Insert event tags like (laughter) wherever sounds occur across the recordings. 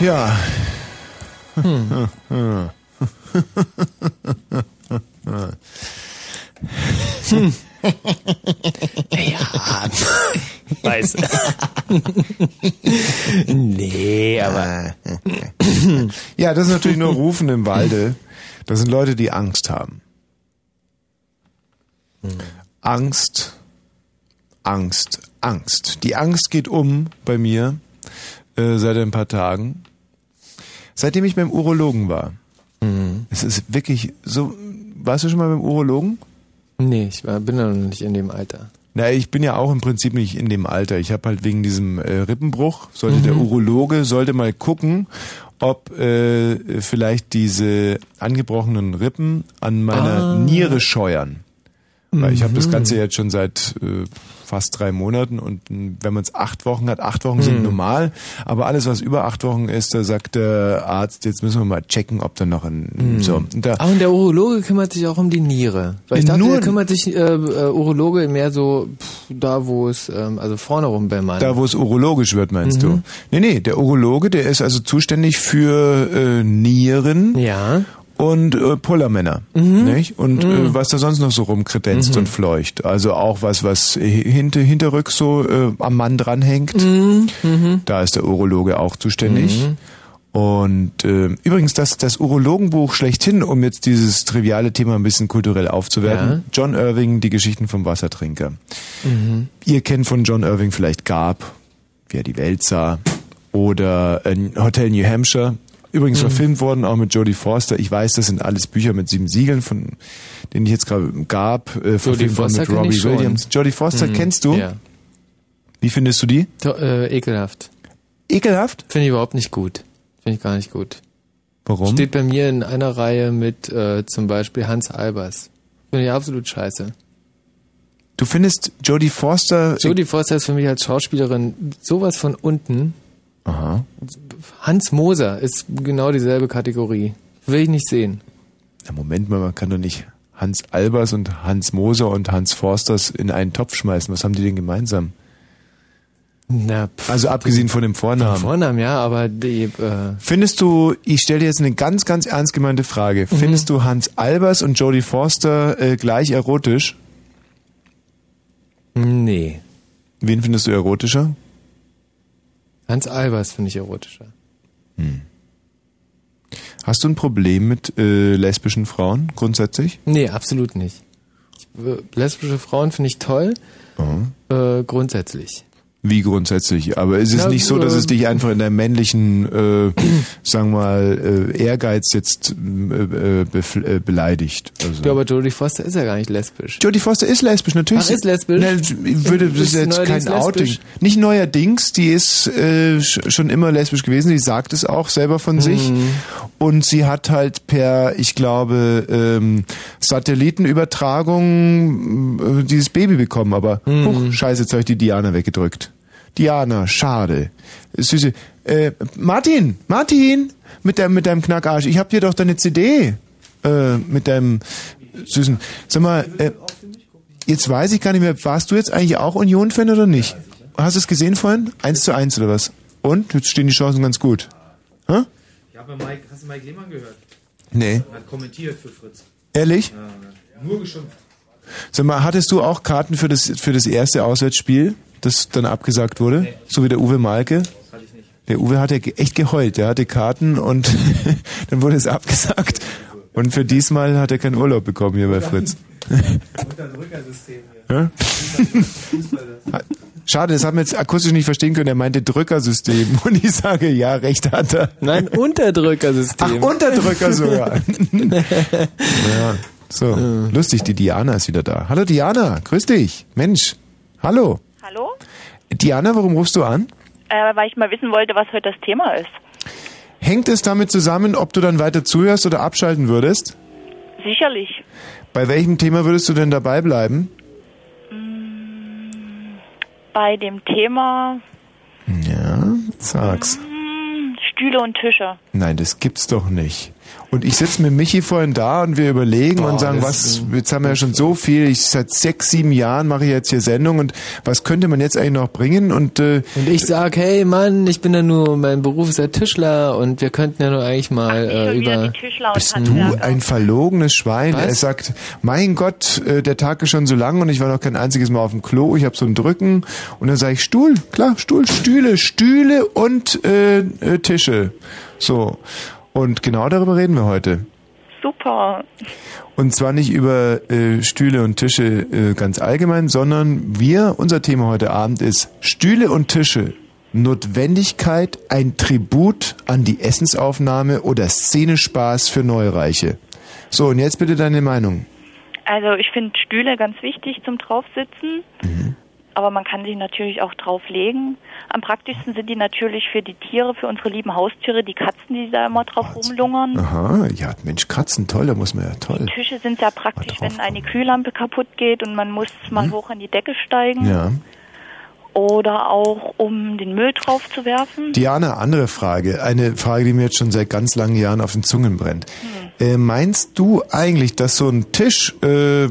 Ja. Hm. Hm. ja, weiß. nee, aber. ja, das ist natürlich nur Rufen im Walde. Das sind Leute, die Angst haben. Angst, Angst, Angst. Die Angst geht um bei mir äh, seit ein paar Tagen. Seitdem ich beim Urologen war. Mhm. Es ist wirklich so. Warst du schon mal beim Urologen? Nee, ich war, bin ja noch nicht in dem Alter. Na, ich bin ja auch im Prinzip nicht in dem Alter. Ich habe halt wegen diesem äh, Rippenbruch, sollte mhm. der Urologe, sollte mal gucken, ob äh, vielleicht diese angebrochenen Rippen an meiner ah. Niere scheuern. Weil ich habe das Ganze mhm. jetzt schon seit äh, fast drei Monaten und wenn man es acht Wochen hat, acht Wochen sind mhm. normal, aber alles, was über acht Wochen ist, da sagt der Arzt, jetzt müssen wir mal checken, ob da noch ein mhm. so. Und da, aber und der Urologe kümmert sich auch um die Niere. Weil ich dachte, nur, der kümmert sich äh, äh, Urologe mehr so pff, da, wo es, ähm, also vorne rum beim Mann. Da, wo es urologisch wird, meinst mhm. du? Nee, nee, der Urologe, der ist also zuständig für äh, Nieren. Ja und äh, Pullermänner, mhm. nicht? Und äh, mhm. äh, was da sonst noch so rumkredenzt mhm. und fleucht. Also auch was, was hinter, hinterrück so äh, am Mann dranhängt. Mhm. Mhm. Da ist der Urologe auch zuständig. Mhm. Und äh, übrigens, das, das Urologenbuch schlechthin, um jetzt dieses triviale Thema ein bisschen kulturell aufzuwerten, ja. John Irving, die Geschichten vom Wassertrinker. Ihr kennt von John Irving vielleicht Gab, wie er die Welt sah, oder äh, Hotel New Hampshire, Übrigens mhm. verfilmt worden, auch mit Jodie Forster. Ich weiß, das sind alles Bücher mit sieben Siegeln, von denen ich jetzt gerade gab, äh, verfilmt worden mit Robbie Williams. Jodie Foster mhm. kennst du? Ja. Wie findest du die? Do, äh, ekelhaft. Ekelhaft? Finde ich überhaupt nicht gut. Finde ich gar nicht gut. Warum? Steht bei mir in einer Reihe mit äh, zum Beispiel Hans Albers. Finde ich absolut scheiße. Du findest Jodie Forster. Jodie Forster ist für mich als Schauspielerin sowas von unten. Aha. Hans Moser ist genau dieselbe Kategorie. Will ich nicht sehen. Na Moment mal, man kann doch nicht Hans Albers und Hans Moser und Hans Forsters in einen Topf schmeißen. Was haben die denn gemeinsam? Na, pff, also abgesehen von dem Vornamen. Vornamen, ja, aber die. Äh Findest du, ich stelle dir jetzt eine ganz, ganz ernst gemeinte Frage. Mhm. Findest du Hans Albers und Jodie Forster äh, gleich erotisch? Nee. Wen findest du erotischer? Hans Albers finde ich erotischer. Hm. Hast du ein Problem mit äh, lesbischen Frauen grundsätzlich? Nee, absolut nicht. Äh, lesbische Frauen finde ich toll, mhm. äh, grundsätzlich. Wie grundsätzlich. Aber ist es ja, nicht so, dass es dich einfach in der männlichen, äh, (clears throat) sagen wir mal, äh, Ehrgeiz jetzt äh, be äh, beleidigt? Also. Ja, aber Jodie Foster ist ja gar nicht lesbisch. Jodie Foster ist lesbisch, natürlich. Ach, ist lesbisch? Ne, würde, das ist jetzt kein Outing. Lesbisch? Nicht neuerdings, die ist äh, schon immer lesbisch gewesen, die sagt es auch selber von sich. Mhm. Und sie hat halt per, ich glaube, ähm, Satellitenübertragung äh, dieses Baby bekommen, aber mhm. huch, scheiße, jetzt habe ich die Diana weggedrückt. Diana, schade. Süße. Äh, Martin, Martin, mit deinem, mit deinem Knackarsch, ich hab dir doch deine CD. Äh, mit deinem süßen. Sag mal, äh, jetzt weiß ich gar nicht mehr, warst du jetzt eigentlich auch Union-Fan oder nicht? Hast du es gesehen vorhin? Eins zu eins oder was? Und? Jetzt stehen die Chancen ganz gut. Hä? Ich habe Mike, hast du Mike Lehmann gehört? Nee. Er hat kommentiert für Fritz. Ehrlich? Ja, nur geschimpft. Sag mal, hattest du auch Karten für das, für das erste Auswärtsspiel? Das dann abgesagt wurde? Nee. So wie der Uwe Malke? hatte ich nicht. Der Uwe hat ja echt geheult. Der hatte Karten und (laughs) dann wurde es abgesagt. Und für diesmal hat er keinen Urlaub bekommen hier bei Fritz. Unter ein Rückersystem hier. Ja? Schade, das haben wir jetzt akustisch nicht verstehen können. Er meinte Drückersystem. (laughs) Und ich sage, ja, recht hat er. Nein, Unterdrückersystem. Ach, Unterdrücker sogar. (laughs) ja, so. Lustig, die Diana ist wieder da. Hallo Diana, grüß dich. Mensch, hallo. Hallo? Diana, warum rufst du an? Äh, weil ich mal wissen wollte, was heute das Thema ist. Hängt es damit zusammen, ob du dann weiter zuhörst oder abschalten würdest? Sicherlich. Bei welchem Thema würdest du denn dabei bleiben? Mm, bei dem Thema. Ja, sag's. Mm, Stühle und Tische. Nein, das gibt's doch nicht. Und ich sitze mit Michi vorhin da und wir überlegen Boah, und sagen, was, jetzt haben wir ja schon so viel, ich seit sechs, sieben Jahren mache ich jetzt hier Sendung und was könnte man jetzt eigentlich noch bringen? Und äh, Und ich sag, hey Mann, ich bin ja nur, mein Beruf ist ja Tischler und wir könnten ja nur eigentlich mal äh, über... die Tischler und bist du ein verlogenes Schwein? Was? Er sagt, mein Gott, äh, der Tag ist schon so lang und ich war noch kein einziges Mal auf dem Klo, ich habe so ein Drücken und dann sage ich Stuhl, klar, Stuhl, Stühle, Stühle und äh, äh, Tische. So. Und genau darüber reden wir heute. Super. Und zwar nicht über äh, Stühle und Tische äh, ganz allgemein, sondern wir, unser Thema heute Abend ist Stühle und Tische. Notwendigkeit, ein Tribut an die Essensaufnahme oder Szenespaß für Neureiche. So, und jetzt bitte deine Meinung. Also ich finde Stühle ganz wichtig zum Draufsitzen. Mhm. Aber man kann sich natürlich auch drauflegen. Am praktischsten sind die natürlich für die Tiere, für unsere lieben Haustiere, die Katzen, die da immer drauf rumlungern. Aha, ja, Mensch, Katzen, toll, da muss man ja toll. Tische sind sehr praktisch, wenn eine Glühlampe kaputt geht und man muss mal hoch an die Decke steigen. Ja. Oder auch, um den Müll drauf zu werfen. Diana, andere Frage. Eine Frage, die mir jetzt schon seit ganz langen Jahren auf den Zungen brennt. Äh, meinst du eigentlich, dass so ein Tisch äh,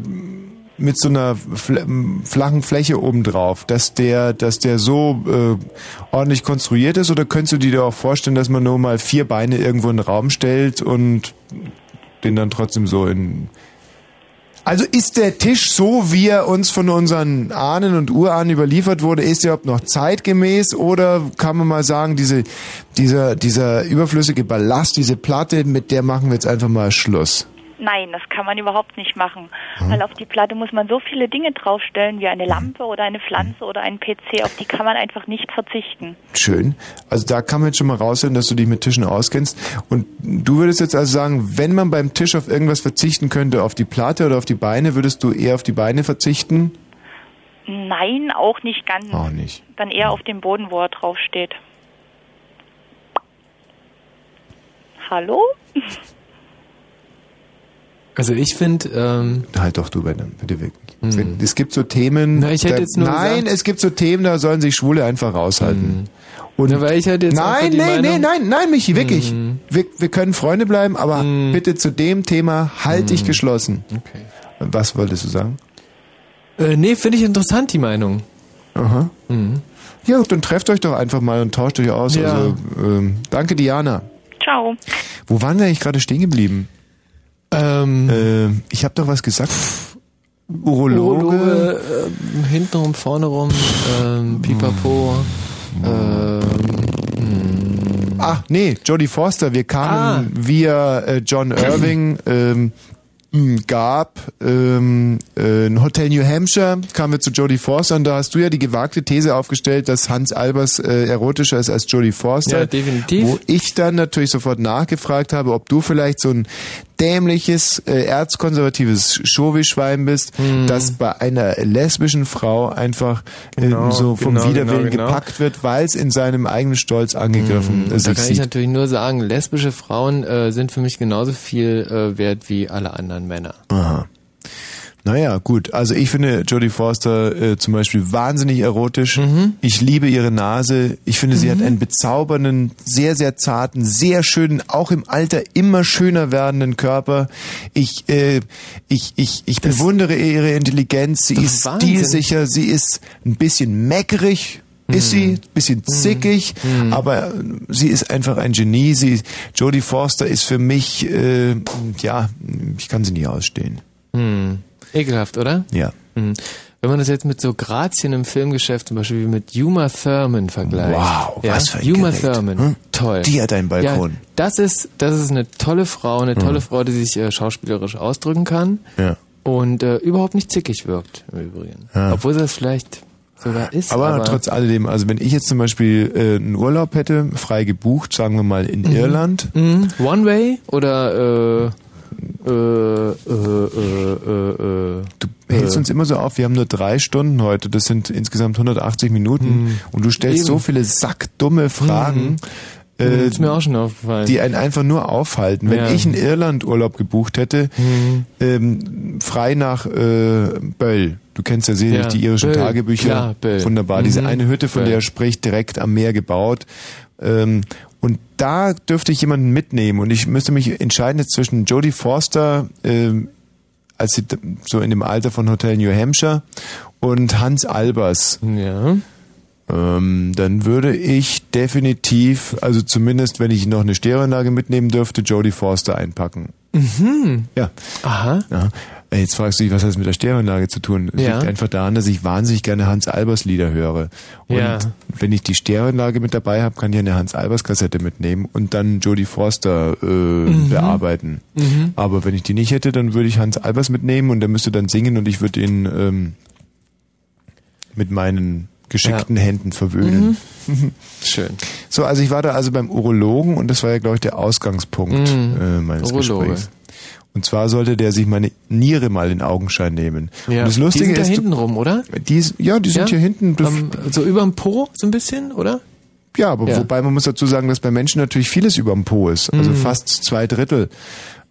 mit so einer fl flachen Fläche obendrauf, dass der, dass der so äh, ordentlich konstruiert ist, oder könntest du dir auch vorstellen, dass man nur mal vier Beine irgendwo in den Raum stellt und den dann trotzdem so in also ist der Tisch so, wie er uns von unseren Ahnen und Urahnen überliefert wurde, ist er überhaupt noch zeitgemäß oder kann man mal sagen, diese, dieser, dieser überflüssige Ballast, diese Platte, mit der machen wir jetzt einfach mal Schluss? Nein, das kann man überhaupt nicht machen. Hm. Weil auf die Platte muss man so viele Dinge draufstellen, wie eine Lampe oder eine Pflanze oder einen PC. Auf die kann man einfach nicht verzichten. Schön. Also da kann man jetzt schon mal raushören, dass du dich mit Tischen auskennst. Und du würdest jetzt also sagen, wenn man beim Tisch auf irgendwas verzichten könnte, auf die Platte oder auf die Beine, würdest du eher auf die Beine verzichten? Nein, auch nicht ganz. Auch nicht. Dann eher auf dem Boden, wo er draufsteht. Hallo? (laughs) Also ich finde, ähm, Halt doch du bitte, bitte wirklich. Es gibt so Themen. Na, ich hätte da, jetzt nur nein, gesagt- es gibt so Themen, da sollen sich Schwule einfach raushalten. Und Na, weil ich hätte jetzt nein, nein, Meinung- nein, nein, nein, Michi, wirklich. Wir, wir können Freunde bleiben, aber bitte zu dem Thema halt dich geschlossen. Okay. Was wolltest du sagen? äh, nee, finde ich interessant, die Meinung. Aha. Ja, dann trefft euch doch einfach mal und tauscht euch aus. Ja. Also, ähm, danke, Diana. Ciao. Wo waren wir eigentlich gerade stehen geblieben? Ähm, Ähm, ich habe doch was gesagt. Urologe. Urologe, ähm, hintenrum, vorne rum, ähm, pipapo, ähm, Ach, nee, Jodie Foster. Wir kamen Ah. via äh, John Irving, ähm, mh, gab ähm, äh, ein Hotel New Hampshire, kamen wir zu Jodie Foster und da hast du ja die gewagte These aufgestellt, dass Hans Albers äh, erotischer ist als Jodie Foster. Ja, definitiv. Wo ich dann natürlich sofort nachgefragt habe, ob du vielleicht so ein dämliches, äh, erzkonservatives Schowischwein bist, das bei einer lesbischen Frau einfach Hm. Genau, so vom genau, Widerwillen genau, genau. gepackt wird, weil es in seinem eigenen Stolz angegriffen äh, Da sich kann ich sieht. natürlich nur sagen, lesbische Frauen äh, sind für mich genauso viel äh, wert wie alle anderen Männer. Aha. Naja, gut. Also ich finde Jodie Foster äh, zum Beispiel wahnsinnig erotisch. Mhm. Ich liebe ihre Nase. Ich finde, sie hat einen bezaubernden, sehr, sehr zarten, sehr schönen, auch im Alter immer schöner werdenden Körper. Ich, äh, ich, ich, ich bewundere ihre Intelligenz. Sie ist Wahnsinn. stilsicher. Sie ist ein bisschen meckerig. Ist Mhm. sie, ein bisschen zickig, aber sie ist einfach ein Genie. Sie, Jodie Foster ist für mich, äh, ja, ich kann sie nie ausstehen. Hm. Ekelhaft, oder? Ja. Hm. Wenn man das jetzt mit so Grazien im Filmgeschäft zum Beispiel mit Uma Thurman vergleicht. Wow, ja? was für ein Uma Gerät. Thurman, Hm? toll. Die hat einen Balkon. Ja, das ist, das ist eine tolle Frau, eine tolle Frau, die sich äh, schauspielerisch ausdrücken kann Ja. und äh, überhaupt nicht zickig wirkt im Übrigen. Ja. Obwohl sie das vielleicht sogar ist. Aber, trotz alledem, also wenn ich jetzt zum Beispiel äh, einen Urlaub hätte, frei gebucht, sagen wir mal in Irland, Mhm. One Way oder äh, äh, äh, äh, äh, äh, du hältst uns immer so auf, wir haben nur drei Stunden heute, das sind insgesamt 180 Minuten und du stellst Eben. so viele sackdumme Fragen, äh, ist mir auch schon aufgefallen. die einen einfach nur aufhalten. Wenn Ja. ich einen Irland-Urlaub gebucht hätte, ähm, frei nach äh, Böll, du kennst ja sicherlich Ja, die irischen Böll, Tagebücher, klar, Böll. wunderbar, diese Mhm. eine Hütte, von Böll. der er spricht, direkt am Meer gebaut, Ähm, und da dürfte ich jemanden mitnehmen und ich müsste mich entscheiden jetzt zwischen Jodie Forster, ähm, als sie so in dem Alter von Hotel New Hampshire und Hans Albers. Ja. Ähm, dann würde ich definitiv, also zumindest wenn ich noch eine Stereoanlage mitnehmen dürfte, Jodie Forster einpacken. Mhm. Ja. Aha. ja. Äh, Jetzt fragst du dich, was hat das mit der Stereoanlage zu tun? Es Ja. liegt einfach daran, dass ich wahnsinnig gerne Hans Albers Lieder höre. Und Ja. wenn ich die Stereoanlage mit dabei habe, kann ich eine Hans Albers Kassette mitnehmen und dann Jodie Forster äh, bearbeiten. Mhm. Aber wenn ich die nicht hätte, dann würde ich Hans Albers mitnehmen und der müsste dann singen und ich würde ihn ähm, mit meinen geschickten Händen verwöhnen. (laughs) Schön. So, also ich war da also beim Urologen und das war ja, glaube ich, der Ausgangspunkt Mhm. äh, meines Urologe. Gesprächs. Und zwar sollte der sich meine Niere mal in Augenschein nehmen. Ja. Und das die Lustige sind da ist, hinten rum, oder? die, ja, die sind Ja? hier hinten. Am, so überm Po so ein bisschen, oder? Ja, aber Ja. wobei man muss dazu sagen, dass bei Menschen natürlich vieles überm Po ist. Also Mhm. fast zwei Drittel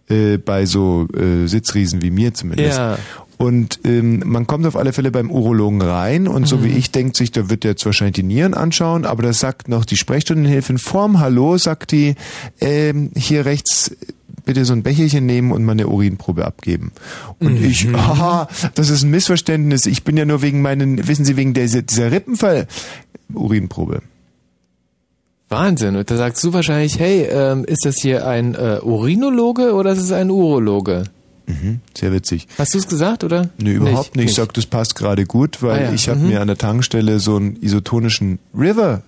äh, bei so äh, Sitzriesen wie mir zumindest. Ja. Und ähm, man kommt auf alle Fälle beim Urologen rein und so wie Mhm. ich denkt sich, da wird der jetzt wahrscheinlich die Nieren anschauen, aber das sagt noch die Sprechstundenhilfe vorm Hallo, sagt die, ähm, hier rechts bitte so ein Becherchen nehmen und mal eine Urinprobe abgeben. Und Mhm. ich, (laughs) haha, das ist ein Missverständnis. Ich bin ja nur wegen meinen, wissen Sie, wegen dieser, dieser Rippenfall. Urinprobe. Wahnsinn. Und da sagst du wahrscheinlich, hey, ähm, ist das hier ein äh, Urinologe oder ist es ein Urologe? Mhm, sehr witzig. Hast du es gesagt, oder? Nee, überhaupt nicht. Ich sag, das passt gerade gut, weil Ah ja, ich habe mhm. mir an der Tankstelle so einen isotonischen River,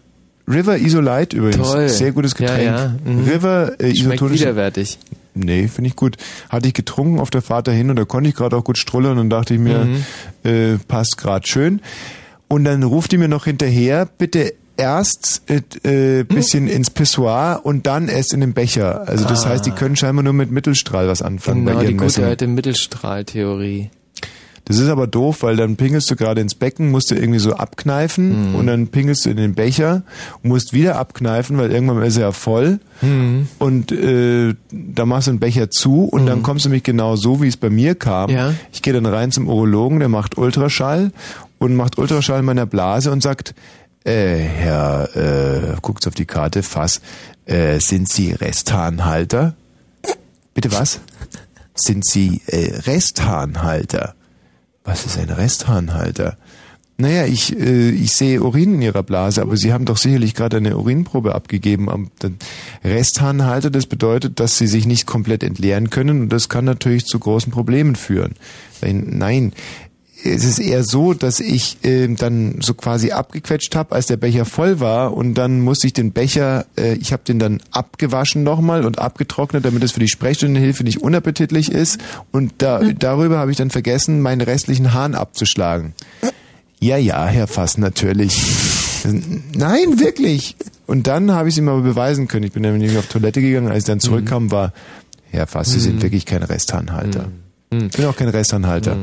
River Isolite übrigens, Toll. sehr gutes Ja, Getränk. ja, mhm. River äh, Schmeckt isotonischen. widerwärtig. Nee, finde ich gut. Hatte ich getrunken auf der Fahrt dahin und da konnte ich gerade auch gut strullern und dachte ich mir, Mhm. äh, passt gerade schön. Und dann ruft die mir noch hinterher, bitte erst äh, äh, bisschen ins Pissoir und dann erst in den Becher. Also das Ah. heißt, die können scheinbar nur mit Mittelstrahl was anfangen Genau, bei die gute alte Mittelstrahltheorie. Das ist aber doof, weil dann pingelst du gerade ins Becken, musst du irgendwie so abkneifen Mhm. und dann pingelst du in den Becher und musst wieder abkneifen, weil irgendwann ist er ja voll Mhm. und äh, da machst du den Becher zu und dann kommst du nämlich genau so, wie es bei mir kam. Ja. Ich gehe dann rein zum Urologen, der macht Ultraschall und macht Ultraschall in meiner Blase und sagt, äh, Herr, äh, guckt auf die Karte, Fass, äh, sind Sie Resthahnhalter? Bitte was? Sind Sie äh, Resthahnhalter? Was ist ein Resthahnhalter? Naja, ich, äh, ich sehe Urin in Ihrer Blase, aber Sie haben doch sicherlich gerade eine Urinprobe abgegeben. Am- Resthahnhalter, das bedeutet, dass Sie sich nicht komplett entleeren können und das kann natürlich zu großen Problemen führen. Nein, es ist eher so, dass ich äh, dann so quasi abgequetscht habe, als der Becher voll war und dann musste ich den Becher, äh, ich habe den dann abgewaschen nochmal und abgetrocknet, damit es für die Sprechstundenhilfe nicht unappetitlich ist und da, darüber habe ich dann vergessen, meinen restlichen Hahn abzuschlagen. Ja, ja, Herr Fass, natürlich. Nein, wirklich. Und dann habe ich es ihm aber beweisen können. Ich bin nämlich auf Toilette gegangen, als ich dann zurückkam, war, Herr Fass, Sie sind wirklich kein Resthahnhalter. Ich bin auch kein Resthahnhalter.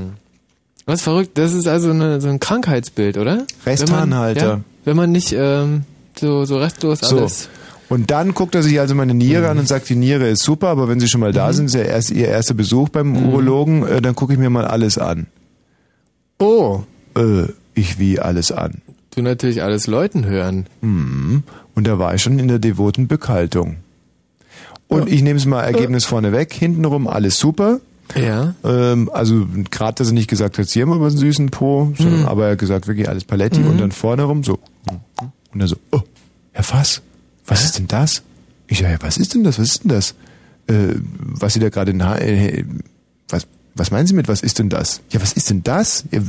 Was verrückt, das ist also eine, so ein Krankheitsbild, oder? Resthahnhalter. Wenn man, ja, wenn man nicht ähm, so, so restlos So. alles. Und dann guckt er sich also meine Niere an und sagt, die Niere ist super, aber wenn Sie schon mal da sind, ist ja erst Ihr erster Besuch beim Urologen, äh, dann gucke ich mir mal alles an. Oh, Äh, ich wie alles an. du natürlich alles Leuten hören. Mhm. Und da war ich schon in der devoten Bückhaltung. Und ich nehme es mal Ergebnis vorne weg, hintenrum alles super. Ja. Ähm, also gerade, dass er nicht gesagt hat, sie haben aber einen süßen Po, sondern Mhm. aber er hat gesagt, wirklich alles Paletti Mhm. und dann vorne rum so. Und dann so, oh, Herr Fass, was ist denn das? Ich sage, ja, was ist denn das? Was ist denn das? Äh, was Sie da gerade äh, was, was meinen Sie mit, was ist denn das? Ja, was ist denn das? Ja,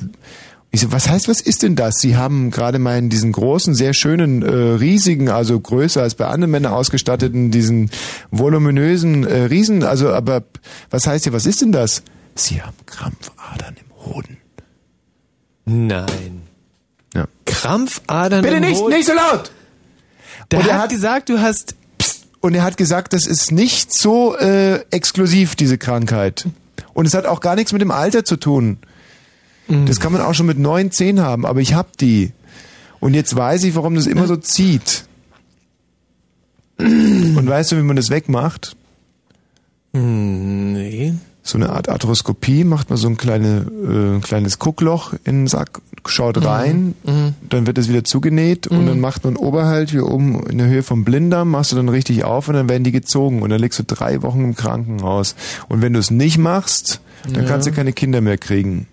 ich so, was heißt, was ist denn das? Sie haben gerade meinen diesen großen, sehr schönen, äh, riesigen, also größer als bei anderen Männern ausgestatteten, diesen voluminösen äh, Riesen, also aber was heißt hier, was ist denn das? Sie haben Krampfadern im Hoden. Nein. Ja. Krampfadern Bitte im nicht, Hoden. nicht so laut! Der Und hat, er hat- gesagt, du hast Und er hat gesagt, das ist nicht so äh, exklusiv, diese Krankheit. Und es hat auch gar nichts mit dem Alter zu tun. Das kann man auch schon mit neun, zehn haben, aber ich hab die. Und jetzt weiß ich, warum das immer so zieht. (clears throat) Und weißt du, wie man das wegmacht? Nee. So eine Art Arthroskopie, macht man so ein kleine, äh, ein kleines Guckloch in den Sack, schaut rein, dann wird es wieder zugenäht und dann macht man Oberhalt hier oben in der Höhe vom Blinddarm, machst du dann richtig auf und dann werden die gezogen und dann legst du drei Wochen im Krankenhaus. Und wenn du es nicht machst, dann Ja. kannst du keine Kinder mehr kriegen.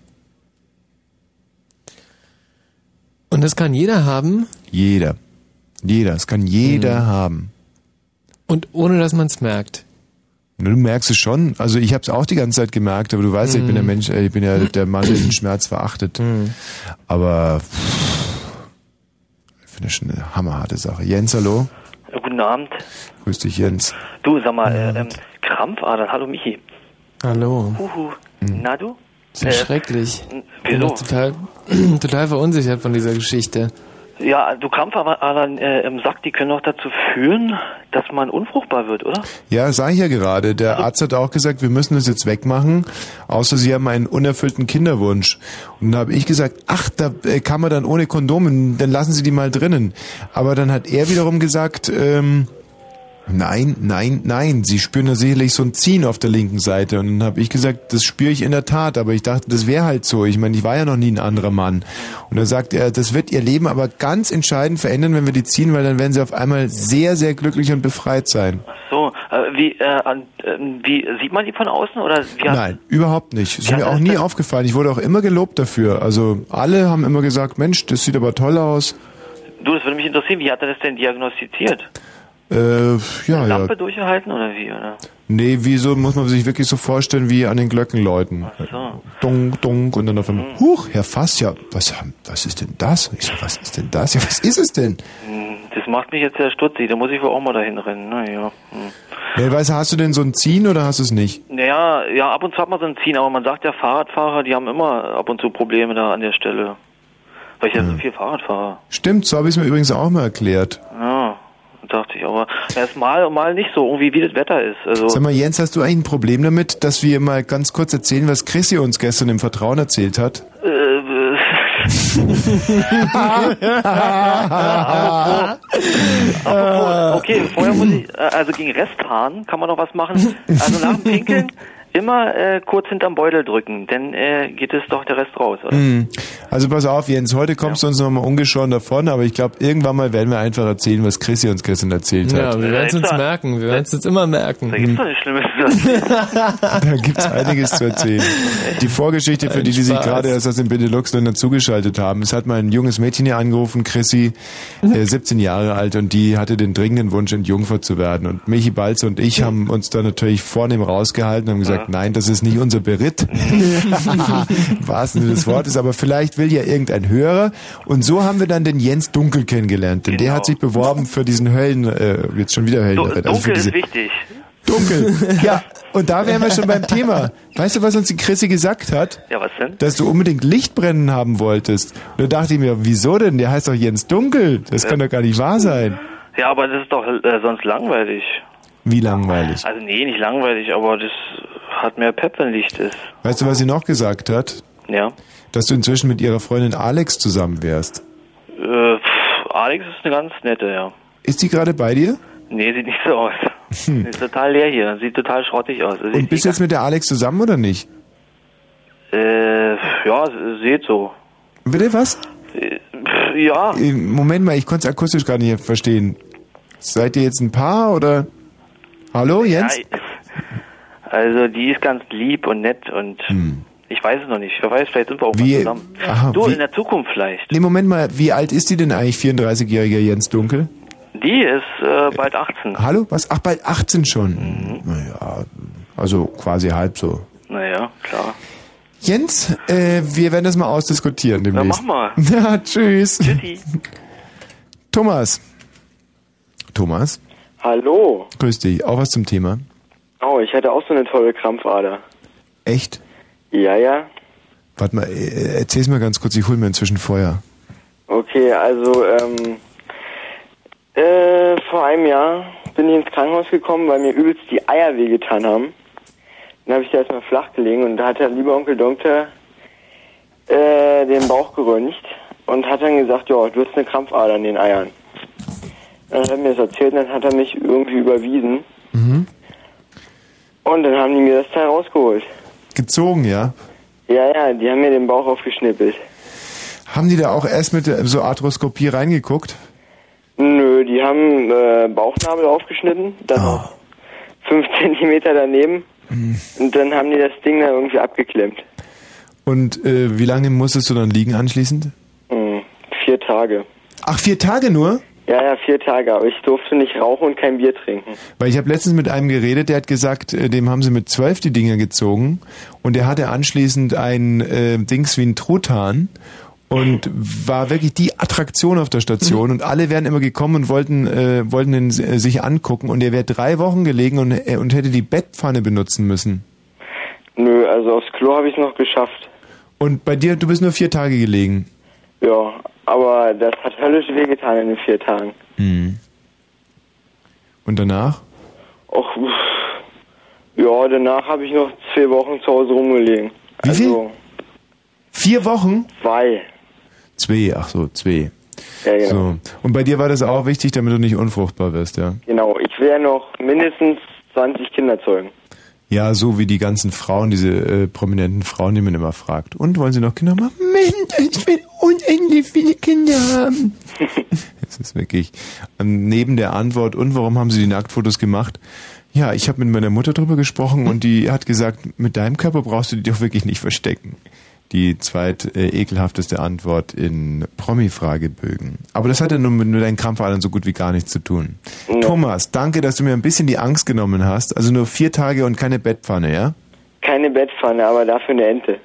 Und das kann jeder haben Jeder. Jeder. Das kann jeder Mhm. haben. und ohne dass man es merkt. Du merkst es schon. Also ich habe es auch die ganze Zeit gemerkt, aber du weißt, ja, ich bin der Mensch, äh, ich bin ja (clears throat) der Mann, der den Schmerz verachtet. Aber pff, ich finde das schon eine hammerharte Sache. Jens, hallo. Äh, Guten Abend. Grüß dich, Jens. Du, sag mal, äh, ähm, Krampfadern. Hallo Michi. Hallo. Huhu. Hm. Na du? Das ist ja schrecklich. Bin wieso? noch total, (clears throat) total verunsichert von dieser Geschichte. Ja, du Krampfadern äh, im Sack, die können doch dazu führen, dass man unfruchtbar wird, oder? Ja, sag ich ja gerade. Der Arzt hat auch gesagt, wir müssen das jetzt wegmachen, außer Sie haben einen unerfüllten Kinderwunsch. Und dann habe ich gesagt, ach, da äh, kann man dann ohne Kondom, dann lassen Sie die mal drinnen. Aber dann hat er wiederum gesagt, ähm, nein, nein, nein, Sie spüren da sicherlich so ein Ziehen auf der linken Seite. Und dann habe ich gesagt, das spüre ich in der Tat, aber ich dachte, das wäre halt so. Ich meine, ich war ja noch nie ein anderer Mann. Und dann sagt er, das wird Ihr Leben aber ganz entscheidend verändern, wenn wir die ziehen, weil dann werden Sie auf einmal sehr, sehr glücklich und befreit sein. So, äh, wie, äh, äh, wie sieht man die von außen oder wie Nein, überhaupt nicht. Ist mir auch das- nie das- aufgefallen. Ich wurde auch immer gelobt dafür. Also alle haben immer gesagt, Mensch, das sieht aber toll aus. Du, das würde mich interessieren, wie hat er das denn diagnostiziert? Äh, ja, ja. Lampe durchgehalten oder wie, oder? Nee, wieso muss man sich wirklich so vorstellen wie an den Glockenläuten? So. Dunk, dunk und dann auf einmal, huch, Herr Fass, ja, was, was ist denn das? Ich so, was ist denn das? Ja, was ist es denn? Hm, Das macht mich jetzt sehr stutzig, da muss ich wohl auch mal dahin rennen, naja. Hm. Nee, weißt du, hast du denn so ein Ziehen oder hast du es nicht? Naja, ja, ab und zu hat man so ein Ziehen, aber man sagt ja, Fahrradfahrer, die haben immer ab und zu Probleme da an der Stelle. Weil ich ja so viel Fahrrad fahre. Stimmt, so habe ich es mir übrigens auch mal erklärt. Ja, dachte ich, aber erst mal und mal nicht so, irgendwie wie das Wetter ist. Also, Sag mal, Jens, hast du eigentlich ein Problem damit, dass wir mal ganz kurz erzählen, was Chrissy uns gestern im Vertrauen erzählt hat? äh, äh, (laughs) Apropos, okay, vorher muss ich, äh, also gegen Resthaaren kann man noch was machen. Also nach dem Pinkeln immer äh, kurz hinterm Beutel drücken, denn äh, geht es doch der Rest raus, oder? Hm. Also pass auf, Jens, heute kommst du uns nochmal ungeschoren davon, aber ich glaube, irgendwann mal werden wir einfach erzählen, was Chrissy uns gestern erzählt Ja, hat. wir werden es uns merken. Wir werden es uns immer merken. Da gibt's doch nichts Schlimmes zu erzählen. (laughs) (laughs) Da gibt's einiges zu erzählen. Die Vorgeschichte, für die, die sich gerade erst aus den Benelux-Ländern zugeschaltet haben. Es hat mal ein junges Mädchen hier angerufen, Chrissy, äh, 17 Jahre alt, und die hatte den dringenden Wunsch, entjungfert zu werden. Und Michi Balze und ich haben uns da natürlich vornehm rausgehalten und haben gesagt, nein, das ist nicht unser Beritt. (laughs) Im wahrsten Sinne des Wortes, aber vielleicht will ja irgendein Hörer. Und so haben wir dann den Jens Dunkel kennengelernt. Denn der Genau. hat sich beworben für diesen Höllen, äh, jetzt schon wieder Höllenritt. Also dunkel ist wichtig. Dunkel. (laughs) Ja, und da wären wir schon beim Thema. Weißt du, was uns die Chrissy gesagt hat? Ja, was denn? Dass du unbedingt Lichtbrennen haben wolltest. Und da dachte ich mir, wieso denn? Der heißt doch Jens Dunkel. Das kann doch gar nicht wahr sein. Ja, aber das ist doch äh, sonst langweilig. Wie langweilig. Also nee, nicht langweilig, aber das hat mehr Pep, wenn Licht ist. Weißt du, was sie noch gesagt hat? Ja. Dass du inzwischen mit ihrer Freundin Alex zusammen wärst. Äh, pff, Alex ist eine ganz nette, ja. Ist die gerade bei dir? Nee, sieht nicht so aus. Ist total leer hier. Sieht total schrottig aus. Hm. Und bist du jetzt mit der Alex zusammen oder nicht? Äh, ja, seht so. Bitte was? Äh, ja, Äh, Moment mal, ich konnte es akustisch gar nicht verstehen. Seid ihr jetzt ein Paar oder? Hallo, Jens? ja, also die ist ganz lieb und nett und ich weiß es noch nicht. Wer weiß, vielleicht sind wir auch Hm. Wie- mal zusammen. aha, du, wie- in der Zukunft vielleicht. Nee, Moment mal, wie alt ist die denn eigentlich, 34-jähriger Jens Dunkel? Die ist äh, bald 18. Hallo? Was? Ach, bald 18 schon. Naja, also quasi halb so. Naja, klar. Jens, äh, wir werden das mal ausdiskutieren Na, demnächst. mach mal. (laughs) Ja, tschüss. Tschüssi. Thomas. Thomas, Hallo. grüß dich. Auch was zum Thema? Oh, ich hatte auch so eine tolle Krampfader. Echt? Ja, ja. Warte mal, äh, erzähl's mir ganz kurz, ich hol mir inzwischen Feuer. Okay, also, ähm, äh, vor einem Jahr bin ich ins Krankenhaus gekommen, weil mir übelst die Eier wehgetan haben. Dann habe ich da erstmal flach gelegen und da hat der liebe Onkel Doktor äh, den Bauch geröntgt und hat dann gesagt, ja, du hast eine Krampfader in den Eiern. Dann hat er mir das erzählt und dann hat er mich irgendwie überwiesen. Mhm. Und dann haben die mir das Teil rausgeholt. Gezogen, ja? Ja, ja, die haben mir den Bauch aufgeschnippelt. Haben die da auch erst mit der- so Arthroskopie reingeguckt? Nö, die haben äh, Bauchnabel aufgeschnitten, dann noch fünf (laughs) Zentimeter daneben und dann haben die das Ding da irgendwie abgeklemmt. Und äh, wie lange musstest du dann liegen anschließend? Hm, vier Tage. Ach, vier Tage nur? Ja, ja, vier Tage, aber ich durfte nicht rauchen und kein Bier trinken. Weil ich habe letztens mit einem geredet, der hat gesagt, äh, dem haben sie mit zwölf die Dinger gezogen und der hatte anschließend ein äh, Dings wie ein Truthahn und war wirklich die Attraktion auf der Station und alle wären immer gekommen und wollten äh, wollten ihn äh, sich angucken und er wäre drei Wochen gelegen und, äh, und hätte die Bettpfanne benutzen müssen. Nö, also aufs Klo habe ich es noch geschafft. Und bei dir, du bist nur vier Tage gelegen. Ja, aber das hat höllisch wehgetan in den vier Tagen. Mhm. Und danach? Och, ja, danach habe ich noch zwei Wochen zu Hause rumgelegen. Wie also, Vier Wochen? Zwei. Zwei, ach so, zwei. Ja, genau. So. Und bei dir war das auch wichtig, damit du nicht unfruchtbar wirst, ja? Genau, ich will ja noch mindestens 20 Kinder zeugen. Ja, so wie die ganzen Frauen, diese äh, prominenten Frauen, die man immer fragt. Und wollen sie noch Kinder machen? Mensch, ich will unendlich viele Kinder haben. (laughs) Es ist wirklich ähm, neben der Antwort und warum haben sie die Nacktfotos gemacht? Ja, ich habe mit meiner Mutter drüber gesprochen und die hat gesagt, mit deinem Körper brauchst du die doch wirklich nicht verstecken. Die zweit äh, ekelhafteste Antwort in Promi-Fragebögen. Aber das hat ja nun mit nur deinen Krampfadern so gut wie gar nichts zu tun. Thomas, danke, dass du mir ein bisschen die Angst genommen hast. Also nur vier Tage und keine Bettpfanne, ja? Keine Bettpfanne, aber dafür eine Ente.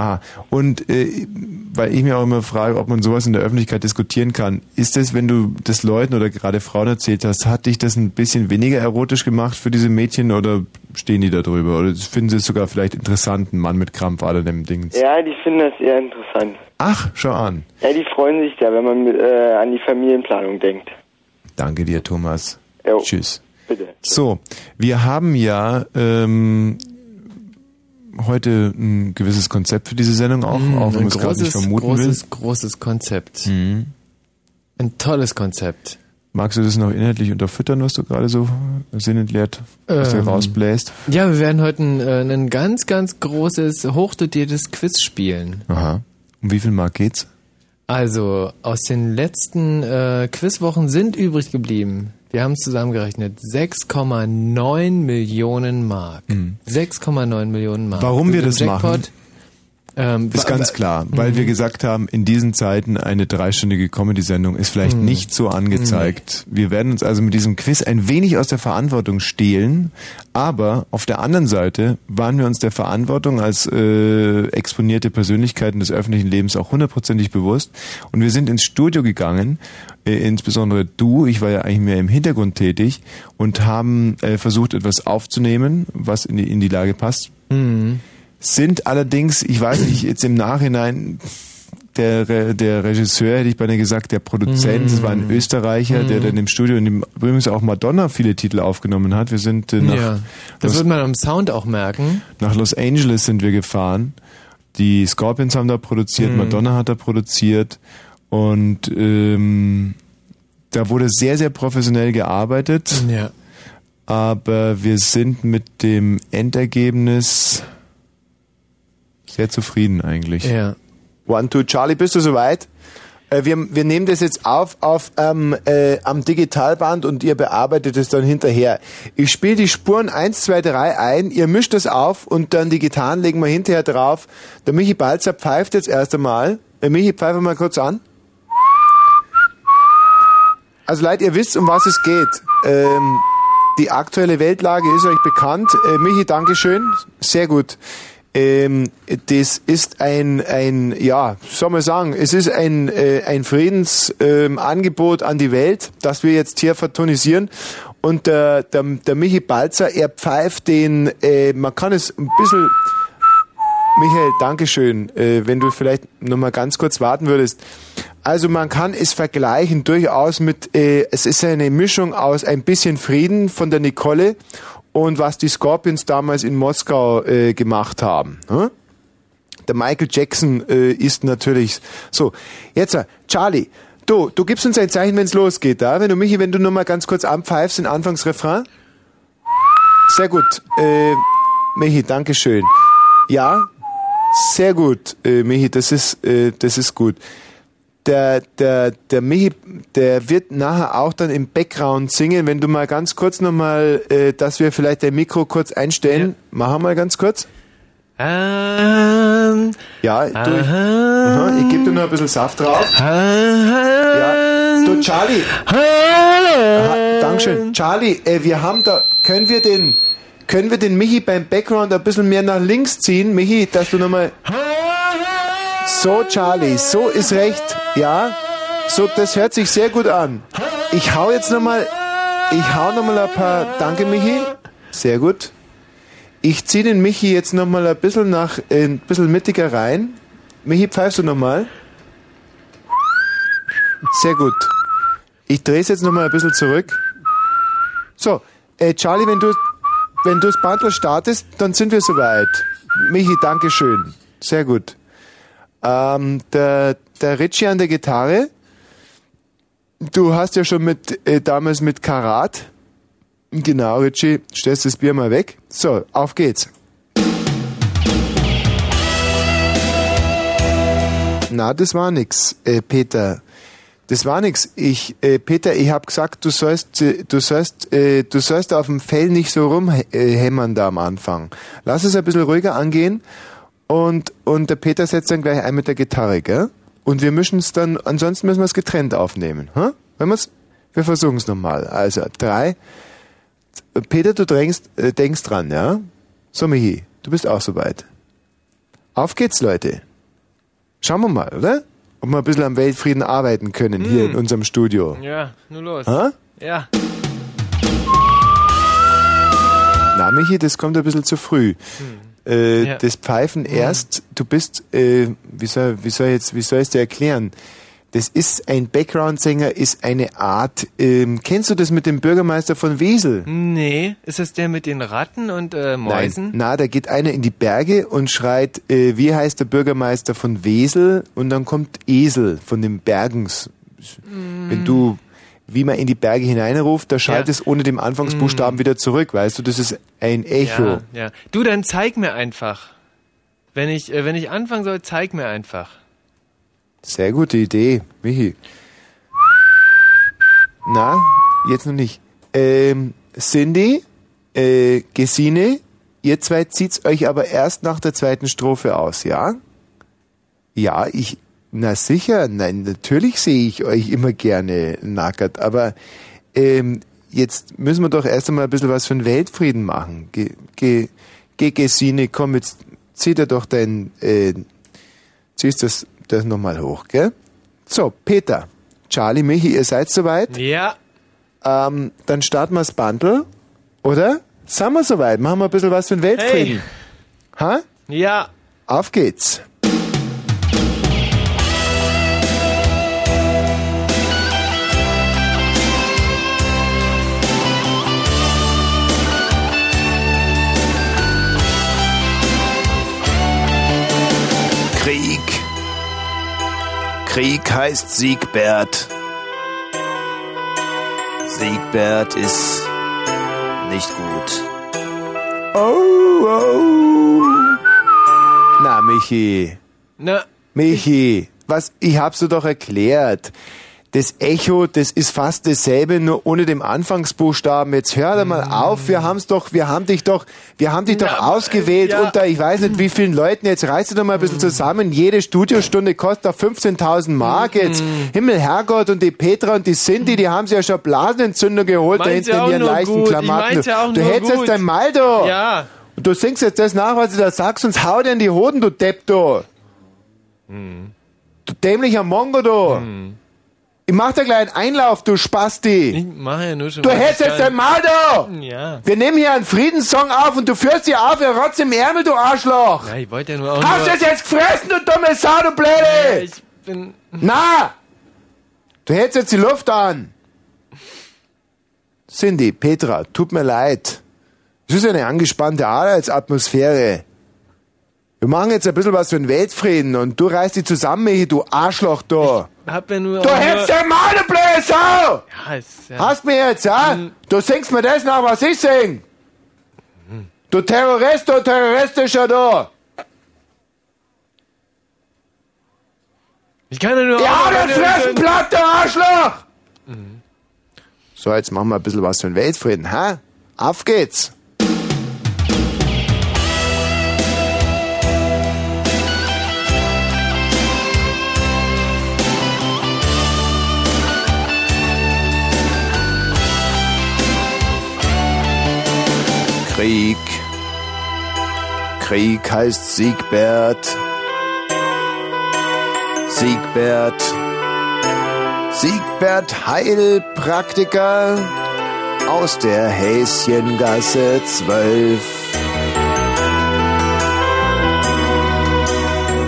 Ah, und äh, weil ich mir auch immer frage, ob man sowas in der Öffentlichkeit diskutieren kann, ist das, wenn du das Leuten oder gerade Frauen erzählt hast, hat dich das ein bisschen weniger erotisch gemacht für diese Mädchen oder stehen die da drüber? Oder finden sie es sogar vielleicht interessant, einen Mann mit Krampfader dem Ding? Ja, die finden das eher interessant. Ach, schau an. Ja, die freuen sich ja, wenn man äh, an die Familienplanung denkt. Danke dir, Thomas. Jo. Tschüss. Bitte. So, wir haben ja ähm, heute ein gewisses Konzept für diese Sendung auch, Mm, auch wenn man es gerade nicht großes, vermuten großes, will. großes Konzept. Mhm. Ein tolles Konzept. Magst du das noch inhaltlich unterfüttern, was du gerade so sinnentleert dir Ähm, rausbläst? Ja, wir werden heute ein, äh, ein ganz, ganz großes, hochdotiertes Quiz spielen. Aha. Um wie viel Mark geht's? Also, aus den letzten äh, Quizwochen sind übrig geblieben, wir haben es zusammengerechnet, 6,9 Millionen Mark. 6,9 Millionen Mark. Warum wir Für den das machen? Ähm, Ist ganz klar, weil Mhm. wir gesagt haben, in diesen Zeiten eine dreistündige Comedy-Sendung ist vielleicht Mhm. nicht so angezeigt. Wir werden uns also mit diesem Quiz ein wenig aus der Verantwortung stehlen, aber auf der anderen Seite waren wir uns der Verantwortung als äh, exponierte Persönlichkeiten des öffentlichen Lebens auch hundertprozentig bewusst und wir sind ins Studio gegangen, äh, insbesondere du, ich war ja eigentlich mehr im Hintergrund tätig und haben äh, versucht etwas aufzunehmen, was in die, in die Lage passt Mhm. Sind allerdings, ich weiß nicht, jetzt im Nachhinein, der, der Regisseur, hätte ich beinahe gesagt, der Produzent, das war ein Mm. Österreicher, der Mm. dann im Studio in dem, übrigens auch Madonna viele Titel aufgenommen hat. Wir sind äh, nach, ja, das Los, wird man am Sound auch merken. nach Los Angeles sind wir gefahren. Die Scorpions haben da produziert, Mm. Madonna hat da produziert und ähm, da wurde sehr, sehr professionell gearbeitet. Ja. Aber wir sind mit dem Endergebnis sehr zufrieden eigentlich. Ja. One, two, Charlie, bist du soweit? Äh, wir, wir nehmen das jetzt auf, auf ähm, äh, am Digitalband und ihr bearbeitet es dann hinterher. Ich spiele die Spuren 1, 2, 3 ein, ihr mischt es auf und dann die Gitarren legen wir hinterher drauf. Der Michi Balzer pfeift jetzt erst einmal. Äh, Michi, pfeife mal kurz an. Also Leute, ihr wisst, um was es geht. Ähm, die aktuelle Weltlage ist euch bekannt. Äh, Michi, Dankeschön. Sehr gut. Ähm, das ist ein, ein, ja, soll man sagen, es ist ein, äh, ein Friedensangebot ähm, an die Welt, das wir jetzt hier vertonisieren. Und der, der, der Michi Balzer, er pfeift den, äh, man kann es ein bisschen, Michael, Dankeschön, äh, wenn du vielleicht noch mal ganz kurz warten würdest. Also man kann es vergleichen durchaus mit, äh, es ist eine Mischung aus ein bisschen Frieden von der Nicole und was die Scorpions damals in Moskau äh, gemacht haben. Hm? Der Michael Jackson äh, ist natürlich so. Jetzt, äh, Charlie, du, du gibst uns ein Zeichen, wenn es losgeht, da? Wenn du Michi, wenn du nur mal ganz kurz anpfeifst, den Anfangsrefrain. Sehr gut. Äh, Michi, Dankeschön. Ja, sehr gut, äh, Michi, das ist, äh, das ist gut. Der, der, der Michi, der wird nachher auch dann im Background singen. Wenn du mal ganz kurz nochmal, äh, dass wir vielleicht dein Mikro kurz einstellen. Machen wir mal ganz kurz. Ähm, Ja, du, ich, Aha, ich gebe dir noch ein bisschen Saft drauf. Ja, du Charlie. Aha, Dankeschön. Charlie, äh, wir haben da, können wir den, können wir den Michi beim Background ein bisschen mehr nach links ziehen? Michi, dass du nochmal... So, Charlie, so ist recht. Ja, so, das hört sich sehr gut an. Ich hau jetzt nochmal, ich hau nochmal ein paar, danke Michi. Sehr gut. Ich ziehe den Michi jetzt nochmal ein bisschen nach, ein bisschen mittiger rein. Michi, pfeifst du nochmal? Sehr gut. Ich drehe es jetzt nochmal ein bisschen zurück. So, äh, Charlie, wenn du, wenn du das Bandel startest, dann sind wir soweit. Michi, danke schön. Sehr gut. Ähm, der, der Richie an der Gitarre. Du hast ja schon mit, äh, damals mit Karat. Genau, Richie, stellst das Bier mal weg. So, auf geht's. Na, das war nix, äh, Peter. Das war nix. Ich, äh, Peter, ich hab gesagt, du sollst, äh, du sollst, äh, du sollst auf dem Fell nicht so rumhämmern da am Anfang. Lass es ein bisschen ruhiger angehen und, und der Peter setzt dann gleich ein mit der Gitarre, gell? Und wir mischen es dann, ansonsten müssen wir es getrennt aufnehmen, hä? Wenn wir's, wir versuchen es nochmal. Also, drei. Peter, du drängst, äh, denkst dran, ja? So, Michi, du bist auch soweit. Auf geht's, Leute. Schauen wir mal, oder? Ob wir ein bisschen am Weltfrieden arbeiten können hier in unserem Studio. ja, nur los. Hä? Ja. Na, Michi, das kommt ein bisschen zu früh. Äh, Ja. Das Pfeifen erst, du bist, äh, wie soll, wie soll jetzt, wie soll ich es dir erklären? Das ist ein Background-Sänger, ist eine Art. Ähm, kennst du das mit dem Bürgermeister von Wesel? Nee, ist das der mit den Ratten und äh, Mäusen? Nein. Na, da geht einer in die Berge und schreit, äh, wie heißt der Bürgermeister von Wesel? Und dann kommt Esel von den Bergens. Wenn du, wie man in die Berge hineinruft, da schallt Ja. es ohne dem Anfangsbuchstaben wieder zurück, weißt du? Das ist ein Echo. Ja, ja. Du, dann zeig mir einfach. Wenn ich, äh, wenn ich anfangen soll, zeig mir einfach. Sehr gute Idee, Michi. Na, jetzt noch nicht. Ähm, Cindy, äh, Gesine, ihr zwei zieht's euch aber erst nach der zweiten Strophe aus, ja? Ja, ich, na sicher, nein, natürlich sehe ich euch immer gerne nackert, aber ähm, jetzt müssen wir doch erst einmal ein bisschen was für den Weltfrieden machen. Ge, ge, ge Gesine, komm, jetzt zieh dir doch dein, äh, ziehst das, das nochmal hoch, gell? So, Peter, Charlie, Michi, ihr seid soweit? Ja. Ähm, dann starten wir das Bundle, oder? Sind wir soweit? Machen wir ein bisschen was für den Weltfrieden. Ha? Ja. Auf geht's. Krieg. Krieg heißt Siegbert. Siegbert ist nicht gut. Oh, oh. Na, Michi. Na, Michi, was, ich hab's dir doch erklärt. Das Echo, das ist fast dasselbe, nur ohne dem Anfangsbuchstaben. Jetzt hör doch mal auf, wir haben's doch, wir haben dich doch, wir haben dich doch aber, ausgewählt äh, ja. unter, ich weiß nicht wie vielen Leuten, jetzt reiß dich doch mal ein bisschen zusammen. Jede Studiostunde kostet doch 15.000 Mark jetzt. Himmel, Herrgott, und die Petra und die Cindy, die haben sich ja schon Blasenentzündung geholt da Meint's hinten ja in ihren leichten gut. Klamotten. ja du hättest jetzt gut. dein Mal da. ja. Und du singst jetzt das nach, was du da sagst, sonst hau dir in die Hoden, du Depp, du. Du dämlicher Mongo, du. Ich mach dir gleich einen Einlauf, du Spasti. Ich mache ja nur schon. Du hältst ich jetzt dein Mal, du. Ja. Wir nehmen hier einen Friedenssong auf und du führst dich auf, ihr Rotz im Ärmel, du Arschloch. Ja, ich wollte ja nur auch Hast du es jetzt gefressen, du dumme Sau, du Blöde? ich bin... Na! Du hältst jetzt die Luft an. Cindy, Petra, tut mir leid. Es ist eine angespannte Arbeitsatmosphäre. Wir machen jetzt ein bisschen was für den Weltfrieden und du reißt die zusammen, du Arschloch, du. Hab ja nur... Du hältst du blöde Sau! ja, ist, ja. Hast mir jetzt, ja? Du singst mir das nach, was ich sing. Du Terrorist, du terroristischer, du. Ich kann ja nur... Ja, auch- der Fressen platt, der Arschloch! So, jetzt machen wir ein bisschen was für den Weltfrieden, hä? Auf geht's! Krieg. Krieg heißt Siegbert. Siegbert. Siegbert Heilpraktiker aus der Häschengasse 12.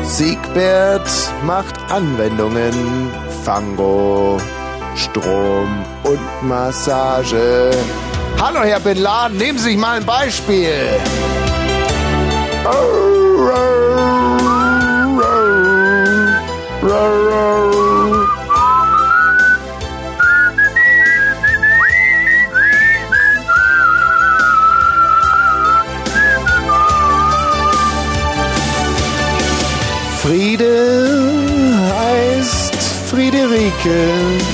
Siegbert macht Anwendungen, Fango, Strom und Massage. Hallo Herr Bin Laden, nehmen Sie sich mal ein Beispiel. Friede heißt Friederike.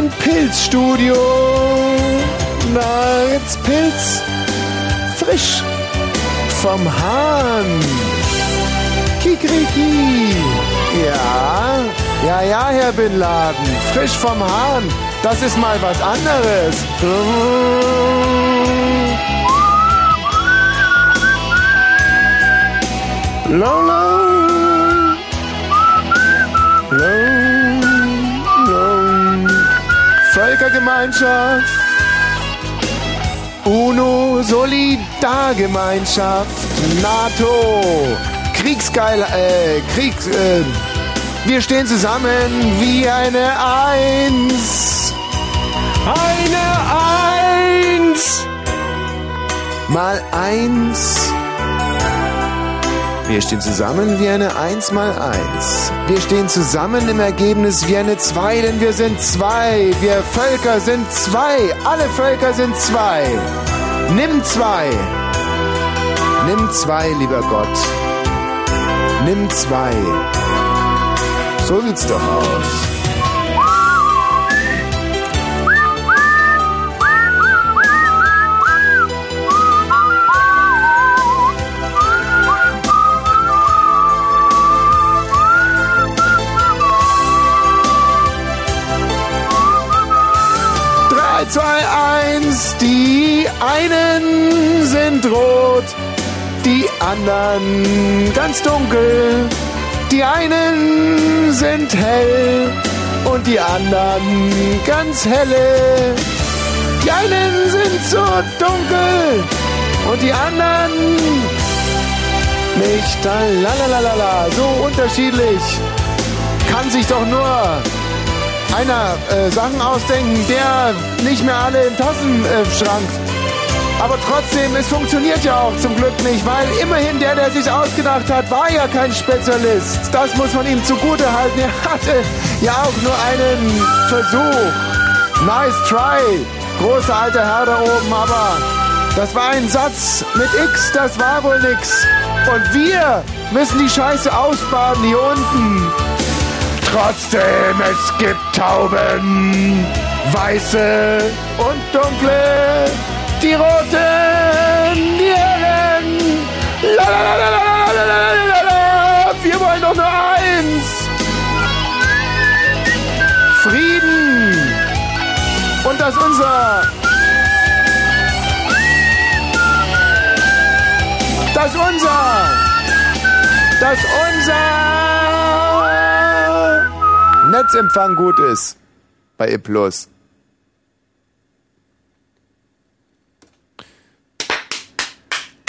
Ein Pilzstudio. Na, jetzt Pilz frisch vom Hahn. Kikriki. Ja, ja, ja, Herr Bin Laden. Frisch vom Hahn. Das ist mal was anderes. Lola. Völkergemeinschaft. UNO Solidargemeinschaft. NATO. Kriegsgeil. Äh, Kriegs. Äh, wir stehen zusammen wie eine Eins. Eine Eins. Mal eins. Wir stehen zusammen wie eine 1 mal 1. Wir stehen zusammen im Ergebnis wie eine 2, denn wir sind zwei. Wir Völker sind zwei. Alle Völker sind zwei. Nimm zwei. Nimm zwei, lieber Gott. Nimm zwei. So sieht's doch aus. Drei, zwei, eins. Die einen sind rot, die anderen ganz dunkel. Die einen sind hell und die anderen ganz helle. Die einen sind so dunkel und die anderen nicht. Lalalala, so unterschiedlich. Kann sich doch nur einer äh, Sachen ausdenken, der nicht mehr alle im Tassenschrank. Äh. Aber trotzdem, es funktioniert ja auch zum Glück nicht, weil immerhin der, der sich ausgedacht hat, war ja kein Spezialist. Das muss man ihm zugute halten. Er hatte ja auch nur einen Versuch. Nice try, großer alter Herr da oben, aber das war ein Satz mit X, das war wohl nix. Und wir müssen die Scheiße ausbaden hier unten. Trotzdem, es gibt Tauben, weiße und dunkle, die roten, die hellen. Lalalala, wir wollen doch nur eins. Frieden. Und das unser. Das unser. Das unser. Netzempfang gut ist bei E+.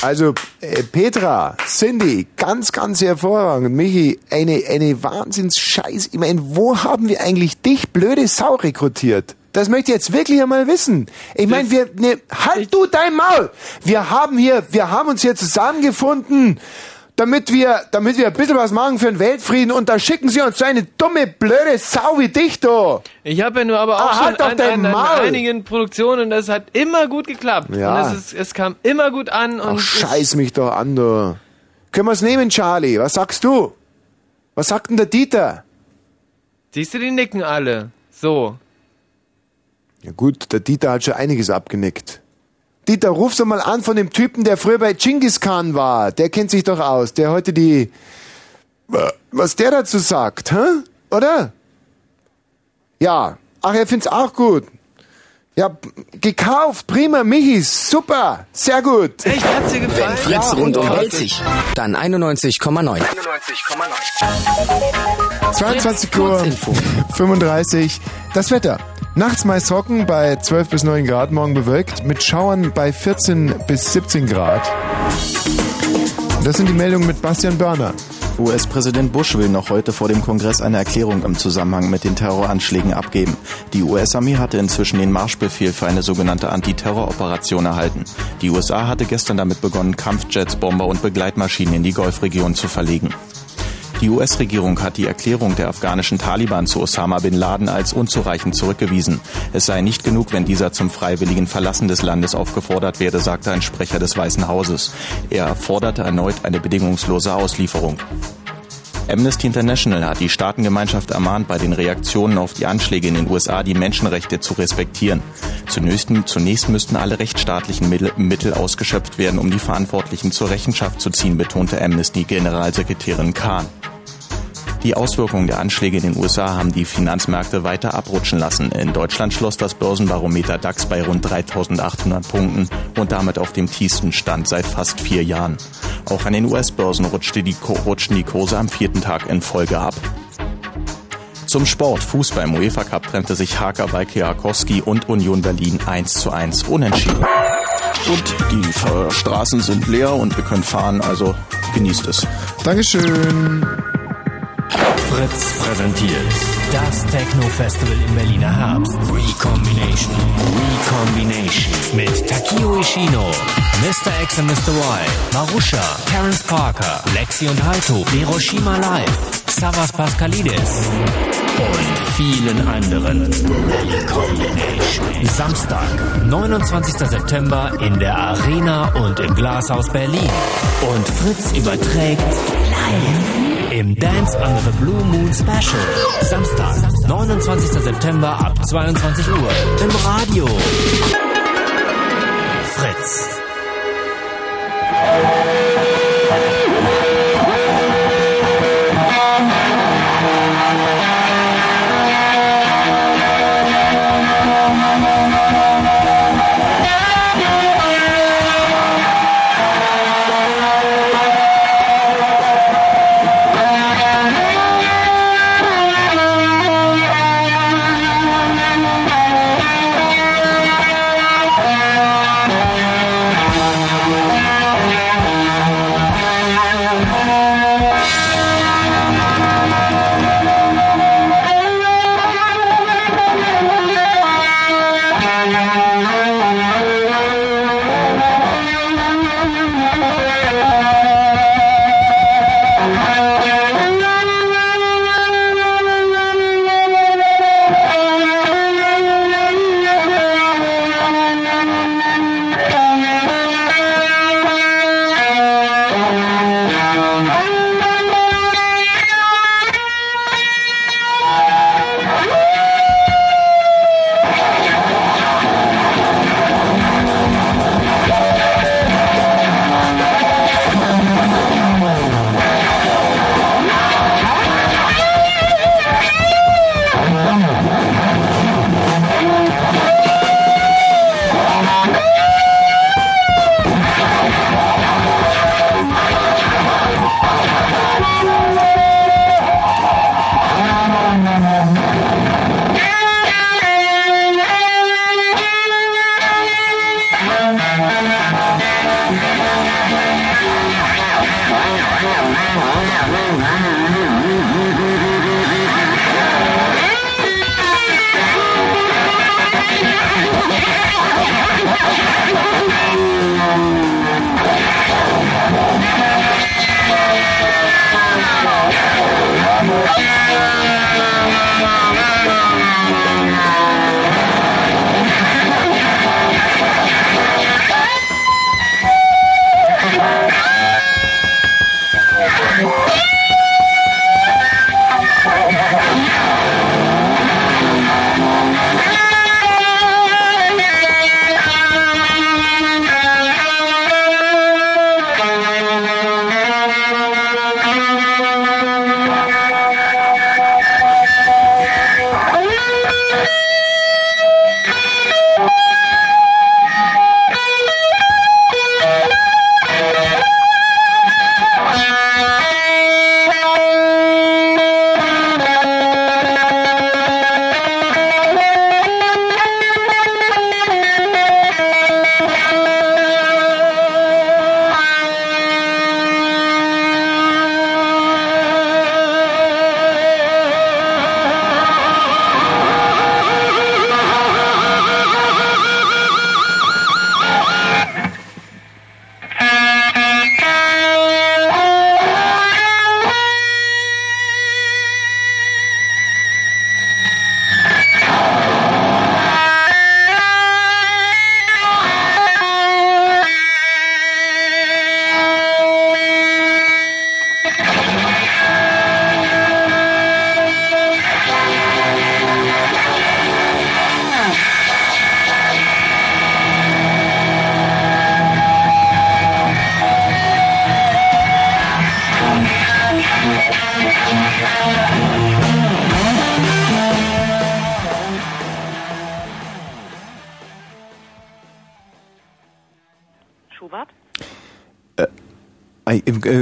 Also äh, Petra, Cindy, ganz, ganz hervorragend. Michi, eine, eine Wahnsinns-Scheiß. Ich meine, wo haben wir eigentlich dich, blöde Sau, rekrutiert? Das möchte ich jetzt wirklich einmal wissen. Ich meine, wir, ne, halt du dein Maul! Wir haben hier, wir haben uns hier zusammengefunden, damit wir, damit wir ein bisschen was machen für den Weltfrieden und da schicken sie uns so eine dumme, blöde Sau wie dich, du! Ich habe ja nur aber auch Ah, schon halt an, an, an einigen Produktionen und das hat immer gut geklappt. Ja. Und es, ist, es kam immer gut an und Ach, scheiß mich doch an, du. Können wir es nehmen, Charlie? Was sagst du? Was sagt denn der Dieter? Siehst du, die nicken alle. So. Ja gut, der Dieter hat schon einiges abgenickt. Dieter, ruf's doch mal an von dem Typen, der früher bei Genghis Khan war. Der kennt sich doch aus. Der heute die... Was der dazu sagt, hä? Oder? Ja. Ach, er find's auch gut. Ja, gekauft, prima, Michi, super, sehr gut. Echt, hat's dir gefallen? Fritz Ja, rundum und- hält sich. Dann 91,9. 22 Uhr Kurzinfo. 35. Das Wetter. Nachts meist trocken bei 12 bis 9 Grad, morgen bewölkt, mit Schauern bei 14 bis 17 Grad. Das sind die Meldungen mit Bastian Börner. US-Präsident Bush will noch heute vor dem Kongress eine Erklärung im Zusammenhang mit den Terroranschlägen abgeben. Die US-Armee hatte inzwischen den Marschbefehl für eine sogenannte Antiterroroperation erhalten. Die USA hatte gestern damit begonnen, Kampfjets, Bomber und Begleitmaschinen in die Golfregion zu verlegen. Die US-Regierung hat die Erklärung der afghanischen Taliban zu Osama bin Laden als unzureichend zurückgewiesen. Es sei nicht genug, wenn dieser zum freiwilligen Verlassen des Landes aufgefordert werde, sagte ein Sprecher des Weißen Hauses. Er forderte erneut eine bedingungslose Auslieferung. Amnesty International hat die Staatengemeinschaft ermahnt, bei den Reaktionen auf die Anschläge in den USA die Menschenrechte zu respektieren. Zunächst, zunächst müssten alle rechtsstaatlichen Mittel, Mittel ausgeschöpft werden, um die Verantwortlichen zur Rechenschaft zu ziehen, betonte Amnesty-Generalsekretärin Kahn. Die Auswirkungen der Anschläge in den USA haben die Finanzmärkte weiter abrutschen lassen. In Deutschland schloss das Börsenbarometer DAX bei rund 3800 Punkten und damit auf dem tiefsten Stand seit fast vier Jahren. Auch an den US-Börsen rutschte die, Ko- rutschten die Kurse am vierten Tag in Folge ab. Zum Sport. Fußball im UEFA Cup trennte sich Haka bei Krakowski und Union Berlin 1 zu 1 unentschieden. Und die Straßen sind leer und wir können fahren, also genießt es. Dankeschön. Fritz präsentiert das Techno-Festival im Berliner Herbst. Recombination. Recombination. Mit Takio Ishino, Mr. X and Mr. Y, Marusha, Terence Parker, Lexi und Haito, Hiroshima Live, Savas Pascalidis und vielen anderen. Recombination. Samstag, 29. September in der Arena und im Glashaus Berlin. Und Fritz überträgt live im Dance Under the Blue Moon Special. Samstag, 29. September ab 22 Uhr im Radio. Fritz.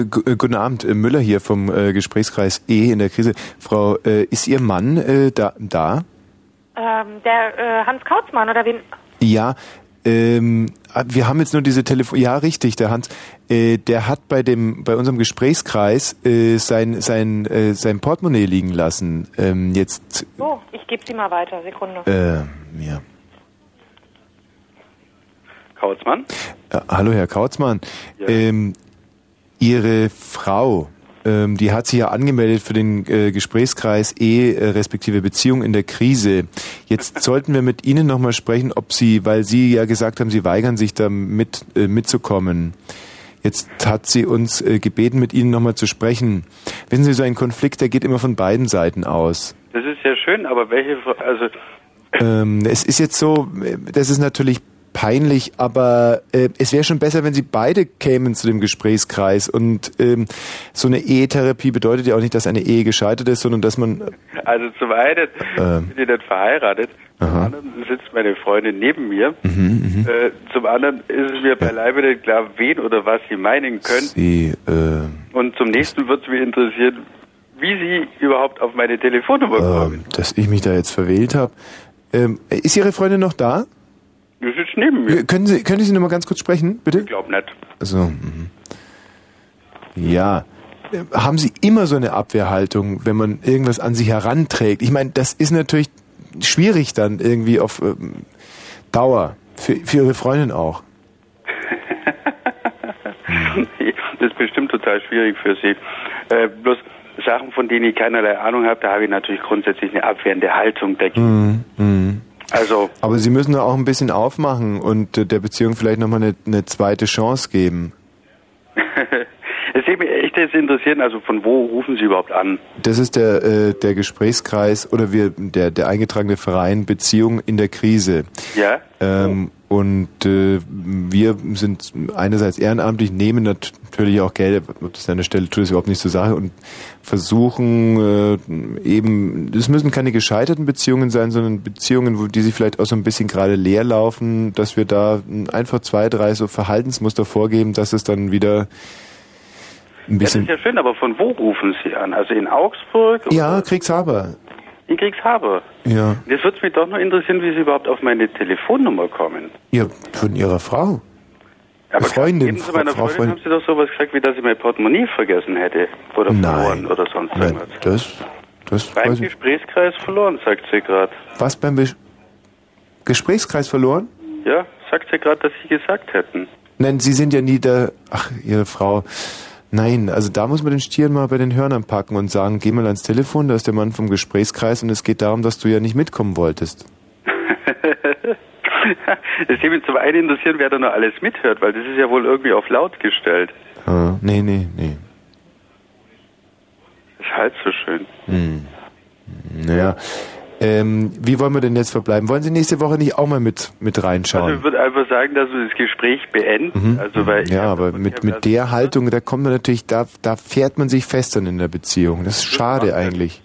Guten Abend, äh, Müller hier vom äh, Gesprächskreis E in der Krise. Frau, äh, ist Ihr Mann äh, da? da? Ähm, der äh, Hans Kautzmann oder wen? Ja, ähm, wir haben jetzt nur diese Telefon. Ja, richtig, der Hans. Äh, der hat bei dem, bei unserem Gesprächskreis äh, sein sein äh, sein Portemonnaie liegen lassen. Ähm, jetzt, Oh, ich gebe sie mal weiter. Sekunde. äh, ja. Kautzmann? Äh, hallo, Herr Kautzmann. Ähm, Ihre Frau, ähm, die hat sich ja angemeldet für den äh, Gesprächskreis E, äh, respektive Beziehung in der Krise. Jetzt (laughs) sollten wir mit Ihnen nochmal sprechen, ob Sie, weil Sie ja gesagt haben, Sie weigern sich da mit, äh, mitzukommen. Jetzt hat sie uns äh, gebeten, mit Ihnen nochmal zu sprechen. Wissen Sie, so ein Konflikt, der geht immer von beiden Seiten aus. Das ist ja schön, aber welche, also Ähm, es ist jetzt so, äh, das ist natürlich peinlich, aber äh, es wäre schon besser, wenn Sie beide kämen zu dem Gesprächskreis. Und ähm, so eine Ehetherapie bedeutet ja auch nicht, dass eine Ehe gescheitert ist, sondern dass man... Also zum einen Ähm. bin ich nicht verheiratet, zum anderen sitzt meine Freundin neben mir. Mhm, Äh, zum anderen ist es mir beileibe nicht klar, wen oder was sie meinen können. Sie, äh, Und zum nächsten wird es mich interessieren, wie sie überhaupt auf meine Telefonnummer kommen. ähm, dass ich mich da jetzt verwählt habe. Ähm, ist Ihre Freundin noch da? Du sitzt neben mir. Äh, Können Sie, können Sie noch mal ganz kurz sprechen, bitte? Ich glaube nicht. Also, mhm. ja. Äh, Haben Sie immer so eine Abwehrhaltung, wenn man irgendwas an Sie heranträgt? Ich meine, das ist natürlich schwierig dann irgendwie auf ähm, Dauer. Für, für Ihre Freundin auch. (laughs) Das ist bestimmt total schwierig für sie. Äh, bloß Sachen, von denen ich keinerlei Ahnung habe, da habe ich natürlich grundsätzlich eine abwehrende Haltung dagegen. Mhm. Mhm. Also, Aber Sie müssen da auch ein bisschen aufmachen und äh, der Beziehung vielleicht nochmal eine, eine zweite Chance geben. (laughs) es würde mich echt jetzt interessieren, also von wo rufen Sie überhaupt an? Das ist der, äh, der Gesprächskreis oder wir, der, der eingetragene Verein Beziehung in der Krise. Ja? Ähm, und äh, wir sind einerseits ehrenamtlich, nehmen nat- natürlich auch Geld, ob das an der Stelle tut, ist überhaupt nicht zur Sache und versuchen äh, eben, es müssen keine gescheiterten Beziehungen sein, sondern Beziehungen, wo die sich vielleicht auch so ein bisschen gerade leer laufen, dass wir da einfach zwei, drei so Verhaltensmuster vorgeben, dass es dann wieder ein Das ist bisschen... ja schön, aber von wo rufen Sie an? Also in Augsburg? Ja, Kriegshaber. In Kriegshaber. Ja. Jetzt würde mich doch noch interessieren, wie Sie überhaupt auf meine Telefonnummer kommen. Ja, von Ihrer Frau. Aber Freundin, Eben zu meiner Frau Freundin Freundin. haben Sie doch sowas gesagt, wie dass ich mein Portemonnaie vergessen hätte. Oder verloren oder sonst Nein, irgendwas. das, das Beim. Gesprächskreis verloren, sagt sie gerade. Was beim Be Gesprächskreis verloren? Ja, sagt sie gerade, dass Sie gesagt hätten. Nein, Sie sind ja nie der. Ach, Ihre Frau. Nein, also da muss man den Stier mal bei den Hörnern packen und sagen, geh mal ans Telefon, da ist der Mann vom Gesprächskreis und es geht darum, dass du ja nicht mitkommen wolltest. (laughs) Es würde mich zum einen interessieren, wer da noch alles mithört, weil das ist ja wohl irgendwie auf laut gestellt. Ah, nee, nee, nee. Ist halt so schön. Hm. Naja. Ähm, wie wollen wir denn jetzt verbleiben? Wollen Sie nächste Woche nicht auch mal mit, mit Also reinschauen? ich würde einfach sagen, dass wir das Gespräch beenden. Mhm. Also weil ja, aber mit, mit der Haltung, da kommt man natürlich, da, da fährt man sich fest dann in der Beziehung. Das ist schade eigentlich.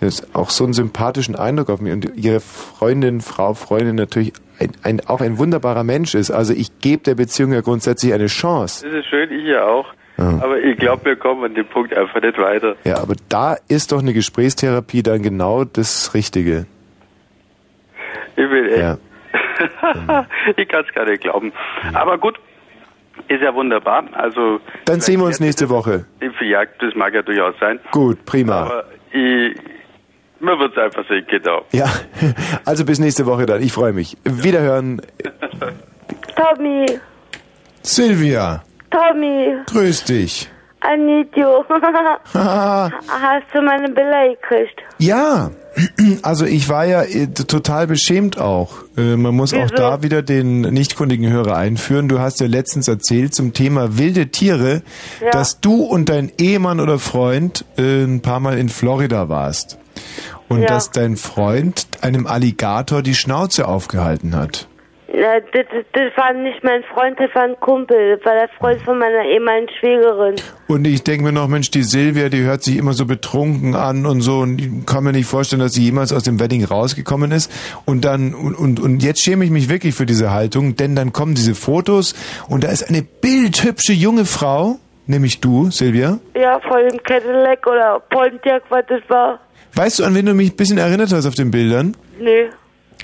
Sie hat auch so einen sympathischen Eindruck auf mich und ihre Freundin, Frau, Freundin natürlich ein, ein, auch ein wunderbarer Mensch ist. Also ich gebe der Beziehung ja grundsätzlich eine Chance. das ist schön, ich ja auch. Ja. Aber ich glaube, wir kommen an dem Punkt einfach nicht weiter. Ja, aber da ist doch eine Gesprächstherapie dann genau das Richtige. Ich will echt. Ja. (laughs) ich kann es gar nicht glauben. Aber gut, ist ja wunderbar. Also Dann sehen wir uns nächste Woche. Jagd, das mag ja durchaus sein. Gut, prima. Aber ich, man wird es einfach sehen, genau. Ja, (laughs) also bis nächste Woche dann. Ich freue mich. Wiederhören. (laughs) Tommy, Silvia, Tommy, grüß dich. Anitio. (laughs) Haha. Hast du meine Bilder gekriegt? Ja, (clears throat) also ich war ja äh, total beschämt auch. Äh, Man muss auch da wieder den nichtkundigen Hörer einführen. Du hast ja letztens erzählt zum Thema wilde Tiere, Ja. dass du und dein Ehemann oder Freund äh, ein paar Mal in Florida warst. Und Ja. dass dein Freund einem Alligator die Schnauze aufgehalten hat. Na, das, das, das war nicht mein Freund, das war ein Kumpel. Das war der Freund von meiner ehemaligen Schwägerin. Und ich denke mir noch, Mensch, die Silvia, die hört sich immer so betrunken an und so und ich kann mir nicht vorstellen, dass sie jemals aus dem Wedding rausgekommen ist. Und dann, und, und, und jetzt schäme ich mich wirklich für diese Haltung, denn dann kommen diese Fotos und da ist eine bildhübsche junge Frau, nämlich du, Silvia. Ja, voll im Cadillac oder Pontiac, was das war. Weißt du, an wen du mich ein bisschen erinnert hast auf den Bildern? Nee.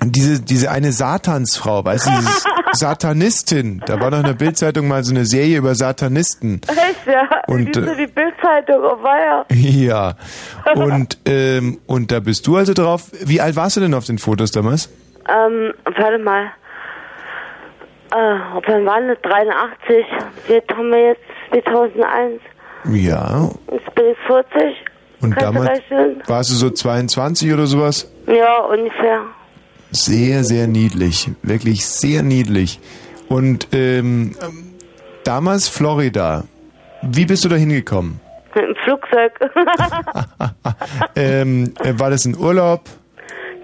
Diese, diese eine Satansfrau, weißt du, diese (laughs) Satanistin. Da war noch in der Bildzeitung mal so eine Serie über Satanisten. Echt, ja? Und, äh, die Bildzeitung, oh weia. (laughs) Ja. Und, ähm, und da bist du also drauf. Wie alt warst du denn auf den Fotos damals? Ähm, warte mal. Äh, wann waren das? 83. Jetzt haben wir jetzt 2001. Ja. Jetzt bin ich 40. Und Kannst damals warst du so 22 oder sowas? Ja, ungefähr. Sehr, sehr niedlich. Wirklich sehr niedlich. Und ähm, damals Florida. Wie bist du da hingekommen? Mit dem Flugzeug. (laughs) (laughs) ähm, äh, war das ein Urlaub?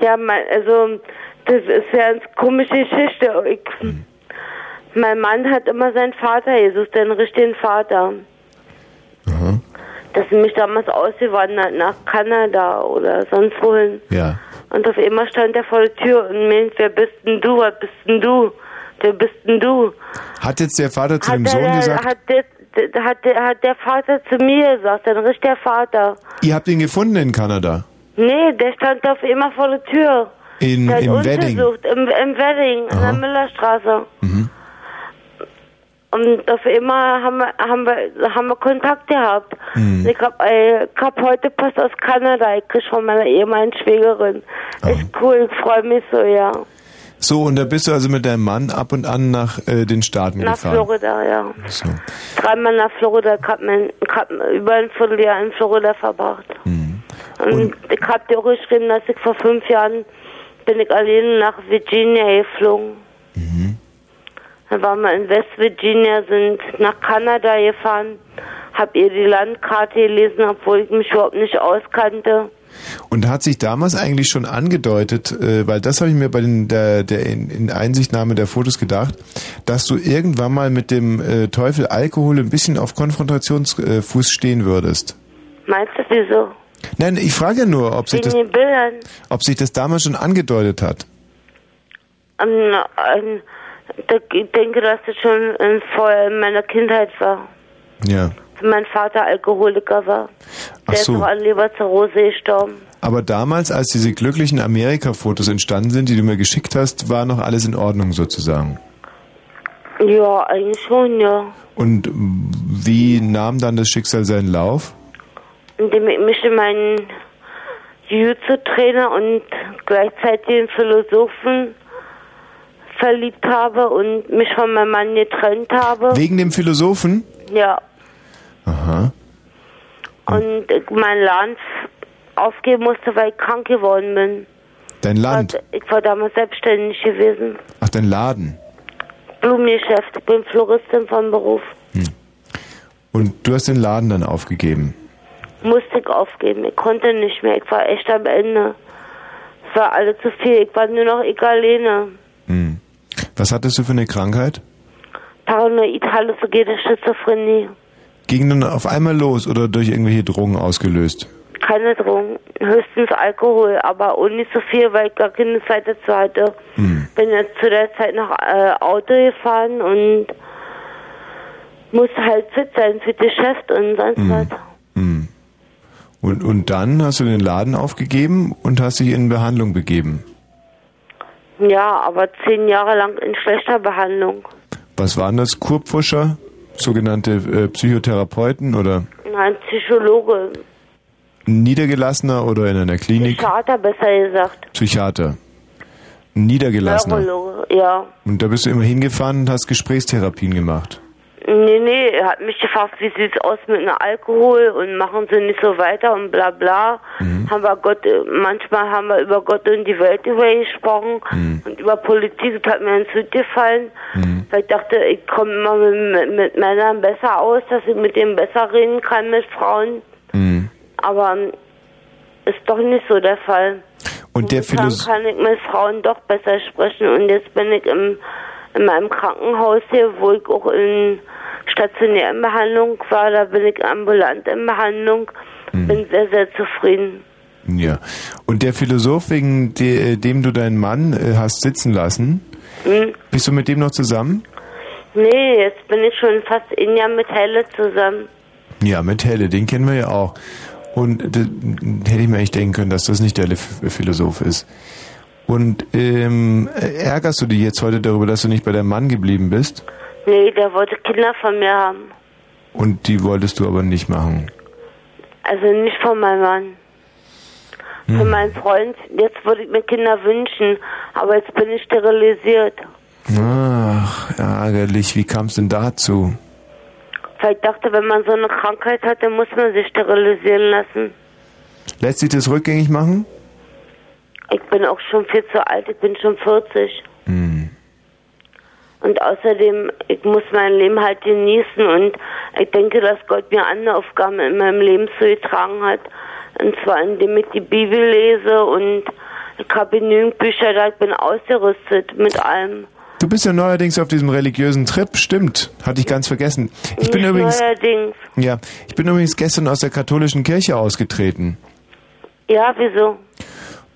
ja, mein, also, das ist ja eine komische Geschichte. Ich, Mein Mann hat immer seinen Vater, Jesus, den richtigen Vater. Das ist mich damals ausgewandert nach Kanada oder sonst wohin. Ja. Und auf einmal stand er vor der Tür und meint, wer bist denn du, was bist denn du, wer bist denn du? Hat jetzt der Vater zu Hat dem der, Sohn gesagt, hat, der, der- hat, der, hat der Vater zu mir gesagt, ein richtiger Vater. ihr habt ihn gefunden in Kanada? Nee, der stand auf immer vor der Tür. In, der im Wedding? im, im Wedding, in der Müllerstraße. Mhm. Und auf immer haben wir, haben wir, haben wir Kontakt gehabt. Mhm. Ich hab, äh, ich hab heute Post aus Kanada, ich krieg von meiner ehemaligen Schwägerin. Ist cool, ich freue mich so, ja. So, und da bist du also mit deinem Mann ab und an nach äh, den Staaten Nach gefahren? Florida, ja. So. Dreimal nach Florida, ich hab, mein, ich hab über ein Vierteljahr in Florida verbracht. Mhm. Und, ich hab dir auch geschrieben, dass ich vor fünf Jahren bin ich alleine nach Virginia geflogen. Mhm. Dann waren wir in West Virginia, sind nach Kanada gefahren, hab ihr die Landkarte gelesen, obwohl ich mich überhaupt nicht auskannte. Und hat sich damals eigentlich schon angedeutet, äh, weil das habe ich mir bei den, der, der in, in Einsichtnahme der Fotos gedacht, dass du irgendwann mal mit dem äh, Teufel Alkohol ein bisschen auf Konfrontationsfuß stehen würdest. Meinst du wieso? Nein, ich frage ja nur, ob sich, das, ob sich das damals schon angedeutet hat. Ähm, ähm, da- ich denke, dass das schon in, meiner Kindheit war. Ja. Wenn mein Vater Alkoholiker war. Der so. ist auch an Leberzirrhose gestorben. Aber damals, als diese glücklichen Amerika-Fotos entstanden sind, die du mir geschickt hast, war noch alles in Ordnung sozusagen. Ja, eigentlich schon, ja. Und wie nahm dann das Schicksal seinen Lauf? Indem ich mich in meinen Jiu-Jitsu-Trainer und gleichzeitig den Philosophen verliebt habe und mich von meinem Mann getrennt habe. Wegen dem Philosophen? Ja. Aha. Und ich meinen Laden f- aufgeben musste, weil ich krank geworden bin. Dein Land? Ich war damals selbstständig gewesen. Ach, dein Laden. Blumengeschäft. Ich bin Floristin von Beruf. Und du hast den Laden dann aufgegeben. Musste ich aufgeben. Ich konnte nicht mehr. Ich war echt am Ende. Es war alles zu viel. Ich war nur noch ich alleine. Hm. Was hattest du für eine Krankheit? Paranoid, halluzinogene Schizophrenie. Ging dann auf einmal los oder durch irgendwelche Drogen ausgelöst? Keine Drogen. Höchstens Alkohol, aber auch nicht so viel, weil ich gar keine Zeit dazu hatte. Bin jetzt zu der Zeit noch äh, Auto gefahren und musste halt fit sein für das Geschäft und sonst was. Hm. Und, und dann hast du den Laden aufgegeben und hast dich in Behandlung begeben. Ja, aber zehn Jahre lang in schlechter Behandlung. Was waren das? Kurpfuscher? Sogenannte äh, Psychotherapeuten oder Nein, Psychologe, Niedergelassener oder in einer Klinik? Psychiater besser gesagt. Psychiater. Niedergelassener. Neurologe, ja. Und da bist du immer hingefahren und hast Gesprächstherapien gemacht. Nee, nee, er hat mich gefragt, wie sieht's aus mit einem Alkohol und machen sie nicht so weiter und bla bla. Haben wir Gott, äh, manchmal haben wir über Gott und die Welt über gesprochen und über Politik, das hat mir ins Hut gefallen, weil ich dachte, ich komme immer mit, mit, mit Männern besser aus, dass ich mit denen besser reden kann, mit Frauen. Mhm. Aber ähm, ist doch nicht so der Fall. Und der Philosoph. kann ich mit Frauen doch besser sprechen und jetzt bin ich im in meinem Krankenhaus hier, wo ich auch in stationär in Behandlung war, da bin ich ambulant in Behandlung. Bin sehr, sehr zufrieden. Ja. Und der Philosoph, wegen de, dem du deinen Mann äh, hast sitzen lassen, Hm? bist du mit dem noch zusammen? Nee, jetzt bin ich schon fast ein Jahr mit Helle zusammen. Ja, mit Helle, den kennen wir ja auch. Und d- hätte ich mir echt denken können, dass das nicht der Philosoph ist. Und ähm, ärgerst du dich jetzt heute darüber, dass du nicht bei deinem Mann geblieben bist? Nee, der wollte Kinder von mir haben. Und die wolltest du aber nicht machen. Also nicht von meinem Mann. Hm. Von meinem Freund. Jetzt würde ich mir Kinder wünschen, aber jetzt bin ich sterilisiert. Ach, ärgerlich. Wie kam es denn dazu? Weil ich dachte, wenn man so eine Krankheit hat, dann muss man sich sterilisieren lassen. Lässt sich das rückgängig machen? Ich bin auch schon viel zu alt, ich bin schon 40. Hm. Und außerdem, ich muss mein Leben halt genießen und ich denke, dass Gott mir andere Aufgaben in meinem Leben zugetragen hat. Und zwar indem ich die Bibel lese und ich habe genügend Bücher da, ich bin ausgerüstet mit allem. Du bist ja neuerdings auf diesem religiösen Trip, stimmt. Hatte ich ganz vergessen. Ich bin Nicht übrigens, neuerdings. ja, ich bin übrigens gestern aus der katholischen Kirche ausgetreten. Ja, wieso?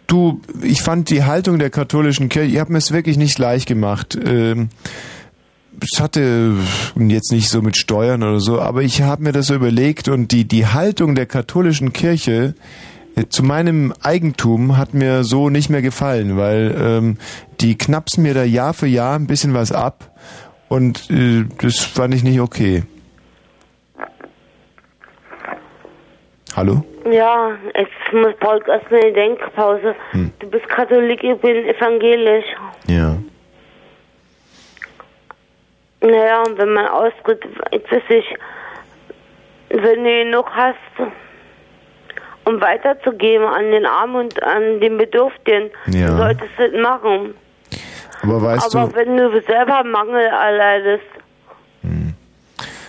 Du, ich fand die Haltung der katholischen Kirche, ihr habt mir es wirklich nicht leicht gemacht. Ähm, es hatte jetzt nicht so mit Steuern oder so, aber ich habe mir das so überlegt und die, die Haltung der katholischen Kirche äh, zu meinem Eigentum hat mir so nicht mehr gefallen, weil ähm, die knapsen mir da Jahr für Jahr ein bisschen was ab und äh, das fand ich nicht okay. Hallo? Ja, jetzt muss Paul erstmal eine Denkpause. Hm. Du bist Katholik, ich bin evangelisch. Ja. Naja, und wenn man austritt, ich weiß nicht, wenn du genug hast, um weiterzugeben an den Armen und an den Bedürftigen, Ja. du solltest das machen. Aber weißt Aber du, wenn du selber Mangel erleidest,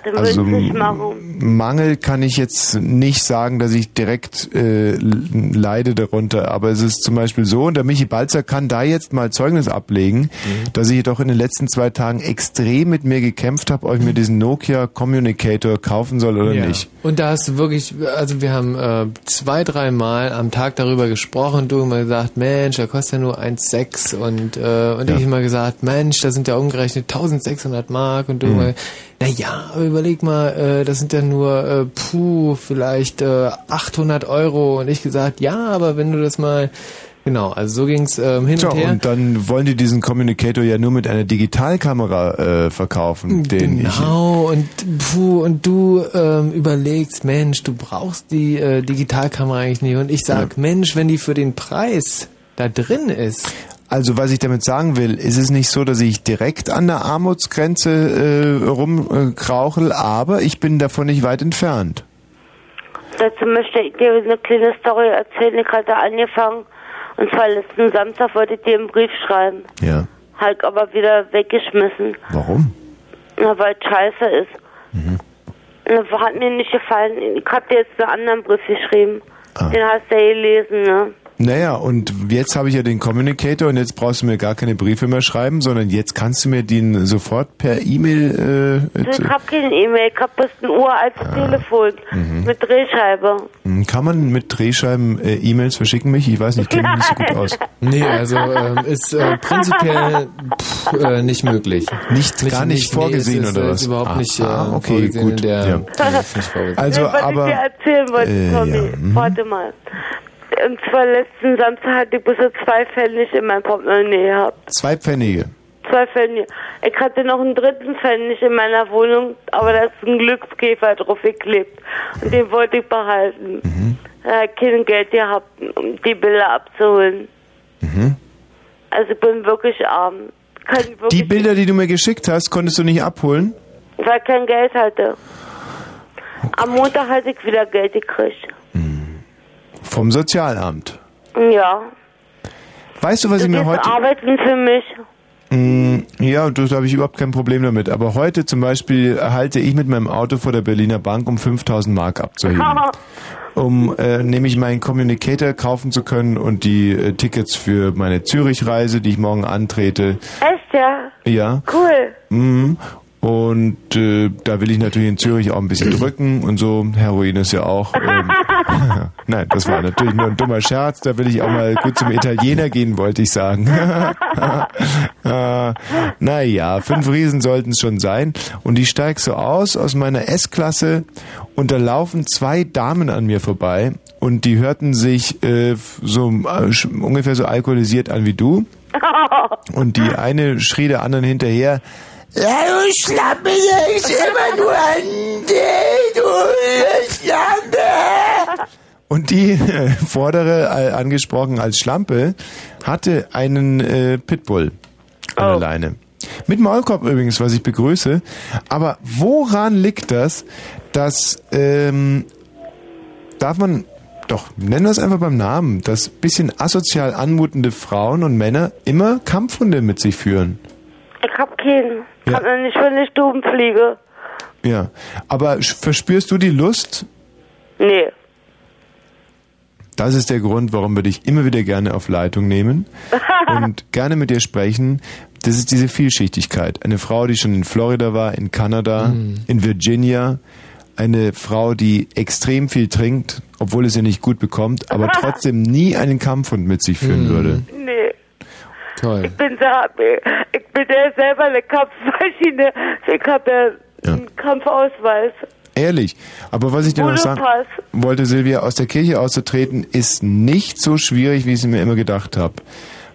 dann Also. Mangel kann ich jetzt nicht sagen, dass ich direkt äh, leide darunter, aber es ist zum Beispiel so, und der Michi Balzer kann da jetzt mal Zeugnis ablegen, dass ich doch in den letzten zwei Tagen extrem mit mir gekämpft habe, ob ich mir diesen Nokia Communicator kaufen soll oder Ja. nicht. Und da hast du wirklich, also wir haben äh, zwei, drei Mal am Tag darüber gesprochen. Du immer gesagt, Mensch, der kostet ja nur 1,6 und äh, und ich immer gesagt, Mensch, da sind ja umgerechnet 1600 Mark und du Mhm. immer, na ja, aber überleg mal, äh, das sind ja nur, äh, puh, vielleicht äh, 800 Euro und ich gesagt, ja, aber wenn du das mal, genau, also so ging's ähm, hin Tja, und her. und dann wollen die diesen Communicator ja nur mit einer Digitalkamera äh, verkaufen, den ich Genau, und puh, und du ähm, überlegst, Mensch, du brauchst die äh, Digitalkamera eigentlich nicht. Und ich sag, Mensch, wenn die für den Preis da drin ist. Also was ich damit sagen will, ist es nicht so, dass ich direkt an der Armutsgrenze äh, rumkrauchel, aber ich bin davon nicht weit entfernt. Dazu möchte ich dir eine kleine Story erzählen. Ich hatte angefangen, und zwar letzten Samstag wollte ich dir einen Brief schreiben. Ja. Halt aber wieder weggeschmissen. Warum? Na, weil es scheiße ist. Na, Hat mir nicht gefallen. Ich hab dir jetzt einen anderen Brief geschrieben. Den hast du ja gelesen, ne? Naja, und jetzt habe ich ja den Communicator und jetzt brauchst du mir gar keine Briefe mehr schreiben, sondern jetzt kannst du mir den sofort per E-Mail äh, ich hab keine E-Mail, ich hab bloß ein uraltes Telefon Mhm. mit Drehscheibe. Hm, Kann man mit Drehscheiben äh, E-Mails verschicken, mich? Ich weiß nicht, ich kenne mich nicht so gut (laughs) aus. Nee, also ähm, ist äh, prinzipiell pff, äh, nicht möglich. Nicht, gar nicht vorgesehen ist, oder ist, was? Ist überhaupt Ah, nicht äh, ah, okay, vorgesehen gut, der. ja. Nee, ist nicht vorgesehen. Also, was aber- ich dir erzählen wollte, Äh, Tommy, ja, mhm. warte mal. Und zwar letzten Samstag hatte ich bloß so zwei Pfennig in meinem Portemonnaie gehabt. Zwei Pfennige. Zwei Pfennige. Ich hatte noch einen dritten Pfennig in meiner Wohnung, aber da ist ein Glückskäfer drauf geklebt. Und den wollte ich behalten. Mhm. Da ich kein Geld gehabt, um die Bilder abzuholen. Mhm. Also ich bin wirklich arm. Wirklich Die Bilder, die du mir geschickt hast, konntest du nicht abholen? weil ich kein Geld hatte. Am Montag hatte ich wieder Geld gekriegt. Vom Sozialamt. Ja. Weißt du, was du ich mir heute... arbeiten für mich. Mm, Ja, da habe ich überhaupt kein Problem damit. Aber heute zum Beispiel halte ich mit meinem Auto vor der Berliner Bank, um 5000 Mark abzuheben. (laughs) um äh, nämlich meinen Communicator kaufen zu können und die äh, Tickets für meine Zürich-Reise, die ich morgen antrete. Echt, ja? Ja. Cool. Mhm. Und äh, da will ich natürlich in Zürich auch ein bisschen (laughs) drücken und so. Heroin ist ja auch. Ähm, (laughs) (laughs) Nein, das war natürlich nur ein dummer Scherz. Da will ich auch mal gut zum Italiener gehen, wollte ich sagen. (laughs) äh, naja, fünf Riesen sollten es schon sein. Und ich steig so aus aus meiner S-Klasse und da laufen zwei Damen an mir vorbei und die hörten sich äh, so äh, ungefähr so alkoholisiert an wie du. (laughs) Und die eine schrie der anderen hinterher, ja, du Schlampe, ich immer nur an dich, du Schlampe. Und die äh, vordere, äh, angesprochen als Schlampe, hatte einen äh, Pitbull an der Leine. Mit Maulkorb übrigens, was ich begrüße. Aber woran liegt das, dass, ähm, darf man, doch, nennen wir es einfach beim Namen, dass bisschen asozial anmutende Frauen und Männer immer Kampfhunde mit sich führen? Ich hab keinen. Ja. Hab noch nicht, wenn ich Stuben fliege. Ja. Aber verspürst du die Lust? Nee. Das ist der Grund, warum wir dich immer wieder gerne auf Leitung nehmen (laughs) und gerne mit dir sprechen. Das ist diese Vielschichtigkeit. Eine Frau, die schon in Florida war, in Kanada, in Virginia. Eine Frau, die extrem viel trinkt, obwohl es ihr nicht gut bekommt, aber (laughs) trotzdem nie einen Kampfhund mit sich führen würde. Toll. Ich bin so, ich bin ja selber eine Kampfmaschine. Ich habe ja einen Kampfausweis. Ehrlich. Aber was ich dir noch sagen Budopass. wollte, Silvia, aus der Kirche auszutreten, ist nicht so schwierig, wie ich es mir immer gedacht habe.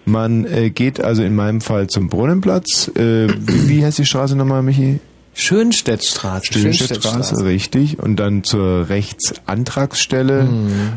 Man äh, geht also in meinem Fall zum Brunnenplatz. Äh, wie heißt die Straße nochmal, Michi? Schönstettstraße. Schönstettstraße, richtig. Und dann zur Rechtsantragsstelle.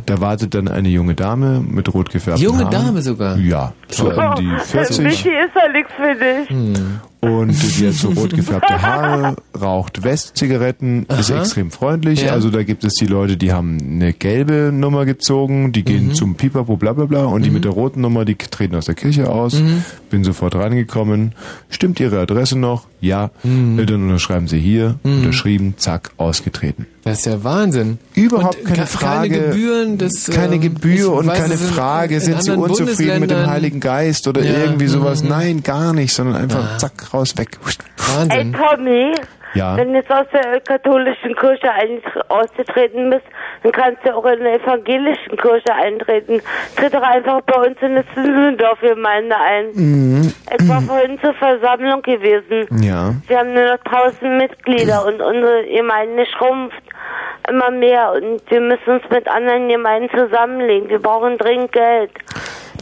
Da wartet dann eine junge Dame mit rot gefärbten Junge Haaren. Dame sogar. Ja, so um die (laughs) Michi 40. ist ja nichts für dich. Und die hat so rot gefärbte Haare, raucht West-Zigaretten, ist extrem freundlich. Ja. Also da gibt es die Leute, die haben eine gelbe Nummer gezogen, die Mhm. gehen zum Pipapo bla bla bla und die mit der roten Nummer, die treten aus der Kirche aus. Mhm. Bin sofort reingekommen. Stimmt Ihre Adresse noch? Ja. Mhm. Dann unterschreiben Sie hier, unterschrieben, zack, ausgetreten. Das ist ja Wahnsinn. Überhaupt Und keine ke- Frage. Keine Gebühren, das, keine Gebühr und weiß, keine Frage, in sind Sie unzufrieden mit dem Heiligen Geist oder Ja, irgendwie sowas? mhm. Nein, gar nicht, sondern einfach zack, raus, weg. Ey, Tommy, Ja. wenn du jetzt aus der katholischen Kirche ein ausgetreten bist, dann kannst du auch in der evangelischen Kirche eintreten. Tritt doch einfach bei uns in der Zündendorf-Gemeinde ein. Mhm. Ich war vorhin zur Versammlung gewesen. Ja. Wir haben nur noch 1000 Mitglieder und unsere Gemeinde schrumpft immer mehr und wir müssen uns mit anderen Gemeinden zusammenlegen. Wir brauchen dringend Geld.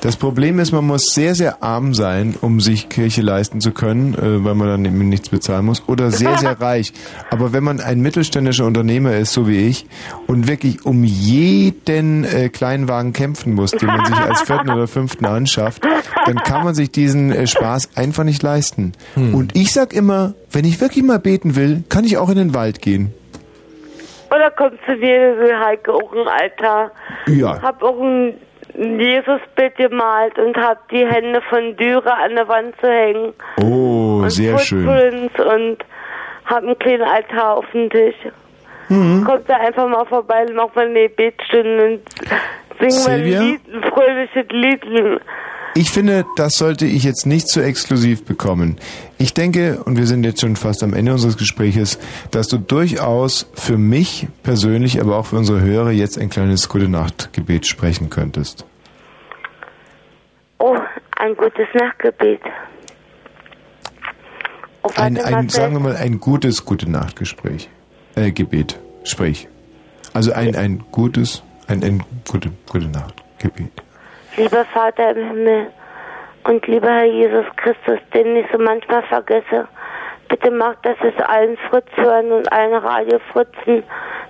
Das Problem ist, man muss sehr, sehr arm sein, um sich Kirche leisten zu können, äh, weil man dann eben nichts bezahlen muss, oder sehr, (laughs) sehr reich. Aber wenn man ein mittelständischer Unternehmer ist, so wie ich, und wirklich um jeden äh, Kleinwagen kämpfen muss, den man sich als vierten oder fünften anschafft, dann kann man sich diesen äh, Spaß einfach nicht leisten. Und ich sag immer, wenn ich wirklich mal beten will, kann ich auch in den Wald gehen. Oder kommt zu dir, so Heike, auch ein Altar. Ja. Hab auch ein Jesusbild gemalt und hab die Hände von Dürer an der Wand zu hängen. Oh, und sehr schön. Und hab einen kleinen Altar auf dem Tisch. Mhm. Kommt da einfach mal vorbei, macht mal eine Betstunde und singen mal ein Lied, ein fröhliches Lied. Ich finde, das sollte ich jetzt nicht so exklusiv bekommen. Ich denke, und wir sind jetzt schon fast am Ende unseres Gespräches, dass du durchaus für mich persönlich, aber auch für unsere Hörer jetzt ein kleines Gute-Nacht-Gebet sprechen könntest. Oh, ein gutes Nachtgebet. Oh, Ein, ein sagen wir mal, ein gutes Gute-Nacht-Gespräch. Äh, Gebet. Sprich. Also ein, ein gutes, ein, ein gute, gute Nacht-Gebet. Lieber Vater im Himmel und lieber Herr Jesus Christus, den ich so manchmal vergesse, bitte mach, dass es allen Fritz hören und allen Radiofritzen,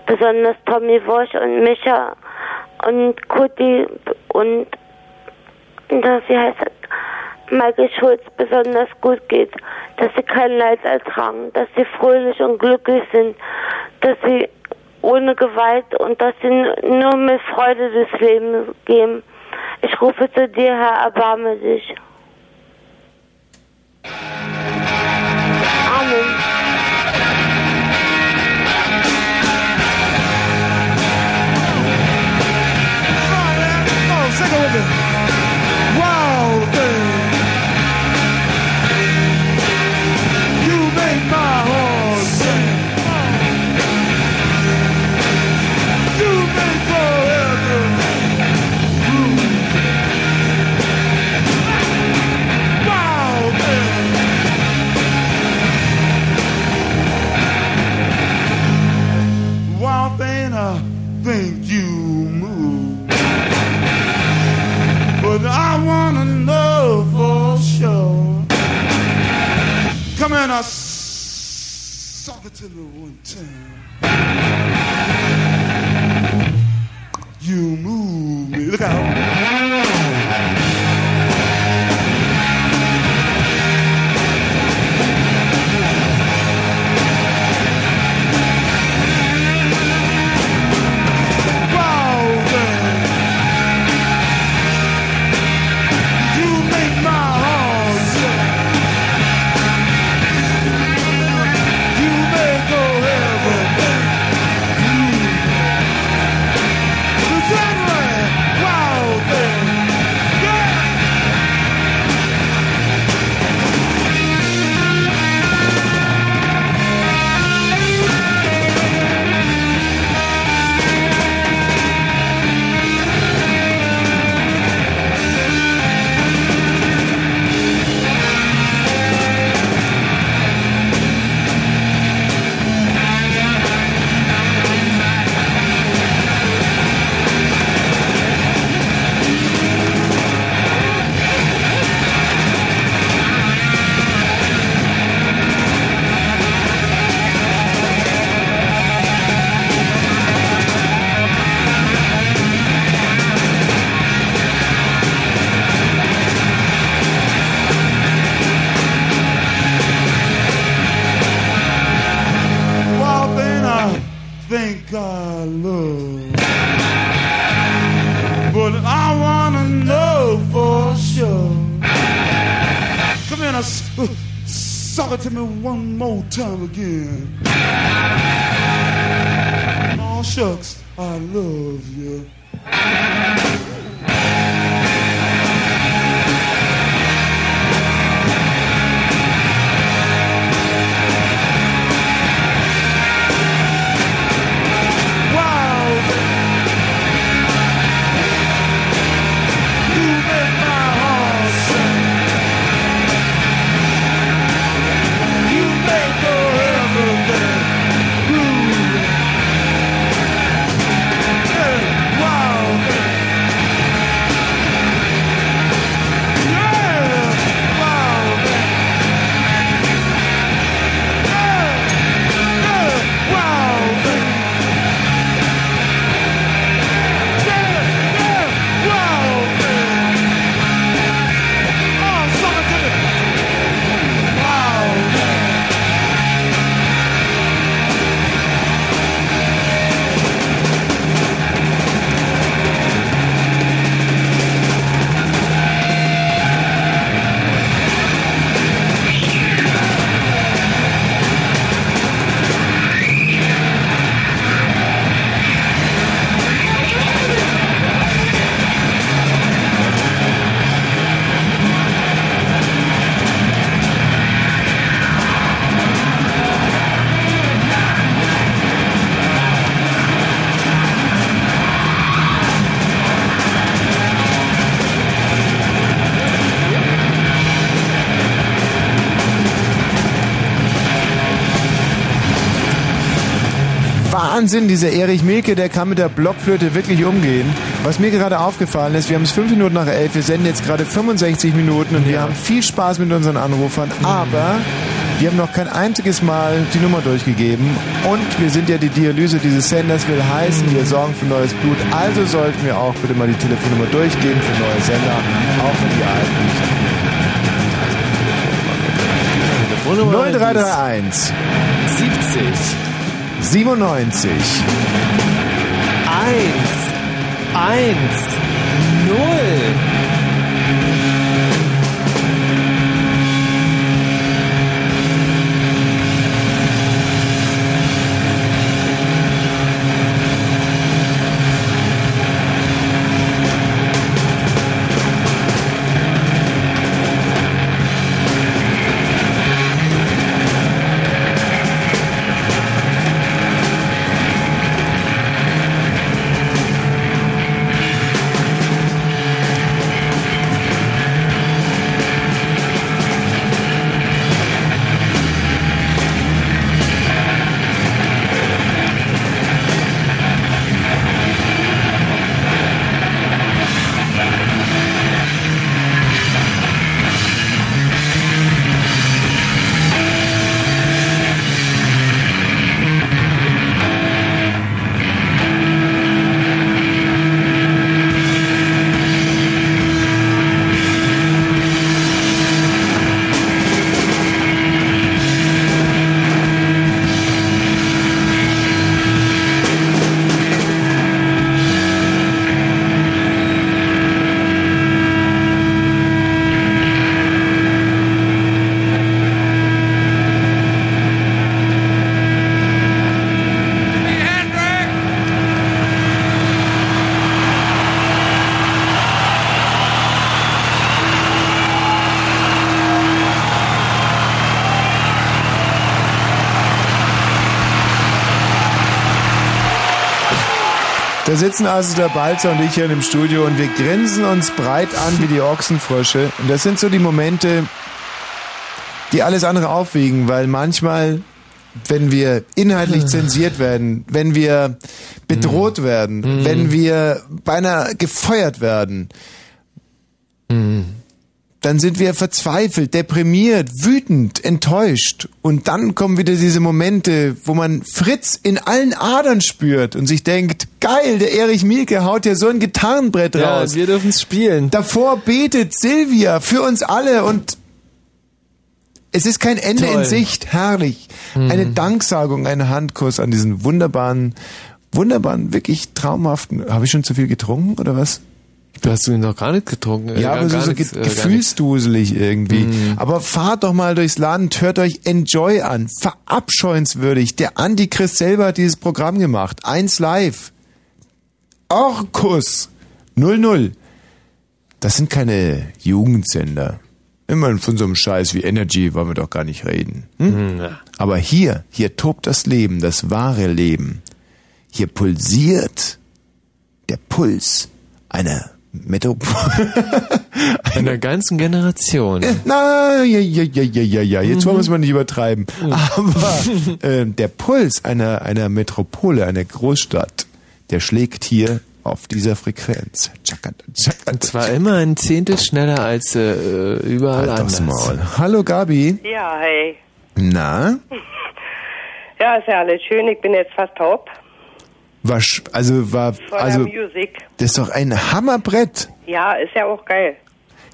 besonders Tommy Wosch und Micha und Kuti und, das, wie heißt das, Michael Schulz besonders gut geht, dass sie kein Leid ertragen, dass sie fröhlich und glücklich sind, dass sie ohne Gewalt und dass sie nur mit Freude des Lebens geben. Ich rufe zu dir, Herr, erbarme dich. Come in, I suck it to me one time. You move me. Look out. It to me one more time again. Oh shucks, I love you. Wahnsinn, dieser Erich Milke, der kann mit der Blockflöte wirklich umgehen. Was mir gerade aufgefallen ist, wir haben es fünf Minuten nach elf, wir senden jetzt gerade 65 Minuten und wir haben viel Spaß mit unseren Anrufern, aber wir haben noch kein einziges Mal die Nummer durchgegeben und wir sind ja die Dialyse dieses Senders, will heißen, wir sorgen für neues Blut, also sollten wir auch bitte mal die Telefonnummer durchgeben für neue Sender, auch wenn die alten. Nicht 0331 70 97 1 1 Da sitzen also der Balzer und ich hier im Studio und wir grinsen uns breit an wie die Ochsenfrösche. Und das sind so die Momente, die alles andere aufwiegen, weil manchmal, wenn wir inhaltlich zensiert werden, wenn wir bedroht werden, wenn wir beinahe gefeuert werden, dann sind wir verzweifelt, deprimiert, wütend, enttäuscht. Und dann kommen wieder diese Momente, wo man Fritz in allen Adern spürt und sich denkt, geil, der Erich Mielke haut ja so ein Gitarrenbrett Ja, raus. wir dürfen es spielen. Davor betet Silvia für uns alle und es ist kein Ende Toll. in Sicht. Herrlich. Eine Danksagung, ein Handkuss an diesen wunderbaren, wunderbaren, wirklich traumhaften. Habe ich schon zu viel getrunken oder was? Du hast ihn noch gar nicht getrunken. äh, Ja, aber so, so äh, nichts. gefühlsduselig irgendwie. Mhm. Aber fahrt doch mal durchs Land, hört euch Enjoy an. Verabscheuenswürdig. Der Antichrist selber hat dieses Programm gemacht. Eins live. Orkus. 00. Das sind keine Jugendsender. Immerhin von so einem Scheiß wie Energy wollen wir doch gar nicht reden. Hm? Aber hier, hier tobt das Leben, das wahre Leben. Hier pulsiert der Puls einer Metropole. (laughs) Einer ganzen Generation. Na, ja, ja, ja, ja, ja, ja. Jetzt wollen wir es mal nicht übertreiben. Aber äh, der Puls einer, einer Metropole, einer Großstadt, der schlägt hier auf dieser Frequenz. Und zwar immer ein Zehntel schneller als äh, überall Halt anders. Maul. Hallo Gabi. Ja, hey. Na? (laughs) Ja, ist ja alles schön. Ich bin jetzt fast taub. War, sch- also war, Von also, Musik. das ist doch ein Hammerbrett. Ja, ist ja auch geil.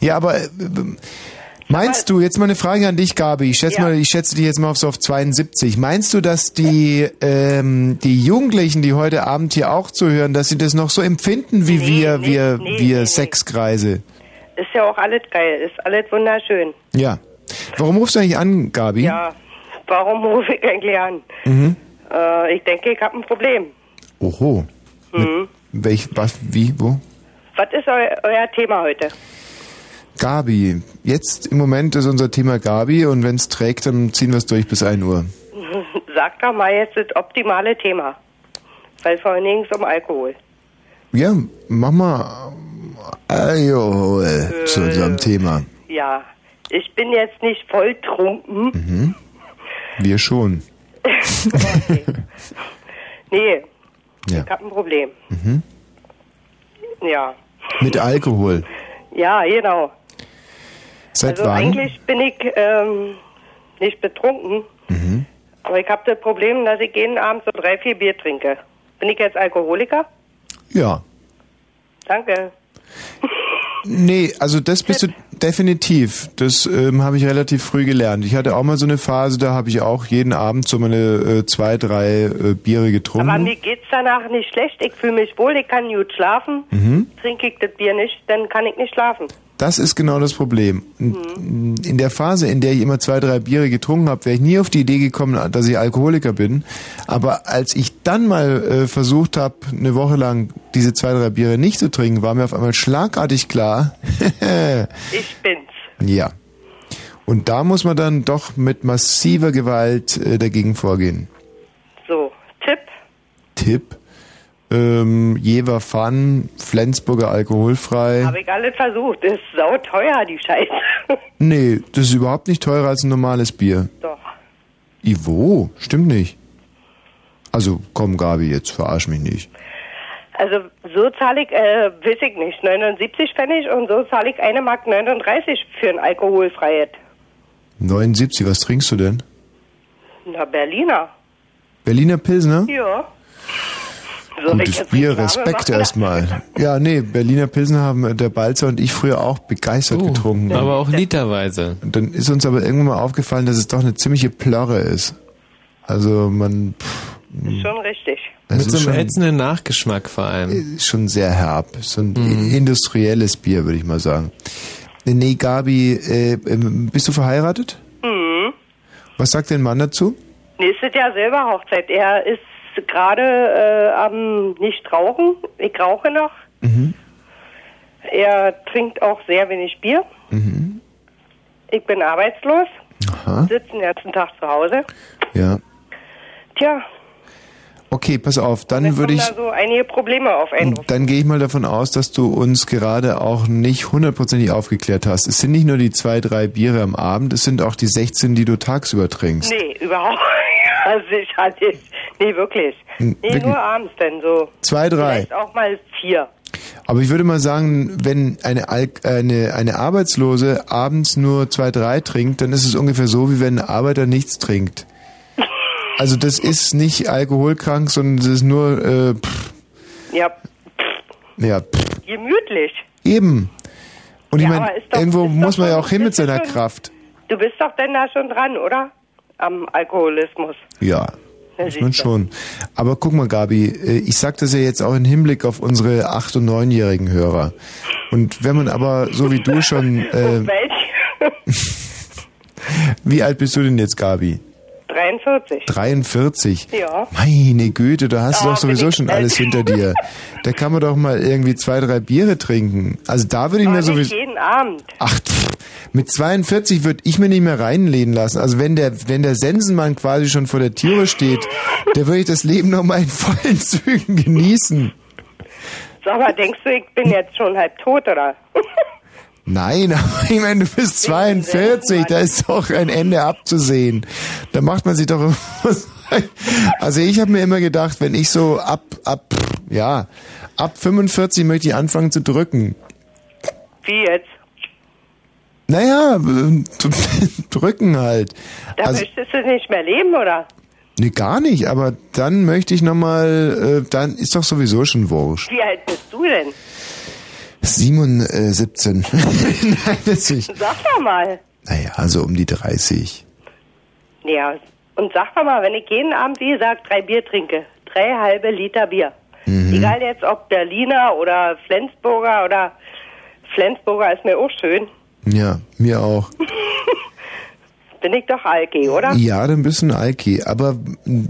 Ja, aber äh, meinst du, jetzt mal eine Frage an dich, Gabi, ich schätze Ja. mal, ich schätze dich jetzt mal auf so auf 72. Meinst du, dass die, ähm, die Jugendlichen, die heute Abend hier auch zuhören, dass sie das noch so empfinden wie Nee, wir, nee, wir, nee, wir. Sexkreise? Ist ja auch alles geil. Ist alles wunderschön. Ja. Warum rufst du eigentlich an, Gabi? Ja, warum rufe ich eigentlich an? Mhm. Äh, ich denke, ich habe ein Problem. Oho. Mhm. Welch, was, wie, wo? Was ist eu euer Thema heute? Gabi. Jetzt im Moment ist unser Thema Gabi und wenn es trägt, dann ziehen wir es durch bis 1 Uhr. (laughs) Sag doch mal jetzt das optimale Thema. Weil vorhin ging es um Alkohol. Ja, mach mal äh, Alkohol zu unserem Thema. Ja, ich bin jetzt nicht voll trunken. Mhm. Wir schon. (laughs) Nee, Ja. ich habe ein Problem. Mhm. Ja, Mit Alkohol. ja, genau. Seit also wann? eigentlich bin ich ähm, nicht betrunken, Mhm. aber ich habe das Problem, dass ich jeden Abend so drei, vier Bier trinke. Bin ich jetzt Alkoholiker? Ja. Danke. Nee, also das (laughs) bist du definitiv. Das ähm, habe ich relativ früh gelernt. Ich hatte auch mal so eine Phase, da habe ich auch jeden Abend so meine äh, zwei, drei äh, Biere getrunken. Aber mir geht's danach nicht schlecht. Ich fühle mich wohl, ich kann gut schlafen. Mhm. Trinke ich das Bier nicht, dann kann ich nicht schlafen. Das ist genau das Problem. In der Phase, in der ich immer zwei, drei Biere getrunken habe, wäre ich nie auf die Idee gekommen, dass ich Alkoholiker bin. Aber als ich dann mal äh, versucht habe, eine Woche lang diese zwei, drei Biere nicht zu trinken, war mir auf einmal schlagartig klar, (laughs) Ich bin's. ja. Und da muss man dann doch mit massiver Gewalt äh, dagegen vorgehen. So, Tipp. Tipp, ähm, Jever Fun, Flensburger alkoholfrei. Habe ich alles versucht. Ist sauteuer, die Scheiße. (laughs) Nee, das ist überhaupt nicht teurer als ein normales Bier. Doch. Ivo, stimmt nicht. Also komm, Gabi, jetzt verarsch mich nicht. Also so zahle ich, äh, weiß ich nicht, 79 Pfennig und so zahle ich eine Mark 39 für ein alkoholfreies. 79, was trinkst du denn? Na, Berliner. Berliner Pilsner? Ja. Ich Gutes Bier, Respekt erstmal. Ja, nee, Berliner Pilsner haben äh, der Balzer und ich früher auch begeistert getrunken. Aber auch literweise. Und dann ist uns aber irgendwann mal aufgefallen, dass es doch eine ziemliche Plörre ist. Also man pff, Ist schon richtig. Es Mit ist so einem schon- ätzenden Nachgeschmack vor allem. ist schon sehr herb. So ein Mhm. industrielles Bier, würde ich mal sagen. Nee, Gabi, äh, ähm, bist du verheiratet? Mhm. Was sagt dein Mann dazu? Nächstes Jahr selber Hochzeit. Er ist gerade äh, am nicht rauchen. Ich rauche noch. Mhm. Er trinkt auch sehr wenig Bier. Mhm. Ich bin arbeitslos. Aha. Sitze den ganzen Tag zu Hause. Ja. Tja, Okay, pass auf, dann Dann würde ich, da so einige Probleme auf einen. dann gehe ich mal davon aus, dass du uns gerade auch nicht hundertprozentig aufgeklärt hast. Es sind nicht nur die zwei, drei Biere am Abend, es sind auch die 16, die du tagsüber trinkst. Nee, überhaupt (laughs) Also ich hatte nee, wirklich. Nee, wirklich? nur abends denn so. Zwei, drei. Vielleicht auch mal vier. Aber ich würde mal sagen, wenn eine, eine, eine Arbeitslose abends nur zwei, drei trinkt, dann ist es ungefähr so, wie wenn ein Arbeiter nichts trinkt. Also das ist nicht alkoholkrank, sondern das ist nur, äh, pff, Ja, ja, pff, gemütlich. eben. Und ich Ja, meine, ist doch- irgendwo muss man ja auch hin mit seiner schon- Kraft. Du bist doch denn da schon dran, oder? Am Alkoholismus. Ja, siehst du. schon. Aber guck mal, Gabi, äh, ich sag das ja jetzt auch im Hinblick auf unsere 8- und 9-jährigen Hörer. Und wenn man aber, so wie du schon, (laughs) äh, (laughs) wie alt bist du denn jetzt, Gabi? 43. 43. Ja. Meine Güte, da hast du doch sowieso schon alt. alles hinter dir. (laughs) Da kann man doch mal irgendwie zwei, drei Biere trinken. Also da würde ich Aber mir sowieso... jeden Abend. Ach, pff, mit 42 würde ich mir nicht mehr reinlehnen lassen. Also wenn der, wenn der Sensenmann quasi schon vor der Türe steht, der würde ich das Leben noch mal in vollen (laughs) Zügen genießen. Sag mal, denkst du, ich bin jetzt schon halb tot, oder? (laughs) Nein, (laughs) aber ich meine, du bist 42, da ist doch ein Ende abzusehen. Da macht man sich doch (laughs) Also ich habe mir immer gedacht, wenn ich so ab, ab, ja, ab 45 möchte ich anfangen zu drücken. Wie jetzt? Naja, (laughs) drücken halt. Da Also, möchtest du nicht mehr leben, oder? nee, gar nicht, aber dann möchte ich nochmal, äh, dann ist doch sowieso schon wurscht. Wie alt bist du denn? 7, äh, 17. (laughs) Nein, ist, Sag doch mal. naja, also um die 30. Ja, und sag doch mal, wenn ich jeden Abend, wie gesagt, drei Bier trinke, drei halbe Liter Bier. Mhm. Egal jetzt ob Berliner oder Flensburger oder Flensburger ist mir auch schön. Ja, mir auch. (laughs) Bin ich doch Alki, oder? Ja, dann bist du ein Alki. Aber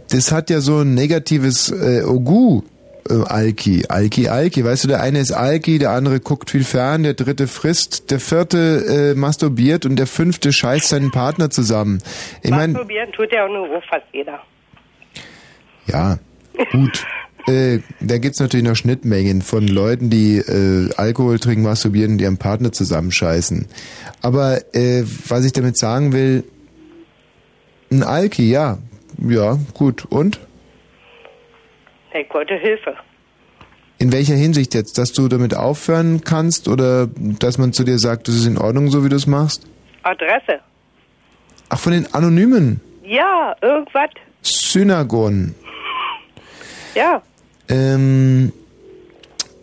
das hat ja so ein negatives äh, Ogu. Äh, Alki, Alki, Alki. Weißt du, der eine ist Alki, der andere guckt viel fern, der dritte frisst, der vierte äh, masturbiert und der fünfte scheißt seinen Partner zusammen. Ich Masturbieren tut ja auch nur fast jeder. ja, gut. (laughs) Äh, da gibt's natürlich noch Schnittmengen von Leuten, die äh, Alkohol trinken, masturbieren und ihrem Partner zusammenscheißen. Aber äh, was ich damit sagen will, ein Alki, ja. Ja, gut. Und? Ich wollte Hilfe. In welcher Hinsicht jetzt? Dass du damit aufhören kannst oder dass man zu dir sagt, das ist in Ordnung, so wie du es machst? Adresse. Ach, von den Anonymen. Ja, irgendwas. Synagon. Ja. Ähm,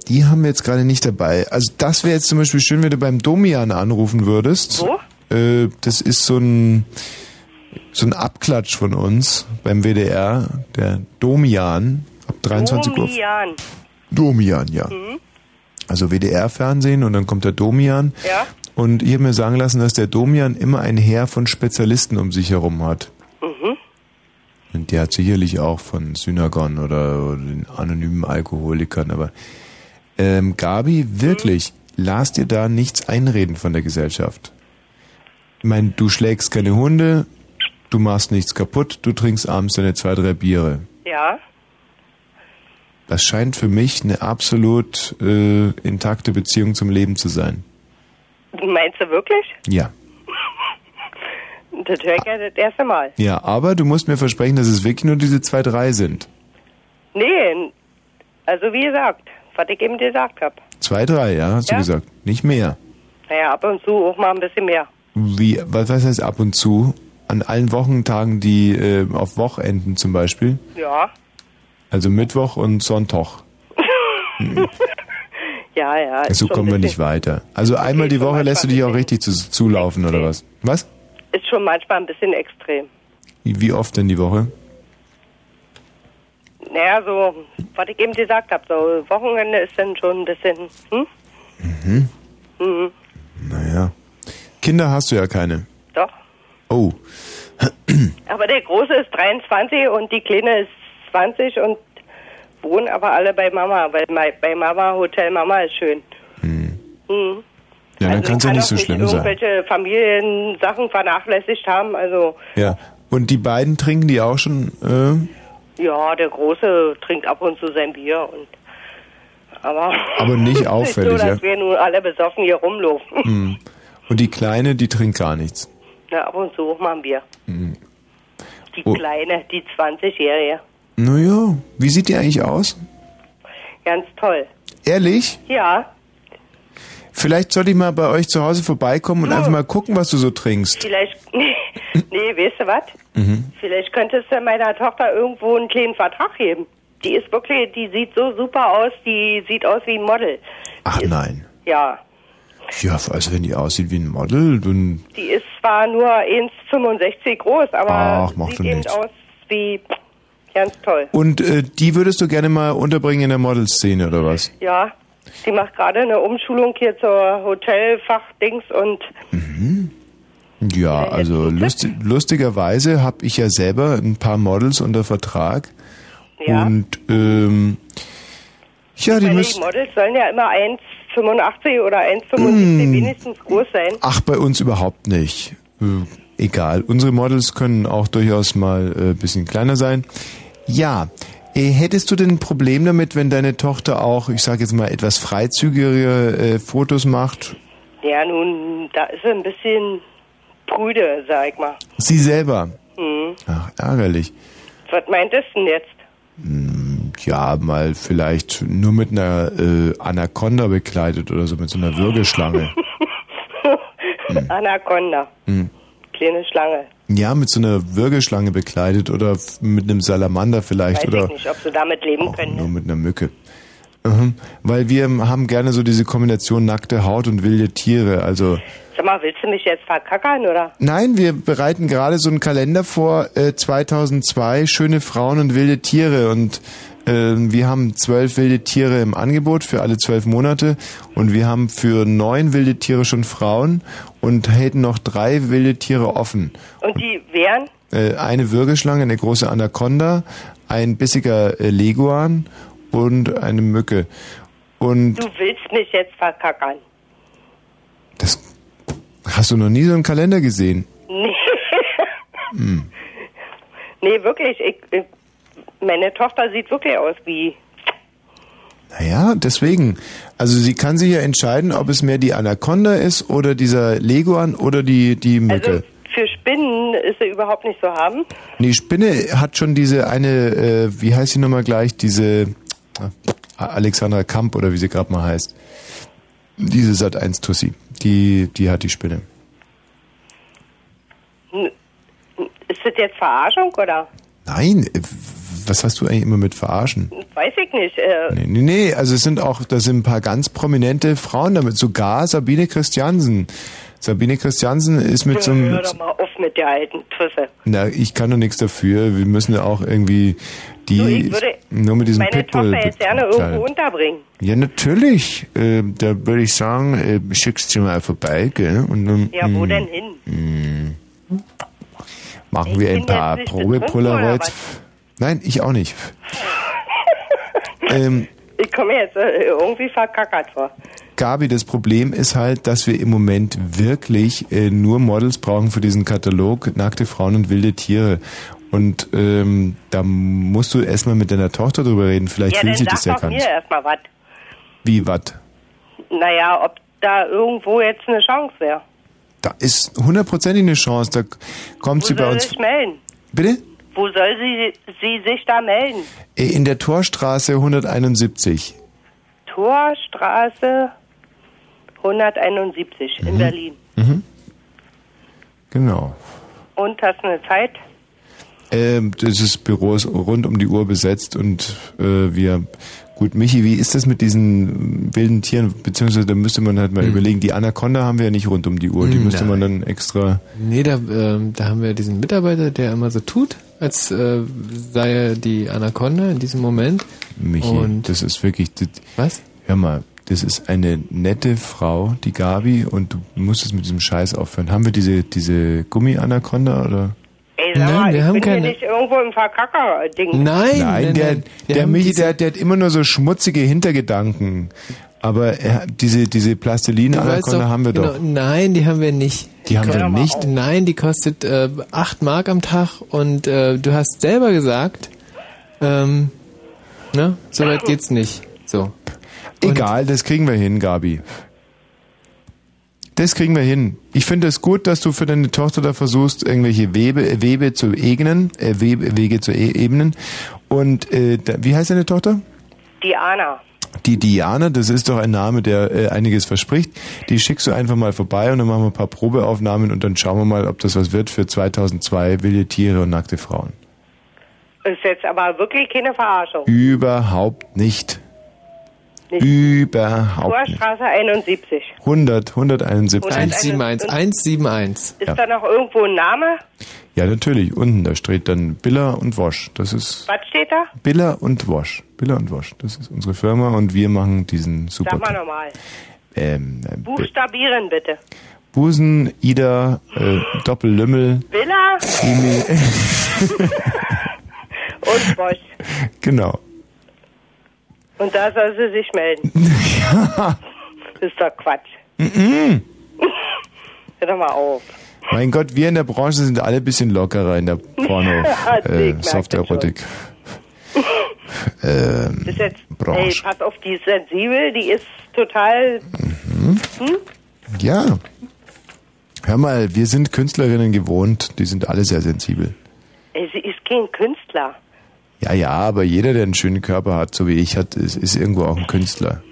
die haben wir jetzt gerade nicht dabei. Also das wäre jetzt zum Beispiel schön, wenn du beim Domian anrufen würdest. Wo? Äh, das ist so ein so ein Abklatsch von uns beim WDR, der Domian 23 Uhr. Domian. Domian, ja. Mhm. Also WDR-Fernsehen und dann kommt der Domian. Ja. Und ich habe mir sagen lassen, dass der Domian immer ein Heer von Spezialisten um sich herum hat. Mhm. Und der hat sicherlich auch von Synagon oder, oder den anonymen Alkoholikern, aber ähm, Gabi, wirklich, lass dir da nichts einreden von der Gesellschaft. Ich meine, du schlägst keine Hunde, du machst nichts kaputt, du trinkst abends deine zwei, drei Biere. Ja. Das scheint für mich eine absolut äh, intakte Beziehung zum Leben zu sein. Meinst du wirklich? Ja. Das höre ich ja das erste Mal. Ja, aber du musst mir versprechen, dass es wirklich nur diese zwei, drei sind. Nee, also wie gesagt, was ich eben gesagt habe. Zwei, drei, ja, hast Ja. du gesagt. Nicht mehr. Naja, ab und zu auch mal ein bisschen mehr. Wie, was heißt ab und zu? An allen Wochentagen, die äh, auf Wochenenden zum Beispiel. Ja. Also Mittwoch und Sonntag. (laughs) Ja, ja. So schon kommen wir nicht weiter. Also einmal die Woche lässt du dich auch richtig zu, zulaufen, oder was? Was? Ist schon manchmal ein bisschen extrem. Wie, wie oft denn die Woche? Naja, so, was ich eben gesagt habe, so Wochenende ist dann schon ein bisschen, hm? Mhm. Mhm. Naja. Kinder hast du ja keine. Doch. Oh. Aber der Große ist 23 und die Kleine ist 20 und wohnen aber alle bei Mama, weil bei Mama, Hotel Mama ist schön. Mhm. Ja, dann Also kann es ja nicht so schlimm sein. irgendwelche Familiensachen vernachlässigt haben, also Ja. Und die beiden trinken die auch schon äh, Ja, der Große trinkt ab und zu sein Bier und aber, Aber nicht (laughs) so, auffällig, dass ja? wir nun alle besoffen hier rumlaufen. Hm. Und die Kleine, die trinkt gar nichts. Na, ab und zu auch mal ein Bier. Hm. Die Oh. Kleine, die 20-Jährige. Naja, wie sieht die eigentlich aus? Ganz toll. Ehrlich? Ja, Vielleicht sollte ich mal bei euch zu Hause vorbeikommen und einfach mal gucken, was du so trinkst. vielleicht, (laughs) nee, weißt du was? Mhm. Vielleicht könntest du meiner Tochter irgendwo einen kleinen Vertrag geben. Die ist wirklich, die sieht so super aus, die sieht aus wie ein Model. Ach nein. Ja, Ja, also wenn die aussieht wie ein Model, dann... die ist zwar nur 1,65 groß, aber Ach, sieht eben nichts. aus wie ganz toll. Und äh, die würdest du gerne mal unterbringen in der Modelszene, oder was? Ja, sie macht gerade eine Umschulung hier zur Hotelfachdings und Ja, also lusti lustigerweise habe ich ja selber ein paar Models unter Vertrag. Ja. Und ähm, ja, die die müssen... Models sollen ja immer 1,85 oder 1,75 Mm. wenigstens groß sein. Ach, bei uns überhaupt nicht. Äh, egal. Unsere Models können auch durchaus mal ein äh, bisschen kleiner sein. Ja. Äh, Hättest du denn ein Problem damit, wenn deine Tochter auch, ich sage jetzt mal, etwas freizügigere äh, Fotos macht? Ja, nun, da ist sie ein bisschen prüde, sag ich mal. Sie selber. Hm. Ach, ärgerlich. Was meintest du denn jetzt? Ja, mal vielleicht nur mit einer äh, Anaconda bekleidet oder so, mit so einer Würgeschlange. (laughs) Anaconda, Hm. kleine Schlange. Ja, mit so einer Würgeschlange bekleidet oder mit einem Salamander vielleicht Weiß oder ich nicht, ob sie damit leben können. nur mit einer Mücke. Mhm. Weil wir haben gerne so diese Kombination nackte Haut und wilde Tiere. Also Sag mal, willst du mich jetzt verkackern, oder? nein, wir bereiten gerade so einen Kalender vor äh, 2002 schöne Frauen und wilde Tiere und äh, wir haben zwölf wilde Tiere im Angebot für alle zwölf Monate und wir haben für neun wilde Tiere schon Frauen und hätten noch drei wilde Tiere offen. Und die wären? Äh, eine Würgeschlange, eine große Anaconda, ein bissiger äh, Leguan und eine Mücke. Und Du willst mich jetzt verkackern. hast du noch nie so einen Kalender gesehen? Nee, (laughs) Hm. nee wirklich. Ich, ich, meine Tochter sieht wirklich aus wie... Naja, deswegen. Also sie kann sich ja entscheiden, ob es mehr die Anaconda ist oder dieser Leguan oder die, die Mücke. Also für Spinnen ist sie überhaupt nicht so haben. Die Spinne hat schon diese eine, äh, wie heißt sie nochmal gleich, diese äh, Alexandra Kamp oder wie sie gerade mal heißt. Diese Sat 1 Tussi. Die, die hat die Spinne. Ist das jetzt Verarschung oder? Nein, äh, was hast du eigentlich immer mit verarschen? Weiß ich nicht. Äh, Nee, nee, nee, also es sind auch, da sind ein paar ganz prominente Frauen damit, sogar Sabine Christiansen. Sabine Christiansen ist mit so einem, Hör doch mal auf mit der alten Trüsse. na, ich kann doch nichts dafür, wir müssen ja auch irgendwie die, Du, ich würde nur mit diesem meine Pitbull Tochter jetzt gerne irgendwo unterbringen. Ja, natürlich, äh, da würde ich sagen, äh, schickst du mal vorbei, gell, und dann, Ja, wo mm, denn hin? mm, machen wir ein paar Probe-Polaroids. Was? Nein, ich auch nicht. (laughs) ähm, Ich komme jetzt äh, irgendwie verkackert vor. Gabi, das Problem ist halt, dass wir im Moment wirklich äh, nur Models brauchen für diesen Katalog Nackte Frauen und wilde Tiere. Und ähm, da musst du erstmal mit deiner Tochter drüber reden. Vielleicht ja, will sie das ja doch ganz. mir erstmal was. Wie, wat? Naja, ob da irgendwo jetzt eine Chance wäre. Da ist hundertprozentig eine Chance. Da kommt Wo sie bei uns. sich melden? Bitte? Wo soll sie, sie sich da melden? In der Torstraße 171. Torstraße 171 in Mhm. Berlin. Mhm. Genau. Und hast du eine Zeit? Ähm, das Büro ist rund um die Uhr besetzt und äh, wir. Gut, Michi, wie ist das mit diesen wilden Tieren? Beziehungsweise da müsste man halt mal überlegen. Die Anaconda haben wir ja nicht rund um die Uhr. Die Hm, müsste man nein. dann extra. Nee, da, ähm, da haben wir diesen Mitarbeiter, der immer so tut, als äh, sei er die Anaconda in diesem Moment. Michi, Und das ist wirklich. Das, was? Hör mal, das ist eine nette Frau, die Gabi, und du musst es mit diesem Scheiß aufhören. Haben wir diese, diese Gummi-Anaconda oder? Ey, sag Nein, mal, wir ich haben bin keine- hier nicht irgendwo im Verkacker-Ding. Nein, der, der Michi, der, der hat immer nur so schmutzige Hintergedanken. Aber er, diese, diese Plastilin-Anaconda doch, haben wir genau, doch. Nein, die haben wir nicht. Die haben wir nicht? Nein, die kostet äh, 8 Mark am Tag und äh, du hast selber gesagt, Ähm, ne? So weit (laughs) geht's nicht. So. Egal, das kriegen wir hin, Gabi. Das kriegen wir hin. Ich finde es gut, dass du für deine Tochter da versuchst, irgendwelche Webe, Webe zu ebnen, äh, Webe, Wege zu e ebnen. Und äh, da, wie heißt deine Tochter? Diana. Die Diana, das ist doch ein Name, der äh, einiges verspricht. Die schickst du einfach mal vorbei und dann machen wir ein paar Probeaufnahmen und dann schauen wir mal, ob das was wird für 2002 wilde Tiere und nackte Frauen. Ist jetzt aber wirklich keine Verarschung. Überhaupt nicht. Nicht. Überhaupt nicht. Torstraße 71. 100, 171. 171, 171. Ist Ja. da noch irgendwo ein Name? Ja, natürlich. Unten, da steht dann Biller und Wosch. Das ist Was steht da? Biller und Wosch. Biller und Wosch. Das ist unsere Firma und wir machen diesen super. Sag mal nochmal. Ähm, äh, Buchstabieren bitte. Busen, Ida, äh, Doppellümmel, Emil. (laughs) und Bosch. genau. Und da soll sie sich melden. (laughs) Ja. Das ist doch Quatsch. Mhm. Hör doch mal auf. Mein Gott, wir in der Branche sind alle ein bisschen lockerer in der Porno, (laughs) Ich äh, (laughs) ähm, ist jetzt, Branche. pass auf, die ist sensibel, die ist total. Mhm. Hm? Ja. Hör mal, wir sind Künstlerinnen gewohnt, die sind alle sehr sensibel. Ey, sie ist kein Künstler. Ja, ja, aber jeder, der einen schönen Körper hat, so wie ich, hat, ist, ist irgendwo auch ein Künstler.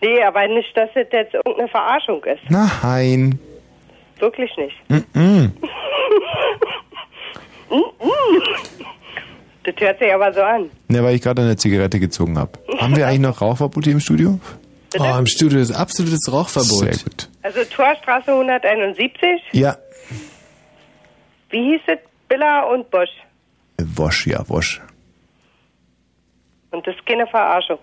Nee, aber nicht, dass das jetzt irgendeine Verarschung ist. Nein. Wirklich nicht. Mhm. (laughs) Das hört sich aber so an. Ne, weil ich gerade eine Zigarette gezogen habe. Haben wir eigentlich noch Rauchverbote im Studio? Oh, im Studio ist absolutes Rauchverbot. Sehr gut. Also Torstraße 171. Ja, Wie hieß es? Biller und Bosch. Wosch, ja, Wosch. Und das ist keine Verarschung.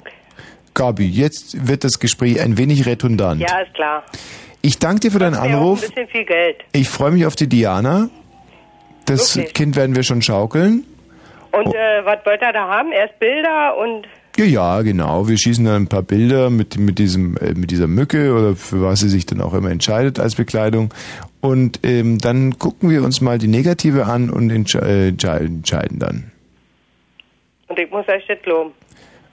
Gabi, jetzt wird das Gespräch ein wenig redundant. Ja, ist klar. Ich danke dir für deinen Ja, auch Anruf. ein bisschen viel Geld. Ich freue mich auf die Diana. Das Wirklich? Kind werden wir schon schaukeln. Und Oh. äh, was wollt ihr da haben? Erst Bilder und Ja, ja, genau. Wir schießen dann ein paar Bilder mit, mit, diesem, äh, mit dieser Mücke oder für was sie sich dann auch immer entscheidet als Bekleidung. Und ähm, dann gucken wir uns mal die Negative an und äh, entsche- entscheiden dann. Und ich muss euch das glauben.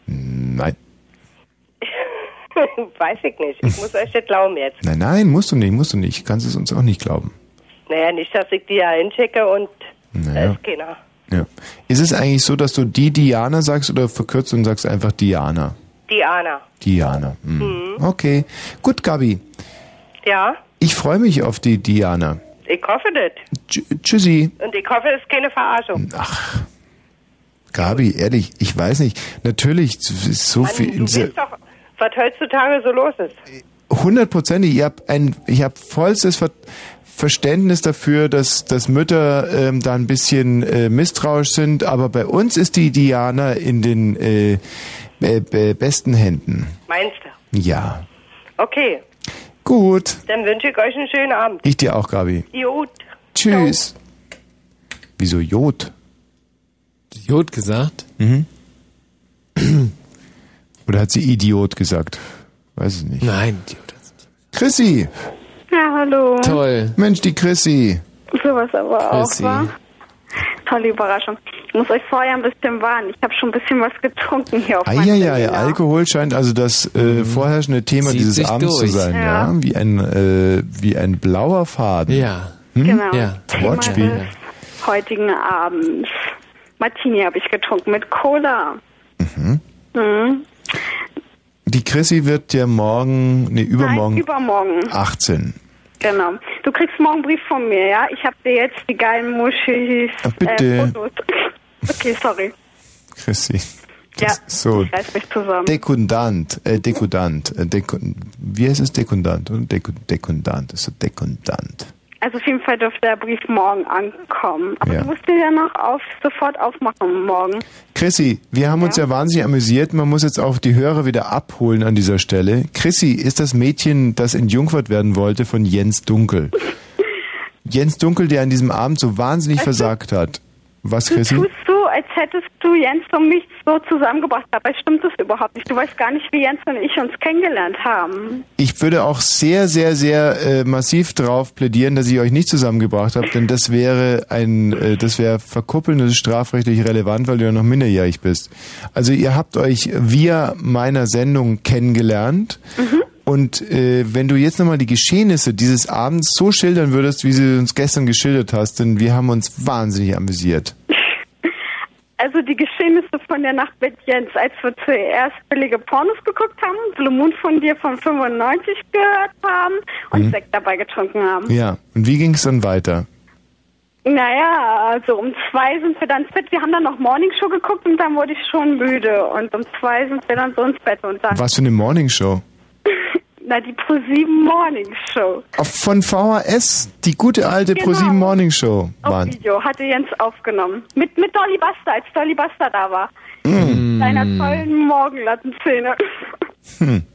Nein, (laughs) Weiß ich nicht. Ich muss euch das glauben jetzt. nein, nein, musst du nicht, musst du nicht. Kannst es uns auch nicht glauben. Naja, nicht, dass ich die ja hinschicke und da Naja. ist keiner. Ja. Ist es eigentlich so, dass du die Diana sagst oder verkürzt und sagst einfach Diana? Diana. Diana. Hm. Mhm. Okay. Gut, Gabi. Ja, Ich freue mich auf die Diana. ich hoffe das. Tsch tschüssi. Und ich hoffe, es ist keine Verarschung. Gabi, ehrlich, ich weiß nicht. Natürlich, ist so viel. Du weißt doch, was heutzutage so los ist. Hundertprozentig. Ich habe ein, ich habe vollstes Ver Verständnis dafür, dass, dass Mütter ähm, da ein bisschen äh, misstrauisch sind, aber bei uns ist die Diana in den äh, äh, be- besten Händen. Meinst du? Ja. Okay, Gut. dann wünsche ich euch einen schönen Abend. Ich dir auch, Gabi. Gut. Tschüss. Wieso Jod? Jod gesagt? Mhm. Oder hat sie Idiot gesagt? Weiß ich nicht. Nein, Idiot. Chrissy. Ja, hallo. Toll. Mensch, die Chrissy. Sowas aber Chrissy. auch, wa? Tolle Überraschung. Ich muss euch vorher ein bisschen warnen. Ich habe schon ein bisschen was getrunken hier auf meinem Eieiei, Berliner. Alkohol scheint also das äh, vorherrschende Thema Zieht dieses Abends zu durch. sein, ja. Ja. Wie ein äh, wie ein blauer Faden. Ja. Hm? Genau. Ja. Thema Wortspiel. des heutigen Abends. Martini habe ich getrunken mit Cola. Mhm. Mhm. Die Chrissy wird ja morgen, nee, übermorgen Nein, übermorgen. 18. Genau. Du kriegst morgen einen Brief von mir, ja? Ich habe dir jetzt die geilen Muschis Ach, bitte. Äh, Fotos. (laughs) Okay, sorry. Chrissy. Ja, Das so ich reiß mich zusammen. dekundant, äh, dekudant, äh, dekun wie heißt es dekundant dekundant, ist so dekundant. Also auf jeden Fall dürfte der Brief morgen ankommen. Aber Ja. du musst den ja noch auf, sofort aufmachen morgen. Chrissy, wir haben uns ja wahnsinnig amüsiert. Man muss jetzt auch die Hörer wieder abholen an dieser Stelle. Chrissy ist das Mädchen, das entjungfert werden wollte von Jens Dunkel. (laughs) Jens Dunkel, der an diesem Abend so wahnsinnig versagt hat. Was, Du Chrissy? tust so, als hättest du Jens und mich so zusammengebracht. Dabei stimmt das überhaupt nicht. Du weißt gar nicht, wie Jens und ich uns kennengelernt haben. Ich würde auch sehr, sehr, sehr äh, massiv darauf plädieren, dass ich euch nicht zusammengebracht habe, denn das wäre ein, äh, das wäre verkuppeln, das ist strafrechtlich relevant, weil du ja noch minderjährig bist. Also ihr habt euch via meiner Sendung kennengelernt. Und äh, wenn du jetzt nochmal die Geschehnisse dieses Abends so schildern würdest, wie sie uns gestern geschildert hast, denn wir haben uns wahnsinnig amüsiert. (laughs) Also die Geschehnisse von der Nacht mit Jens, als wir zuerst billige Pornos geguckt haben, Blue Moon von dir von 95 gehört haben und Mhm. Sekt dabei getrunken haben. Ja, und wie ging es dann weiter? Naja, also um zwei sind wir dann ins Bett. Wir haben dann noch Morning Show geguckt und dann wurde ich schon müde. Und um zwei sind wir dann so ins Bett und dann. Was für eine Morningshow? Na, die ProSieben Morning Show. Auf- Von VHS, die gute alte Genau. ProSieben Morningshow. Auf Waren. Video hatte Jens aufgenommen. Mit, mit Dolly Buster, als Dolly Buster da war. Mm. Seiner tollen Morgenlattenszene. Hm. (laughs)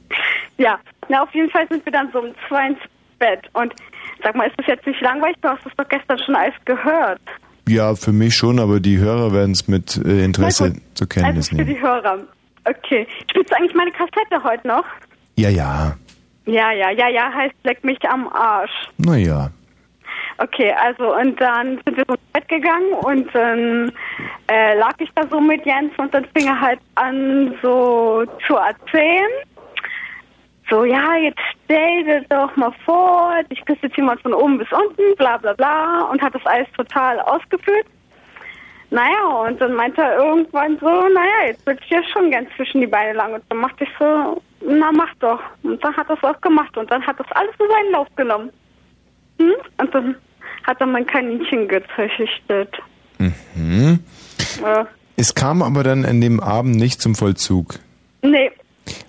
Ja, na auf jeden Fall sind wir dann so um zwei ins Bett. Und sag mal, ist das jetzt nicht langweilig? Du hast es doch gestern schon alles gehört. Ja, für mich schon, aber die Hörer werden es mit äh, Interesse zur Kenntnis also für nehmen. die Hörer. Okay. Spielst du eigentlich meine Kassette heute noch? Ja, ja. Ja, ja, ja, ja, heißt leck mich am Arsch. Naja. Okay, also und dann sind wir so ins Bett gegangen und dann äh, lag ich da so mit Jens und dann fing er halt an so zu erzählen. So, ja, jetzt stell dir doch mal vor, ich küsse jetzt jemand von oben bis unten, bla bla bla und hat das alles total ausgeführt. Naja, und dann meinte er irgendwann so, naja, jetzt würde ich ja schon gern zwischen die Beine lang. Und dann machte ich so, na mach doch. Und dann hat er es auch gemacht und dann hat das alles in seinen Lauf genommen. Hm? Und dann hat er mein Kaninchen gezüchtet. Mhm. Äh, Es kam aber dann an dem Abend nicht zum Vollzug. nee,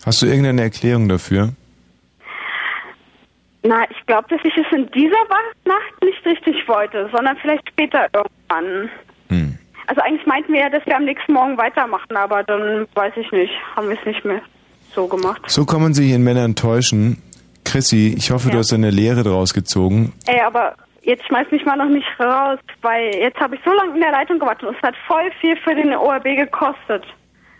Hast du irgendeine Erklärung dafür? na, ich glaube, dass ich es in dieser Nacht nicht richtig wollte, sondern vielleicht später irgendwann. Hm. Also eigentlich meinten wir ja, dass wir am nächsten Morgen weitermachen, aber dann weiß ich nicht, haben wir es nicht mehr so gemacht. So kann man sich in Männern täuschen. Chrissy, ich hoffe, du Ja. hast eine Lehre draus gezogen. Ey, aber jetzt schmeiß mich mal noch nicht raus, weil jetzt habe ich so lange in der Leitung gewartet und es hat voll viel für den ORB gekostet.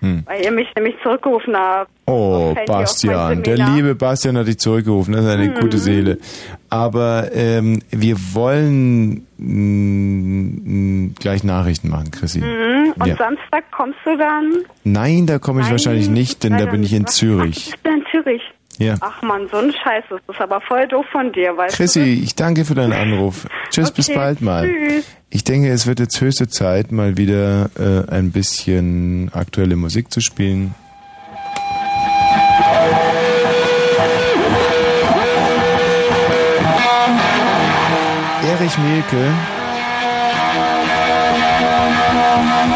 Hm. Weil ihr mich nämlich zurückgerufen habt. Oh, Bastian. Der liebe Bastian hat dich zurückgerufen. Das ist eine Mhm. gute Seele. Aber ähm, wir wollen mm, gleich Nachrichten machen, Chrissy. Mhm. Und Ja. Samstag kommst du dann? Nein, da komme ich Nein, wahrscheinlich nicht, denn da bin ich in. Zürich. Bist du in Zürich? Ja. Ach man, so ein Scheiß, das ist aber voll doof von dir, weißt Chrissy, ich danke für deinen Anruf. Tschüss, bis Okay, bald mal. tschüss. Ich denke, es wird jetzt höchste Zeit, mal wieder äh, ein bisschen aktuelle Musik zu spielen. Erich Mielke.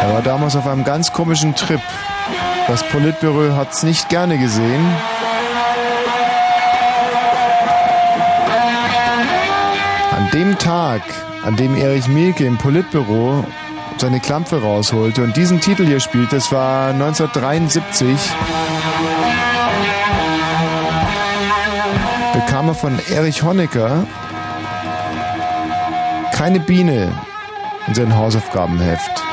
Er war damals auf einem ganz komischen Trip. Das Politbüro hat es nicht gerne gesehen. An dem Tag, an dem Erich Mielke im Politbüro seine Klampe rausholte und diesen Titel hier spielt, das war 1973, bekam er von Erich Honecker keine Biene in sein Hausaufgabenheft.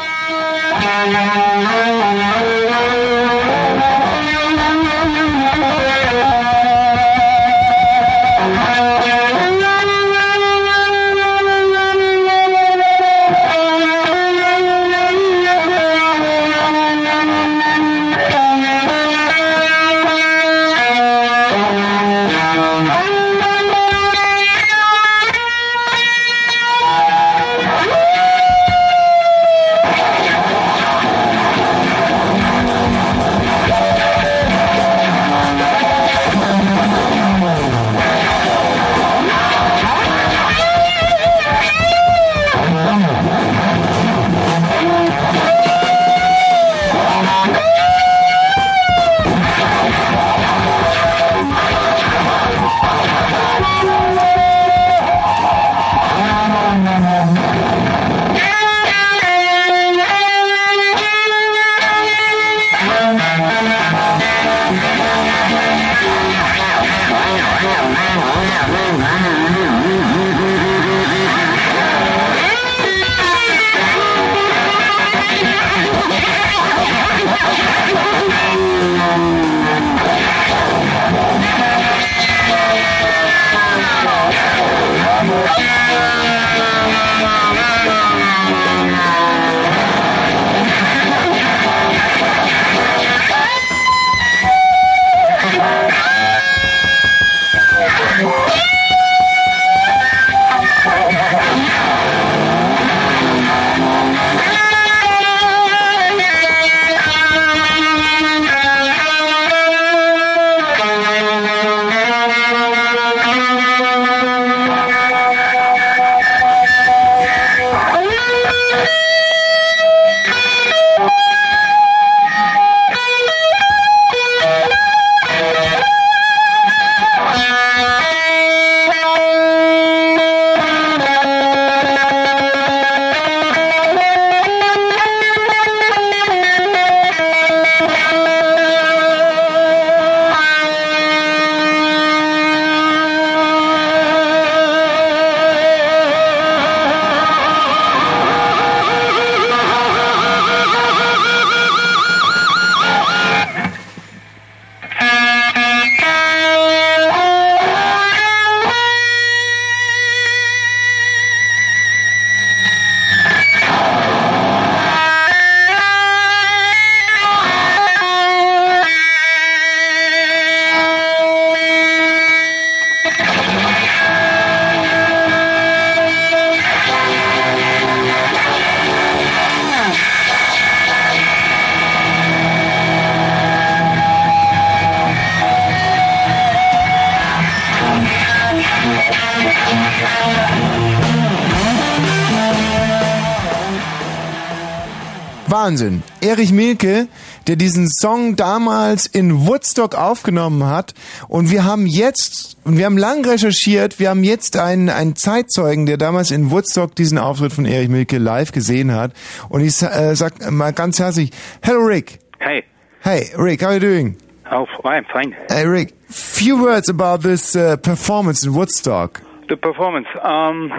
Wahnsinn. Erich Mielke, der diesen Song damals in Woodstock aufgenommen hat. Und wir haben jetzt, und wir haben lang recherchiert, wir haben jetzt einen, einen Zeitzeugen, der damals in Woodstock diesen Auftritt von Erich Mielke live gesehen hat. Und ich äh, sag mal ganz herzlich, Hello Rick. Hey. Hey, Rick, how are you doing? Oh, I'm fine. Hey Rick, few words about this uh, performance in Woodstock. The performance. Um,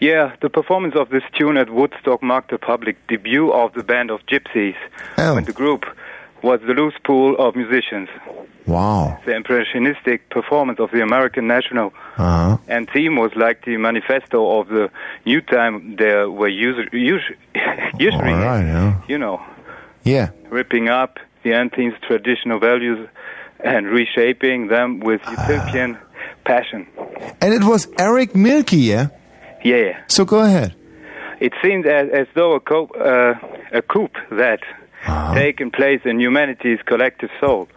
yeah, the performance of this tune at Woodstock marked the public debut of the band of Gypsies. Oh. When the group was the loose pool of musicians. Wow. The impressionistic performance of the American national Uh-huh. anthem was like the manifesto of the new time there were usually, usually (laughs) All right, yeah. you know, Yeah. ripping up the anthem's traditional values and reshaping them with utopian passion. And it was Eric Mielke, yeah? Yeah. So go ahead. It seemed as, as though a, co- uh, a coup that uh-huh. taken place in humanity's collective soul.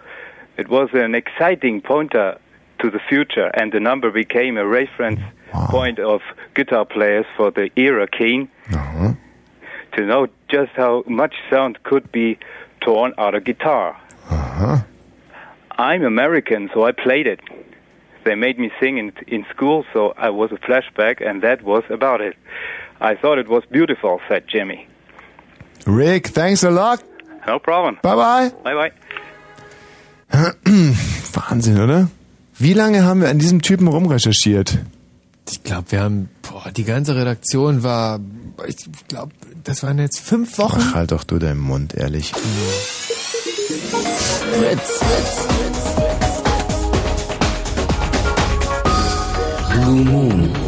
It was an exciting pointer to the future, and the number became a reference point of guitar players for the era keen uh-huh. to know just how much sound could be torn out of guitar. Uh-huh. I'm American, so I played it. They made me sing in, in school, so I was a flashback, and that was about it. I thought it was beautiful, said Jimmy. Rick, thanks a lot. No problem. Bye bye. Bye bye. (clears throat) Wahnsinn, oder? Wie lange haben wir an diesem Typen rumrecherchiert? Ich glaube, wir haben, boah, die ganze Redaktion war, ich glaube, das waren jetzt fünf Wochen. Ach, halt doch du deinen Mund, ehrlich. Fritz. Blue Moon.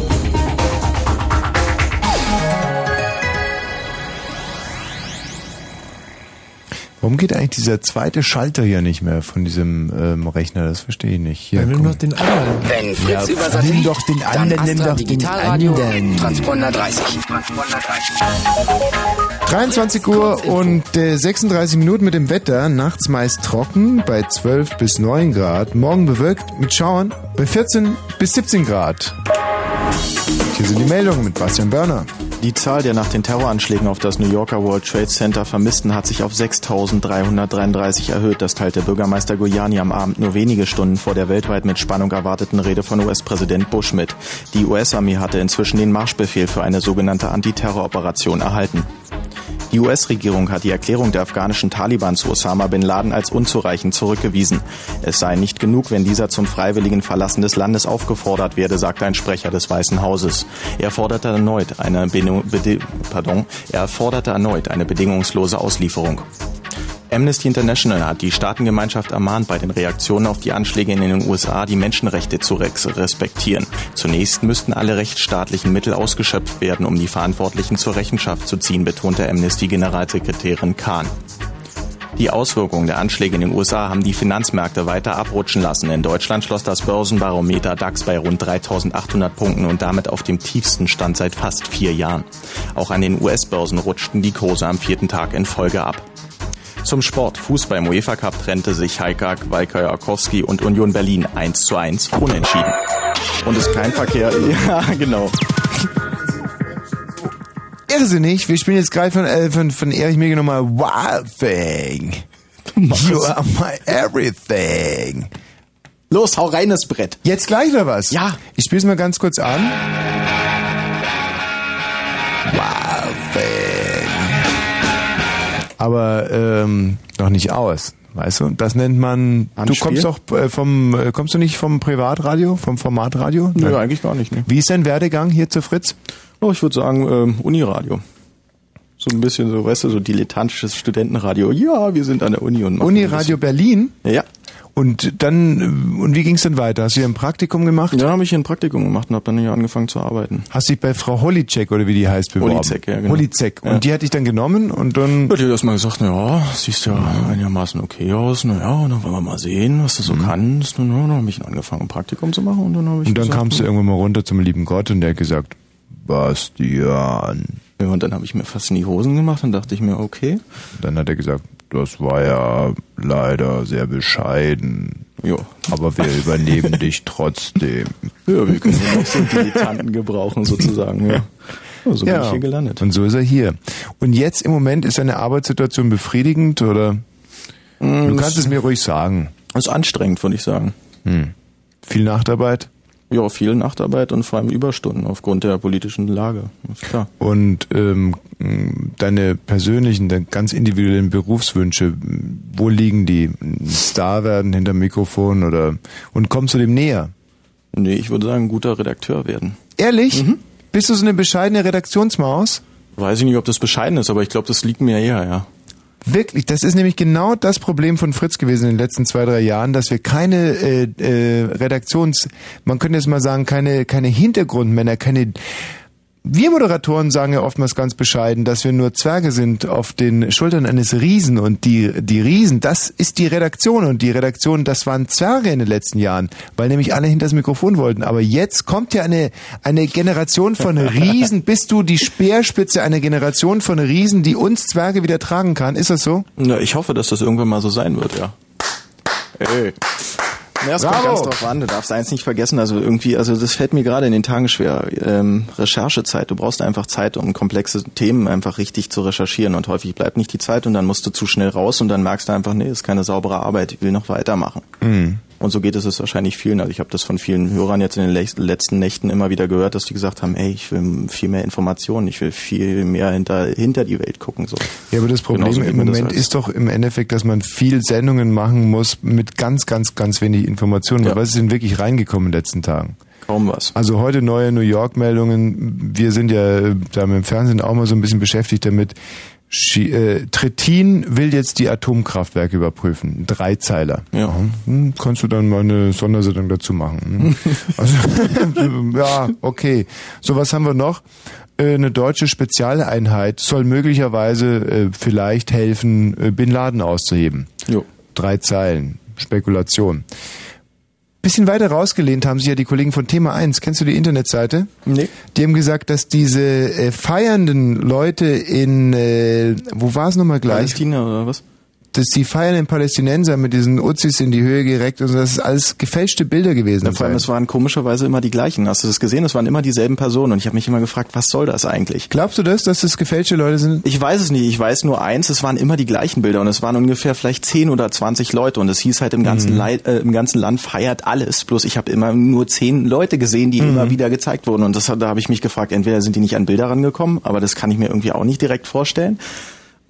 Warum geht eigentlich dieser zweite Schalter hier nicht mehr von diesem ähm, Rechner? Das verstehe ich nicht. Hier, komm. noch den anderen. Wenn Fritz Ja, über nimm doch den dann anderen, nimm doch den anderen. Transponder 30. Transponder 30. 23 Uhr und äh, 36 Minuten mit dem Wetter. Nachts meist trocken bei 12 bis 9 Grad. Morgen bewölkt mit Schauern bei 14 bis 17 Grad. Hier sind die Meldungen mit Bastian Börner. Die Zahl der nach den Terroranschlägen auf das New Yorker World Trade Center Vermissten hat sich auf 6.333 erhöht. Das teilte Bürgermeister Giuliani am Abend nur wenige Stunden vor der weltweit mit Spannung erwarteten Rede von US-Präsident Bush mit. Die US-Armee hatte inzwischen den Marschbefehl für eine sogenannte Antiterroroperation erhalten. Die US-Regierung hat die Erklärung der afghanischen Taliban zu Osama bin Laden als unzureichend zurückgewiesen. Es sei nicht genug, wenn dieser zum freiwilligen Verlassen des Landes aufgefordert werde, sagte ein Sprecher des Weißen Hauses. Er forderte erneut eine, Pardon, er forderte erneut eine bedingungslose Auslieferung. Amnesty International hat die Staatengemeinschaft ermahnt, bei den Reaktionen auf die Anschläge in den USA die Menschenrechte zu respektieren. Zunächst müssten alle rechtsstaatlichen Mittel ausgeschöpft werden, um die Verantwortlichen zur Rechenschaft zu ziehen, betonte Amnesty-Generalsekretärin Kahn. Die Auswirkungen der Anschläge in den USA haben die Finanzmärkte weiter abrutschen lassen. In Deutschland schloss das Börsenbarometer DAX bei rund 3.800 Punkten und damit auf dem tiefsten Stand seit fast vier Jahren. Auch an den US-Börsen rutschten die Kurse am vierten Tag in Folge ab. Zum Sport. Fußball im UEFA Cup trennte sich Heikak, Wajkajorkowski und Union Berlin 1 zu 1 unentschieden. Und ist kein Verkehr. (laughs) Ja, genau. Irrsinnig. Wir spielen jetzt gerade von, äh, von, von Erich Milke nochmal Wild Thing. You are my everything. Los, hau rein das Brett. Jetzt gleich oder was? Ja. Ich spiel's mal ganz kurz an. Wild Thing. Aber ähm, noch nicht aus. Weißt du, das nennt man. Du Anspiel? kommst doch äh, vom, äh, kommst du nicht vom Privatradio, vom Formatradio? Nö, Nein. eigentlich gar nicht. Ne? Wie ist dein Werdegang hier zu Fritz? Oh, ich würde sagen, ähm, Uniradio. So ein bisschen so, weißt du, so dilettantisches Studentenradio. Ja, wir sind an der Uni und machen Uniradio Berlin? Ja. Und dann, äh, und wie ging's denn weiter? Hast du hier ein Praktikum gemacht? Ja, habe ich hier ein Praktikum gemacht und habe dann hier angefanfen zu arbeiten. Hast dich bei Frau Holizek oder wie die heißt beworben? Holizek, ja, genau. Holizek. Und Ja. die hat dich dann genommen und dann... Ja, die hat erstmal gesagt, na ja, siehst ja einigermaßen okay aus, na ja, und dann wollen wir mal sehen, was du so kannst. Und dann habe ich angefangen, ein Praktikum zu machen und dann habe ich Und dann gesagt, kamst du irgendwann mal runter zum lieben Gott und der hat gesagt, Bastian. Ja, und dann habe ich mir fast in die Hosen gemacht und dachte ich mir, okay. Dann hat er gesagt, das war ja leider sehr bescheiden. Jo. Aber wir (laughs) übernehmen dich trotzdem. Ja, wir können ja auch so Dilettanten gebrauchen sozusagen, ja. ja so bin ich hier gelandet. Und so ist er hier. Und jetzt im Moment ist seine Arbeitssituation befriedigend oder? Du Mm, kannst es mir ruhig sagen. ist anstrengend, würde ich sagen. Hm. Viel Nachtarbeit? Ja, viel Nachtarbeit und vor allem Überstunden aufgrund der politischen Lage. Klar. Und ähm, deine persönlichen, deine ganz individuellen Berufswünsche, wo liegen die? Star werden hinter Mikrofon oder und kommst du dem näher? Nee, ich würde sagen, guter Redakteur werden. Ehrlich? Bist du so eine bescheidene Redaktionsmaus? Weiß ich nicht, ob das bescheiden ist, aber ich glaube, das liegt mir eher, ja. Wirklich, das ist nämlich genau das Problem von Fritz gewesen in den letzten zwei, drei Jahren, dass wir keine äh, äh, Redaktions, man könnte jetzt mal sagen, keine, keine Hintergrundmänner, keine wir Moderatoren sagen ja oftmals ganz bescheiden, dass wir nur Zwerge sind auf den Schultern eines Riesen und die, die Riesen, das ist die Redaktion und die Redaktion, das waren Zwerge in den letzten Jahren, weil nämlich alle hinter das Mikrofon wollten. Aber jetzt kommt ja eine, eine Generation von Riesen, (laughs) bist du die Speerspitze einer Generation von Riesen, die uns Zwerge wieder tragen kann. Ist das so? Na, ich hoffe, dass das irgendwann mal so sein wird, ja. Ey. Ja, es kommt ganz drauf an. Du darfst eins nicht vergessen. Also irgendwie, also das fällt mir gerade in den Tagen schwer. Ähm, Recherchezeit. Du brauchst einfach Zeit, um komplexe Themen einfach richtig zu recherchieren. Und häufig bleibt nicht die Zeit und dann musst du zu schnell raus und dann merkst du einfach, nee, ist keine saubere Arbeit. Ich will noch weitermachen. Mhm. Und so geht es es wahrscheinlich vielen. Also ich habe das von vielen Hörern jetzt in den letzten Nächten immer wieder gehört, dass die gesagt haben, ey, ich will viel mehr Informationen, ich will viel mehr hinter, hinter die Welt gucken. So. Ja, aber das Problem Genauso im Moment ist doch im Endeffekt, dass man viel Sendungen machen muss mit ganz, ganz, ganz wenig Informationen. Ja. Was ist denn wirklich reingekommen in den letzten Tagen? Kaum was. Also heute neue New York-Meldungen. Wir sind ja äh, da im Fernsehen auch mal so ein bisschen beschäftigt damit. Äh, Trittin will jetzt die Atomkraftwerke überprüfen. Dreizeiler. Ja. Hm, kannst du dann mal eine Sondersendung dazu machen? Hm. (laughs) Also, (laughs) ja, okay. So, was haben wir noch? Äh, Eine deutsche Spezialeinheit soll möglicherweise äh, vielleicht helfen, Bin Laden auszuheben. Jo. Drei Zeilen. Spekulation. Bisschen weiter rausgelehnt haben sich ja die Kollegen von Thema 1. Kennst du die Internetseite? Nee. Die haben gesagt, dass diese äh, feiernden Leute in, äh, wo war es nochmal gleich? Palästina oder was? Dass die feiernden Palästinenser mit diesen Uzis in die Höhe gereckt und so, das ist alles gefälschte Bilder gewesen. Ja, vor allem, es waren komischerweise immer die gleichen. Hast du das gesehen? Es waren immer dieselben Personen. Und ich habe mich immer gefragt, was soll das eigentlich? Glaubst du das, dass das gefälschte Leute sind? Ich weiß es nicht. Ich weiß nur eins, es waren immer die gleichen Bilder. Und es waren ungefähr vielleicht 10 oder 20 Leute. Und es hieß halt im ganzen, Mhm. Lei- äh, im ganzen Land feiert alles. Bloß ich habe immer nur 10 Leute gesehen, die Mhm. immer wieder gezeigt wurden. Und das, da habe ich mich gefragt, entweder sind die nicht an Bilder rangekommen, aber das kann ich mir irgendwie auch nicht direkt vorstellen.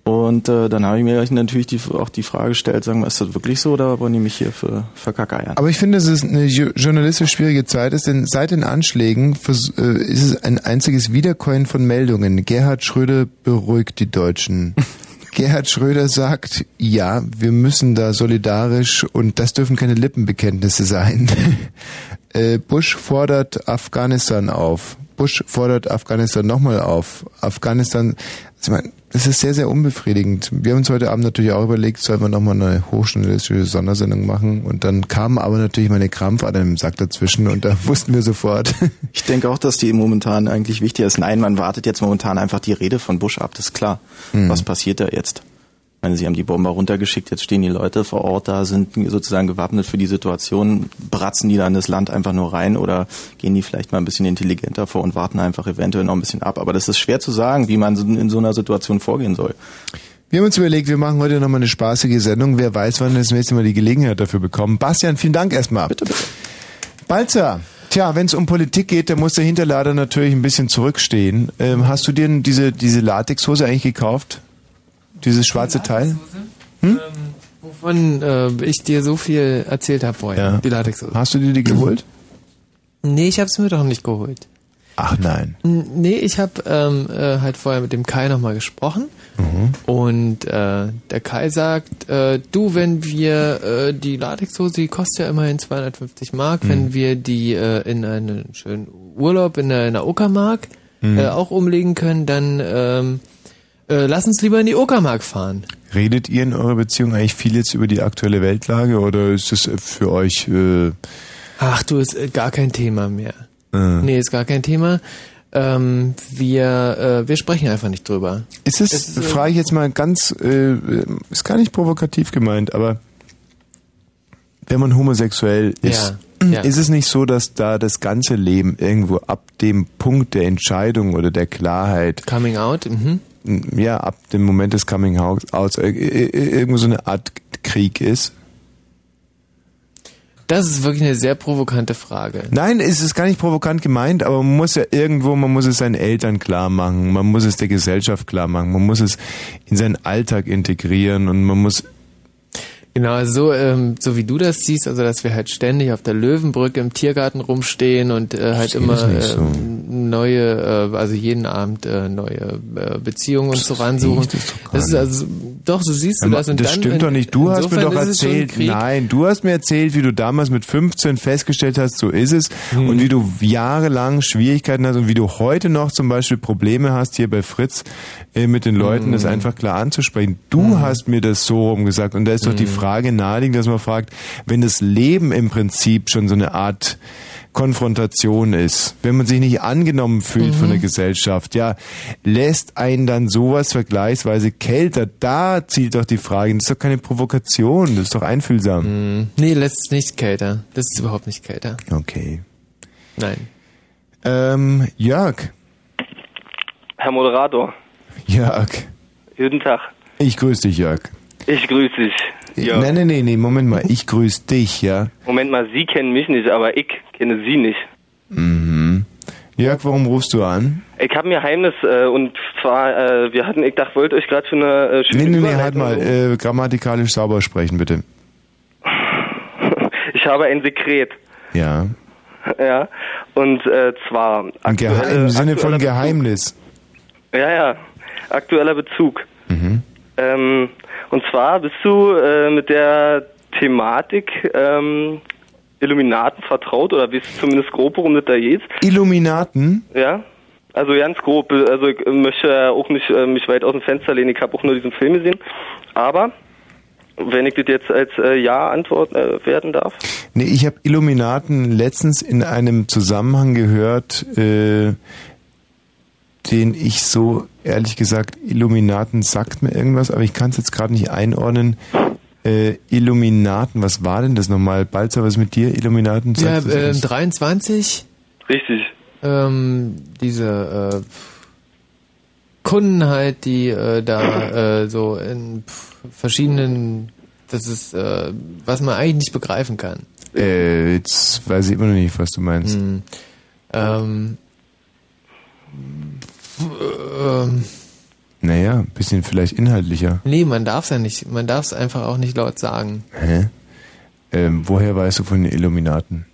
Und äh, dann habe ich mir natürlich die, auch die Frage gestellt, sagen wir, ist das wirklich so oder wollen die mich hier für verkackeiern? Aber ich finde, dass es eine jo- journalistisch schwierige Zeit ist, denn seit den Anschlägen äh, ist es ein einziges Wiederkäuen von Meldungen. Gerhard Schröder beruhigt die Deutschen. (laughs) Gerhard Schröder sagt, ja, wir müssen da solidarisch und das dürfen keine Lippenbekenntnisse sein. (laughs) Äh, Bush fordert Afghanistan auf. Bush fordert Afghanistan nochmal auf. Afghanistan, also ich meine, das ist sehr, sehr unbefriedigend. Wir haben uns heute Abend natürlich auch überlegt, sollen wir nochmal eine hochjournalistische Sondersendung machen und dann kam aber natürlich meine Krampfader im Sack dazwischen und da (laughs) wussten wir sofort. Ich denke auch, dass die momentan eigentlich wichtiger ist. Nein, man wartet jetzt momentan einfach die Rede von Bush ab, das ist klar. Mhm. Was passiert da jetzt? Ich meine, sie haben die Bomber runtergeschickt, jetzt stehen die Leute vor Ort da, sind sozusagen gewappnet für die Situation, bratzen die dann das Land einfach nur rein oder gehen die vielleicht mal ein bisschen intelligenter vor und warten einfach eventuell noch ein bisschen ab. Aber das ist schwer zu sagen, wie man in so einer Situation vorgehen soll. Wir haben uns überlegt, wir machen heute nochmal eine spaßige Sendung. Wer weiß, wann wir das nächste Mal die Gelegenheit dafür bekommen. Bastian, vielen Dank erstmal. Bitte, bitte. Balzer, tja, wenn es um Politik geht, dann muss der Hinterlader natürlich ein bisschen zurückstehen. Ähm, hast du dir diese, diese Latexhose eigentlich gekauft? Dieses schwarze Teil? Ähm, wovon äh, ich dir so viel erzählt habe vorher. Die Latexhose. Hast du dir die geholt? Nee, ich hab's mir doch nicht geholt. Ach nein. Nee, ich habe ähm, äh, halt vorher mit dem Kai nochmal gesprochen und äh, der Kai sagt, äh, du, wenn wir äh, die Latexhose, die kostet ja immerhin 250 Mark, Mhm. wenn wir die äh, in einen schönen Urlaub in der, in der Uckermark Mhm. äh, auch umlegen können, dann ähm, äh, lass uns lieber in die Uckermark fahren. Redet ihr in eurer Beziehung eigentlich viel jetzt über die aktuelle Weltlage oder ist es für euch äh, Ach du, ist äh, gar kein Thema mehr. äh, Nee, ist gar kein Thema. Ähm, wir, äh, wir sprechen einfach nicht drüber. Ist es, Es ist, äh, frage ich jetzt mal ganz, äh, ist gar nicht provokativ gemeint, aber wenn man homosexuell ist, Ja, ja. ist es nicht so, dass da das ganze Leben irgendwo ab dem Punkt der Entscheidung oder der Klarheit, Coming out, mhm. Ja, ab dem Moment des Coming Outs, irgendwo so eine Art Krieg ist? Das ist wirklich eine sehr provokante Frage. Nein, es ist gar nicht provokant gemeint, aber man muss ja irgendwo, man muss es seinen Eltern klar machen, man muss es der Gesellschaft klar machen, man muss es in seinen Alltag integrieren und man muss Genau, also so, ähm, so wie du das siehst, also dass wir halt ständig auf der Löwenbrücke im Tiergarten rumstehen und äh, halt immer das äh, so. neue, äh, also jeden Abend äh, neue äh, Beziehungen uns so ransuchen. Das ist also doch, so siehst du das und das dann stimmt in- doch nicht. Du hast mir doch erzählt, nein, du hast mir erzählt, wie du damals mit 15 festgestellt hast, so ist es Hm. und wie du jahrelang Schwierigkeiten hast und wie du heute noch zum Beispiel Probleme hast hier bei Fritz äh, mit den Leuten, Hm. das einfach klar anzusprechen. Du hast mir das so rum gesagt und da ist doch Hm. die Frage naheliegend, dass man fragt, wenn das Leben im Prinzip schon so eine Art Konfrontation ist, wenn man sich nicht angenommen fühlt von der Mhm. Gesellschaft, ja, lässt einen dann sowas vergleichsweise kälter. Da zielt doch die Frage, das ist doch keine Provokation, das ist doch einfühlsam. Nee, lässt es nicht kälter. Das ist überhaupt nicht kälter. Okay. Nein. Ähm, Jörg. Herr Moderator, Jörg. guten Tag. Ich grüße dich, Jörg. Ich grüße dich. Ja. Nein, nein, nein, nee, Moment mal, ich grüße dich, ja. Moment mal, Sie kennen mich nicht, aber ich kenne Sie nicht. Mhm. Jörg, warum rufst du an? Ich habe ein Geheimnis äh, und zwar, äh, wir hatten, ich dachte, wollte euch gerade für eine äh, Nee, schöne nee, nee, Überleitung halt mal, äh, grammatikalisch sauber sprechen, bitte. (laughs) Ich habe ein Sekret. Ja. Ja. Und äh, zwar Ein Geheim, Im Sinne von Geheimnis. Bezug. Ja, ja. Aktueller Bezug. Mhm. Ähm, und zwar bist du äh, mit der Thematik ähm, Illuminaten vertraut oder weißt du zumindest grob, worum das da geht? Illuminaten? Ja. Also ganz grob. Also ich möchte auch nicht äh, mich weit aus dem Fenster lehnen. Ich habe auch nur diesen Film gesehen. Aber wenn ich das jetzt als äh, Ja antworten äh, werden darf. Nee, ich habe Illuminaten letztens in einem Zusammenhang gehört, äh, den ich so, ehrlich gesagt, Illuminaten sagt mir irgendwas, aber ich kann es jetzt gerade nicht einordnen. Äh, Illuminaten, was war denn das nochmal? Balzer, was mit dir? Illuminaten? Ja, das? äh,23. Richtig. Ähm, diese äh, Kunden halt, die äh, da äh, so in verschiedenen, das ist, äh, was man eigentlich nicht begreifen kann. Äh, jetzt weiß ich immer noch nicht, was du meinst. Hm. Ähm, ähm, Naja, ein bisschen vielleicht inhaltlicher. nee, man darf es ja nicht, man darf es einfach auch nicht laut sagen. Hä? Ähm, woher weißt du von den Illuminaten?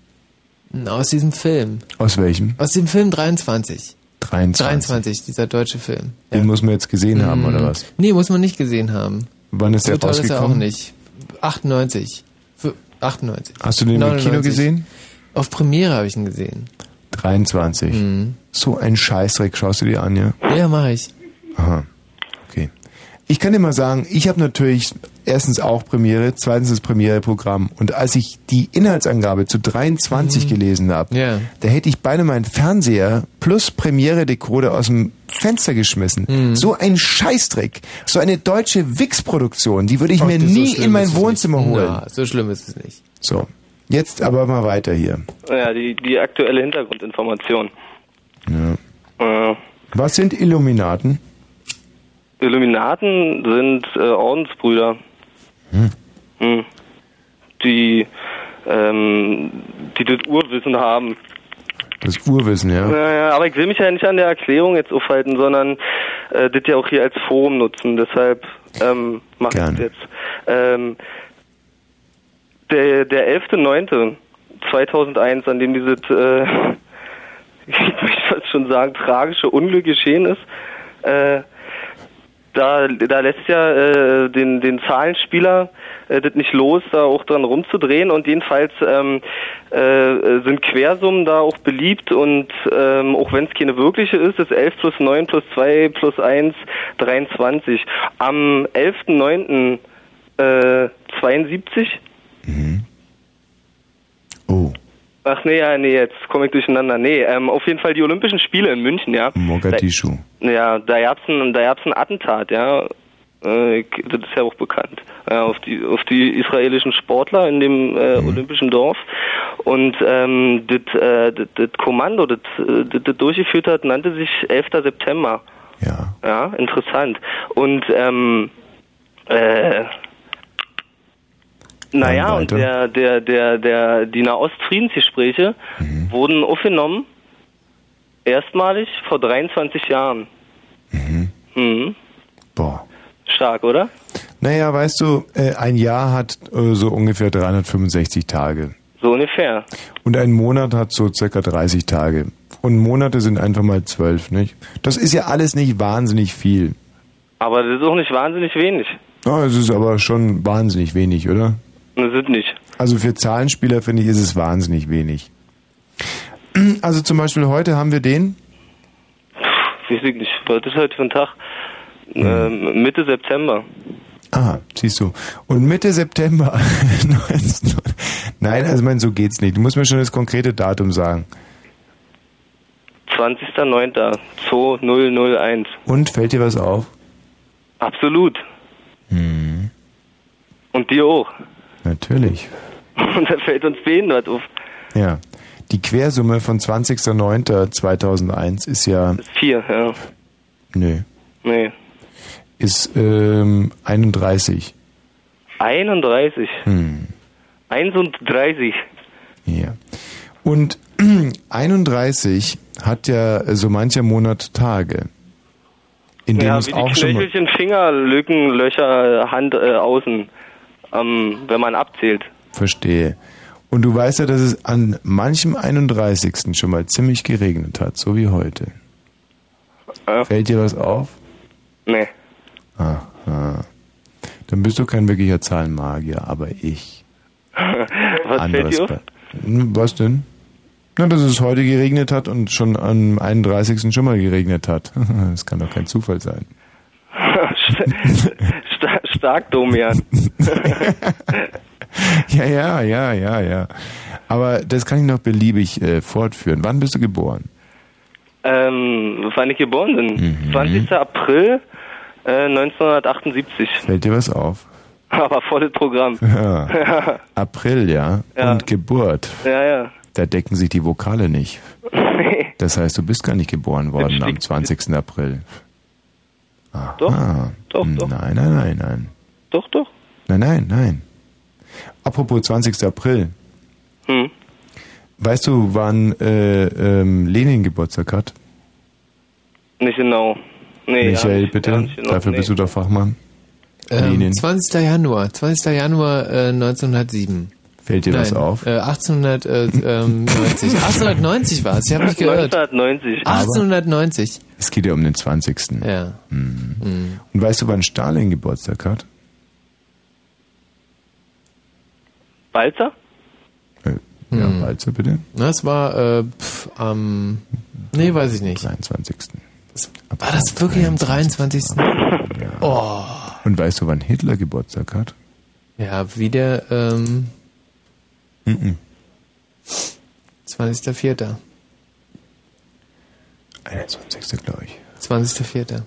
Aus diesem Film. Aus welchem? Aus dem Film 23. 23. 23, dieser deutsche Film. Den muss man jetzt gesehen haben, oder Mhm. was? Nee, muss man nicht gesehen haben. Wann ist so der toll ist er auch rausgekommen? nicht. 98. Für 98. Hast du den im Kino 99. gesehen? Auf Premiere habe ich ihn gesehen. 23. Mhm. So ein Scheißdreck schaust du dir an, ja? Ja, mache ich. Aha. Okay. Ich kann dir mal sagen, ich habe natürlich erstens auch Premiere, zweitens das Premiere-Programm. Und als ich die Inhaltsangabe zu 23 Mhm. gelesen habe, Ja. da hätte ich beinahe meinen Fernseher plus Premiere-Decoder aus dem Fenster geschmissen. Mhm. So ein Scheißdreck. So eine deutsche Wix-Produktion, die würde ich Ach, mir so nie schlimm in mein Wohnzimmer holen. Na, so schlimm ist es nicht. So, jetzt aber mal weiter hier. Ja, die, die aktuelle Hintergrundinformation. Ja. Äh, Was sind Illuminaten? Illuminaten sind äh, Ordensbrüder. Hm. Hm. Die, ähm, die das Urwissen haben. Das Urwissen, ja. Naja, aber ich will mich ja nicht an der Erklärung jetzt aufhalten, sondern äh, das ja auch hier als Forum nutzen. Deshalb ähm, mach ich das jetzt. Ähm, der der 11.09.2001, an dem dieses, äh, (laughs) ich möchte schon sagen, tragische Unglück geschehen ist, äh, da, da lässt ja äh, den, den Zahlenspieler äh, das nicht los, da auch dran rumzudrehen und jedenfalls ähm, äh, sind Quersummen da auch beliebt und ähm, auch wenn es keine wirkliche ist, ist 11 plus 9 plus 2 plus 1 23. Am 11.09. Äh, 72 Oh. Ach nee, ja, nee, jetzt komme ich durcheinander. Nee, ähm, auf jeden Fall die Olympischen Spiele in München, ja. Mogadischu. Da, ja, da gab's ein, da gab's ein Attentat, ja. Äh, das ist ja auch bekannt. Ja, auf die auf die israelischen Sportler in dem äh, Mhm. olympischen Dorf. Und ähm, das, äh, das, das Kommando, das, äh, das, das durchgeführt hat, nannte sich 11. September. Ja. Ja, interessant. Und ähm, äh, naja, und der, der, der, der, die Nahost-Friedensgespräche Mhm. wurden aufgenommen, erstmalig vor 23 Jahren. Mhm. Boah. Stark, oder? Naja, weißt du, äh, ein Jahr hat äh, so ungefähr 365 Tage. So ungefähr. Und ein Monat hat so circa 30 Tage. Und Monate sind einfach mal zwölf, nicht? Das ist ja alles nicht wahnsinnig viel. Aber das ist auch nicht wahnsinnig wenig. Ja, es ist aber schon wahnsinnig wenig, oder? Das ist nicht. Also für Zahlenspieler finde ich, ist es wahnsinnig wenig. Also zum Beispiel heute haben wir den. Weiß ich nicht. Was ist heute für ein Tag? Ähm, Mitte September. Aha, siehst du. Und Mitte September. 19 (laughs) Nein, also mein, so geht's nicht. Du musst mir schon das konkrete Datum sagen. 20.09.2001. Und fällt dir was auf? Absolut. Hm, Und dir auch. Natürlich. (laughs) Und da fällt uns was auf. Ja. Die Quersumme von 20.09.2001 ist ja, Vier, ja. nö, Nee. ist ähm, 31. 31. Hm. 31. Ja. Und (clears throat) 31 hat ja so mancher Monat Tage. In dem ja, es wie auch die schon mal, Knöchelchen, Finger, Lücken, Löcher, Hand äh, außen, ähm, wenn man abzählt. verstehe. Und du weißt ja, dass es an manchem 31. schon mal ziemlich geregnet hat, so wie heute. Fällt dir was auf? Nee. Aha. Dann bist du kein wirklicher Zahlenmagier, aber ich. (laughs) Was fällt dir auf? Hm, Was denn? Na, dass es heute geregnet hat und schon am 31. schon mal geregnet hat. (laughs) Das kann doch kein Zufall sein. (laughs) Stark, Domian. (laughs) Ja, ja, ja, ja, ja. Aber das kann ich noch beliebig äh, fortführen. Wann bist du geboren? ähm, wann ich geboren bin? Mhm. 20. April äh, 1978. Fällt dir was auf? (laughs) Aber volles Programm. (laughs) Ja. April, ja. Ja. Und Geburt. ja, ja. Da decken sich die Vokale nicht. Das heißt, du bist gar nicht geboren worden am 20. April. Doch, Ah. doch, doch. Nein, nein, nein, nein. Doch, doch. Nein, nein, nein. Apropos 20. April. Hm. Weißt du, wann äh, ähm, Lenin Geburtstag hat? Nicht genau. Nee, Michael, ja, nicht, bitte. Genau. Dafür bist du doch Fachmann. Ähm, Lenin. 20. Januar, 20. Januar äh, 1907. Fällt dir was Nein, auf? Äh, 1890. 1890 war es, ich habe mich gehört. 1990. 1890. Es geht ja um den 20. Ja. Mhm. Und weißt du, wann Stalin Geburtstag hat? Balzer? Ja, Walzer, bitte. Das war äh, pf, am. nee, weiß ich nicht. 23. War das wirklich am 23.? Oh. Und weißt du, wann Hitler Geburtstag hat? Ja, wieder ähm, Mhm. 20.04. 21. glaube ich. 20.04.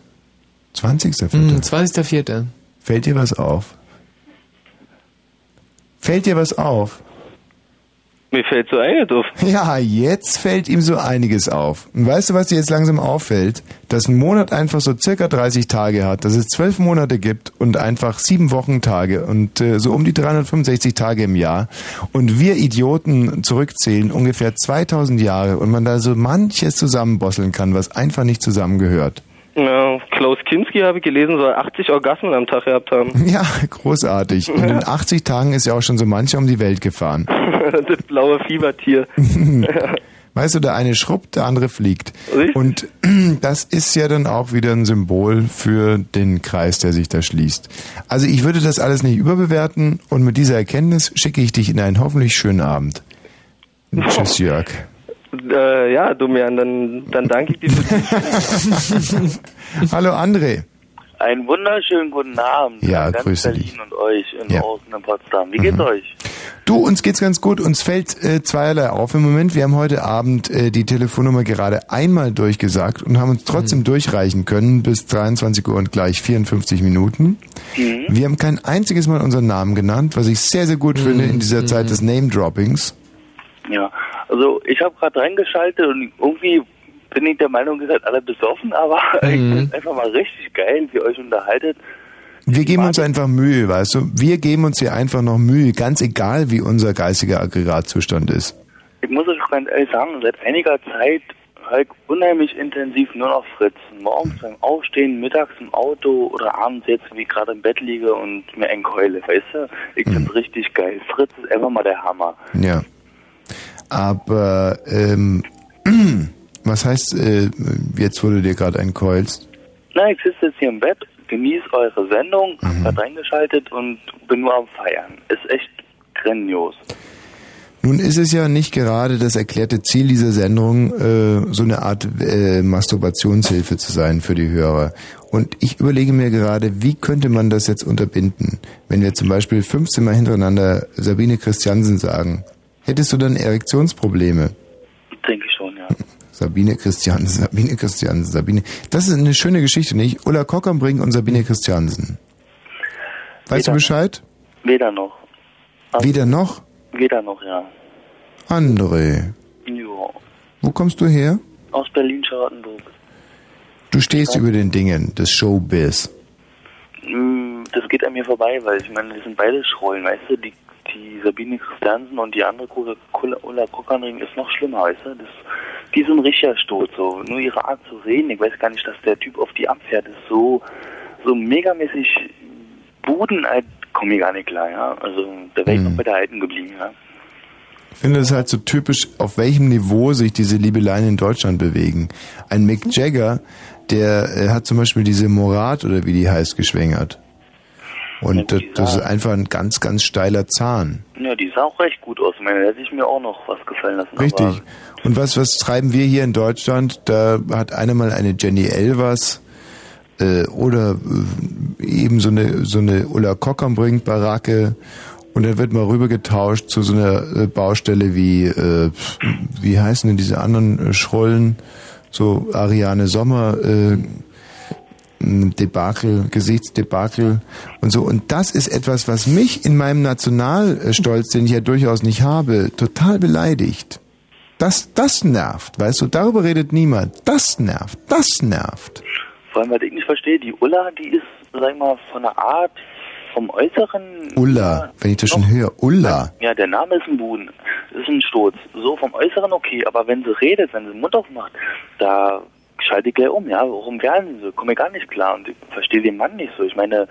20. Mhm, 20.04. Fällt dir was auf? Fällt dir was auf? Mir fällt so einiges auf. (laughs) Ja, jetzt fällt ihm so einiges auf. Und weißt du, was dir jetzt langsam auffällt? Dass ein Monat einfach so circa 30 Tage hat, dass es zwölf Monate gibt und einfach sieben Wochentage und äh, so um die 365 Tage im Jahr. Und wir Idioten zurückzählen ungefähr 2000 Jahre und man da so manches zusammenbosseln kann, was einfach nicht zusammengehört. Ja, Klaus Kinski habe ich gelesen, soll 80 Orgasmen am Tag gehabt haben. (laughs) Ja, großartig. Und in 80 Tagen ist ja auch schon so mancher um die Welt gefahren. (laughs) das blaue Fiebertier. (laughs) Weißt du, der eine schrubbt, der andere fliegt. Und (clears throat) das ist ja dann auch wieder ein Symbol für den Kreis, der sich da schließt. Also ich würde das alles nicht überbewerten und mit dieser Erkenntnis schicke ich dich in einen hoffentlich schönen Abend. Tschüss, Jörg. Äh, ja, Domian, dann, dann danke ich dir für (laughs) Hallo André. Einen wunderschönen guten Abend Ja, an ganz grüße Berlin dich. und euch in Ja. Osten in Potsdam. Wie geht's euch? Du, uns geht's ganz gut. Uns fällt äh, zweierlei auf im Moment. Wir haben heute Abend äh, die Telefonnummer gerade einmal durchgesagt und haben uns trotzdem durchreichen können bis 23 Uhr und gleich 54 Minuten. Mhm. Wir haben kein einziges Mal unseren Namen genannt, was ich sehr, sehr gut finde in dieser Zeit des Name-Droppings. Ja, also ich habe gerade reingeschaltet und irgendwie bin ich der Meinung, ihr seid alle besoffen, aber (laughs) ich Mhm. finde einfach mal richtig geil, wie ihr euch unterhaltet. Wir geben uns einfach Mühe, weißt du? Wir geben uns hier einfach noch Mühe, ganz egal, wie unser geistiger Aggregatzustand ist. Ich muss euch ganz ehrlich sagen, seit einiger Zeit höre ich unheimlich intensiv nur noch Fritz. Morgens beim Aufstehen, mittags im Auto oder abends jetzt, wie ich gerade im Bett liege und mir ein keule, weißt du? Ich Mhm. find's richtig geil. Fritz ist einfach mal der Hammer. Ja. Aber, ähm, (clears throat) was heißt, äh, jetzt wurde dir gerade ein Keulst? Na, ich sitze jetzt hier im Bett, genieße eure Sendung, hab Mhm. grad reingeschaltet und bin nur am Feiern. Ist echt grandios. Nun ist es ja nicht gerade das erklärte Ziel dieser Sendung, äh, so eine Art äh, Masturbationshilfe zu sein für die Hörer. Und ich überlege mir gerade, wie könnte man das jetzt unterbinden? Wenn wir zum Beispiel 15 Mal hintereinander Sabine Christiansen sagen, hättest du dann Erektionsprobleme? Denke ich schon, ja. (laughs) Sabine Christiansen, Sabine Christiansen, Sabine. Das ist eine schöne Geschichte, nicht? Ulla Kockernbrink und Sabine Christiansen. Weißt du Weder Bescheid? Weder noch. Weder noch? Weder noch, ja. André, Jo. wo kommst du her? Aus Berlin-Charlottenburg. Du stehst über den Dingen des Showbiz. Mm, Das geht an mir vorbei, weil ich meine, das sind beide Schrollen, weißt du? Die, die Sabine Christiansen und die andere Ulla- Kockernring ist noch schlimmer, weißt du? Das, die ein richtiger Stoß, so. Nur ihre Art zu reden, ich weiß gar nicht, dass der Typ auf die abfährt, ist so, so megamäßig Buden, äh, komm ich gar nicht klar, ja? Also, da wäre ich noch bei der Alten geblieben, ja? Ich finde es halt so typisch, auf welchem Niveau sich diese Liebeleien in Deutschland bewegen. Ein Mick Jagger, der äh, hat zum Beispiel diese Morat oder wie die heißt geschwängert. Und das, das ist einfach ein ganz, ganz steiler Zahn. Ja, die sah auch recht gut aus. Ich meine, da hätte ich mir auch noch was gefallen lassen. Richtig. Und was, was treiben wir hier in Deutschland? Da hat einer mal eine Jenny Elvers äh, oder äh, eben so eine, so eine Ulla Kockernbrink Baracke und dann wird mal rübergetauscht zu so einer äh, Baustelle wie, äh, wie heißen denn diese anderen äh, Schrollen? So Ariane Sommer, äh, Debakel, Gesichtsdebakel und so. Und das ist etwas, was mich in meinem Nationalstolz, den ich ja durchaus nicht habe, total beleidigt. Das, das nervt, weißt du, darüber redet niemand. Das nervt, das nervt. vor allem, was ich nicht verstehe, die Ulla, die ist, sag ich mal, von der Art, vom Äußeren. Ulla, wenn ich das schon höre, Ulla. Ja, der Name ist ein Buden. Ist ein Sturz. So vom Äußeren okay, aber wenn sie redet, wenn sie den Mund aufmacht, da schalte ich gleich um, ja. Warum werden sie? Komme ich gar nicht klar und ich verstehe den Mann nicht so. Ich meine,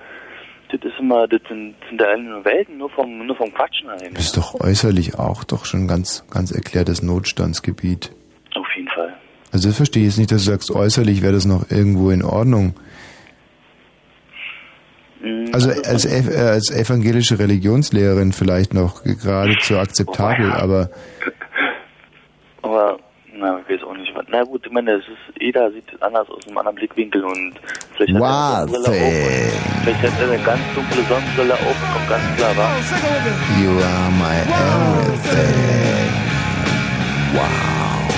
das ist immer, das sind, sind da nur Welten, nur vom, nur vom Quatschen halt. Das ist doch äußerlich auch doch schon ganz, ganz erklärtes Notstandsgebiet. Auf jeden Fall. Also das verstehe ich jetzt nicht, dass du sagst, äußerlich wäre das noch irgendwo in Ordnung. Mhm. Also als, ev- äh, als evangelische Religionslehrerin vielleicht noch geradezu akzeptabel, aber Aber, (laughs) na, gut, ich meine, es ist, jeder sieht anders aus einem anderen Blickwinkel und vielleicht hat er eine Sonnenbrille auf und vielleicht hat er eine ganz dunkle Sonnenbrille auf, kommt ganz klar, wa? You are my everything. Wow.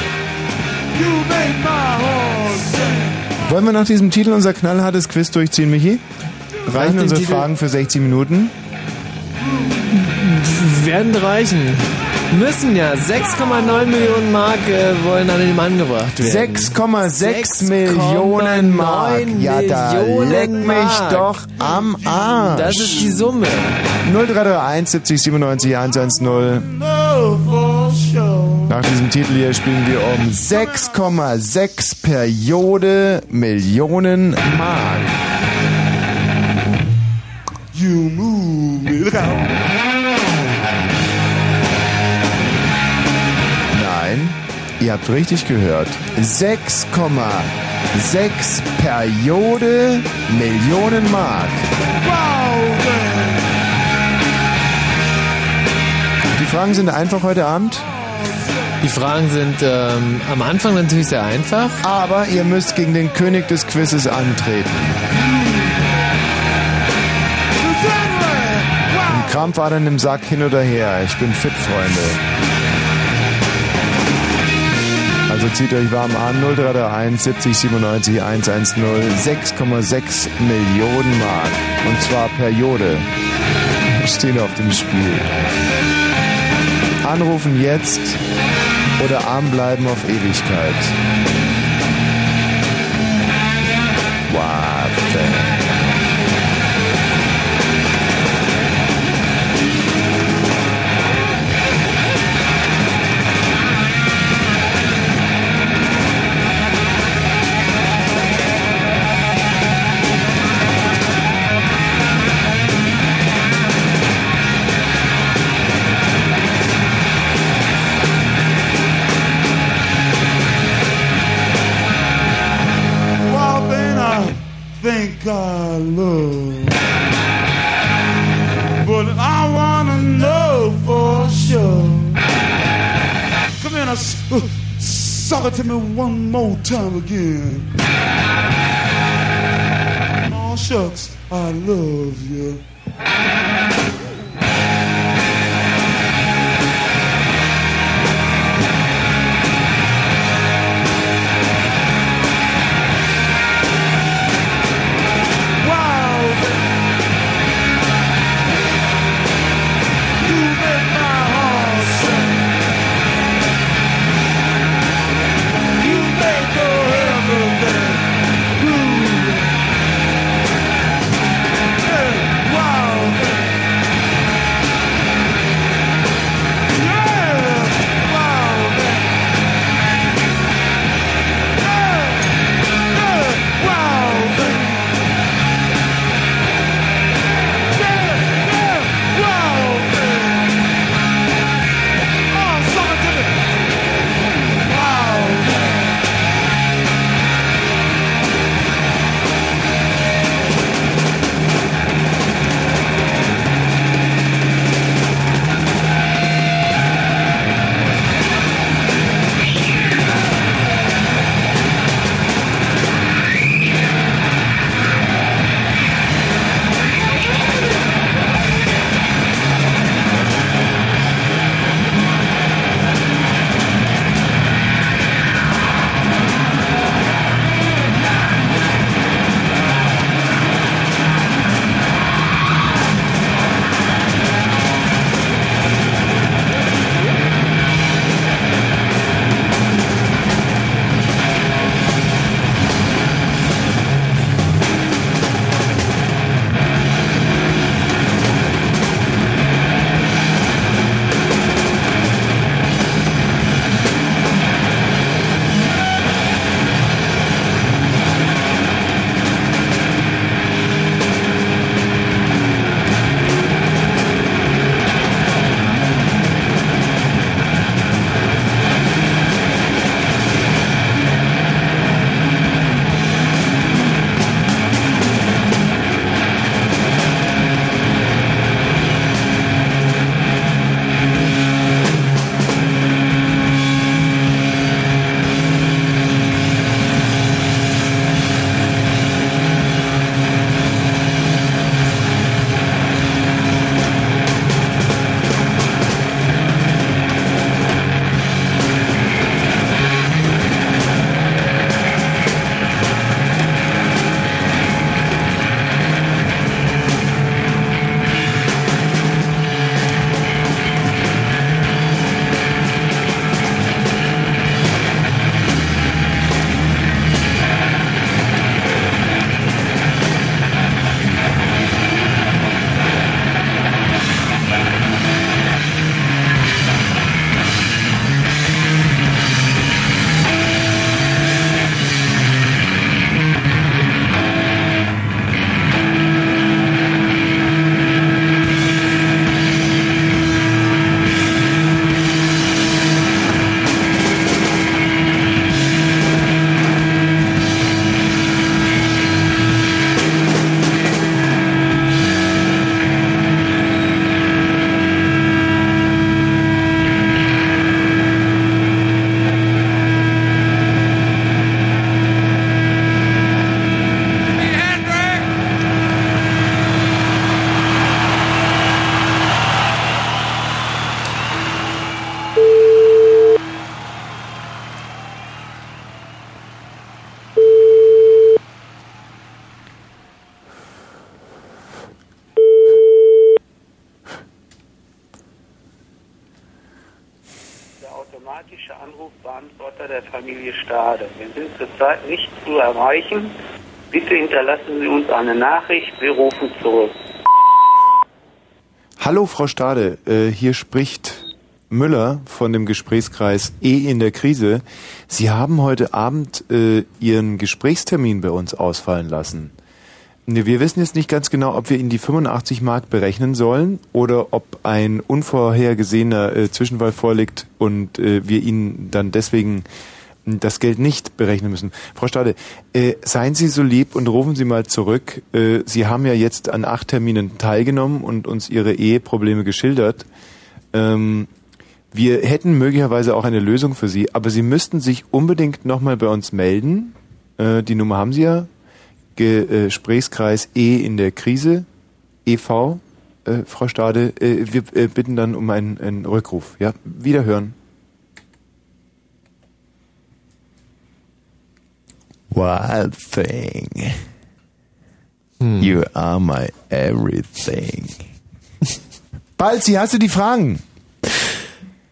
You make my heart sing. Wollen wir nach diesem Titel unser knallhartes Quiz durchziehen, Michi? Reichen unsere Titel- Fragen für 60 Minuten? Werden reichen. Müssen ja. 6,9 Millionen Mark äh, wollen an den Mann gebracht werden. 6,6 Millionen Mark. Ja, da Millionen leck mich Mark. doch am Arsch. Das ist die Summe. 0331 70 97 110. No, for sure. Nach diesem Titel hier spielen wir um 6,6 Periode Millionen Mark. You move me. Look out. Ihr habt richtig gehört. 6,6 Periode Millionen Mark. Die Fragen sind einfach heute Abend. Die Fragen sind ähm, am Anfang natürlich sehr einfach. Aber ihr müsst gegen den König des Quizzes antreten. Ein Krampfadern im Sack hin oder her. Ich bin fit, Freunde. Also zieht euch warm an. 0331 70 97 110 6,6 Millionen Mark. Und zwar Periode. Stehen auf dem Spiel. Anrufen jetzt oder arm bleiben auf Ewigkeit. Warte. Suck it to me one more time again. Oh, shucks, I love you. Eine Nachricht. Wir rufen zurück. Hallo Frau Stade, äh, hier spricht Müller von dem Gesprächskreis E in der Krise. Sie haben heute Abend äh, Ihren Gesprächstermin bei uns ausfallen lassen. Ne, Wir wissen jetzt nicht ganz genau, ob wir Ihnen die 85 Mark berechnen sollen oder ob ein unvorhergesehener äh, Zwischenfall vorliegt und wir Ihnen dann deswegen das Geld nicht berechnen müssen. Frau Stade, äh, seien Sie so lieb und rufen Sie mal zurück. Äh, Sie haben ja jetzt an acht Terminen teilgenommen und uns Ihre Eheprobleme geschildert. Ähm, wir hätten möglicherweise auch eine Lösung für Sie, aber Sie müssten sich unbedingt nochmal bei uns melden. Äh, die Nummer haben Sie ja. Ge Gesprächskreis E in der Krise, EV, äh, Frau Stade. Äh, wir äh, bitten dann um einen, einen Rückruf. Ja, wiederhören. Wild thing. You are my everything. (laughs) Balzi, hast du die Fragen?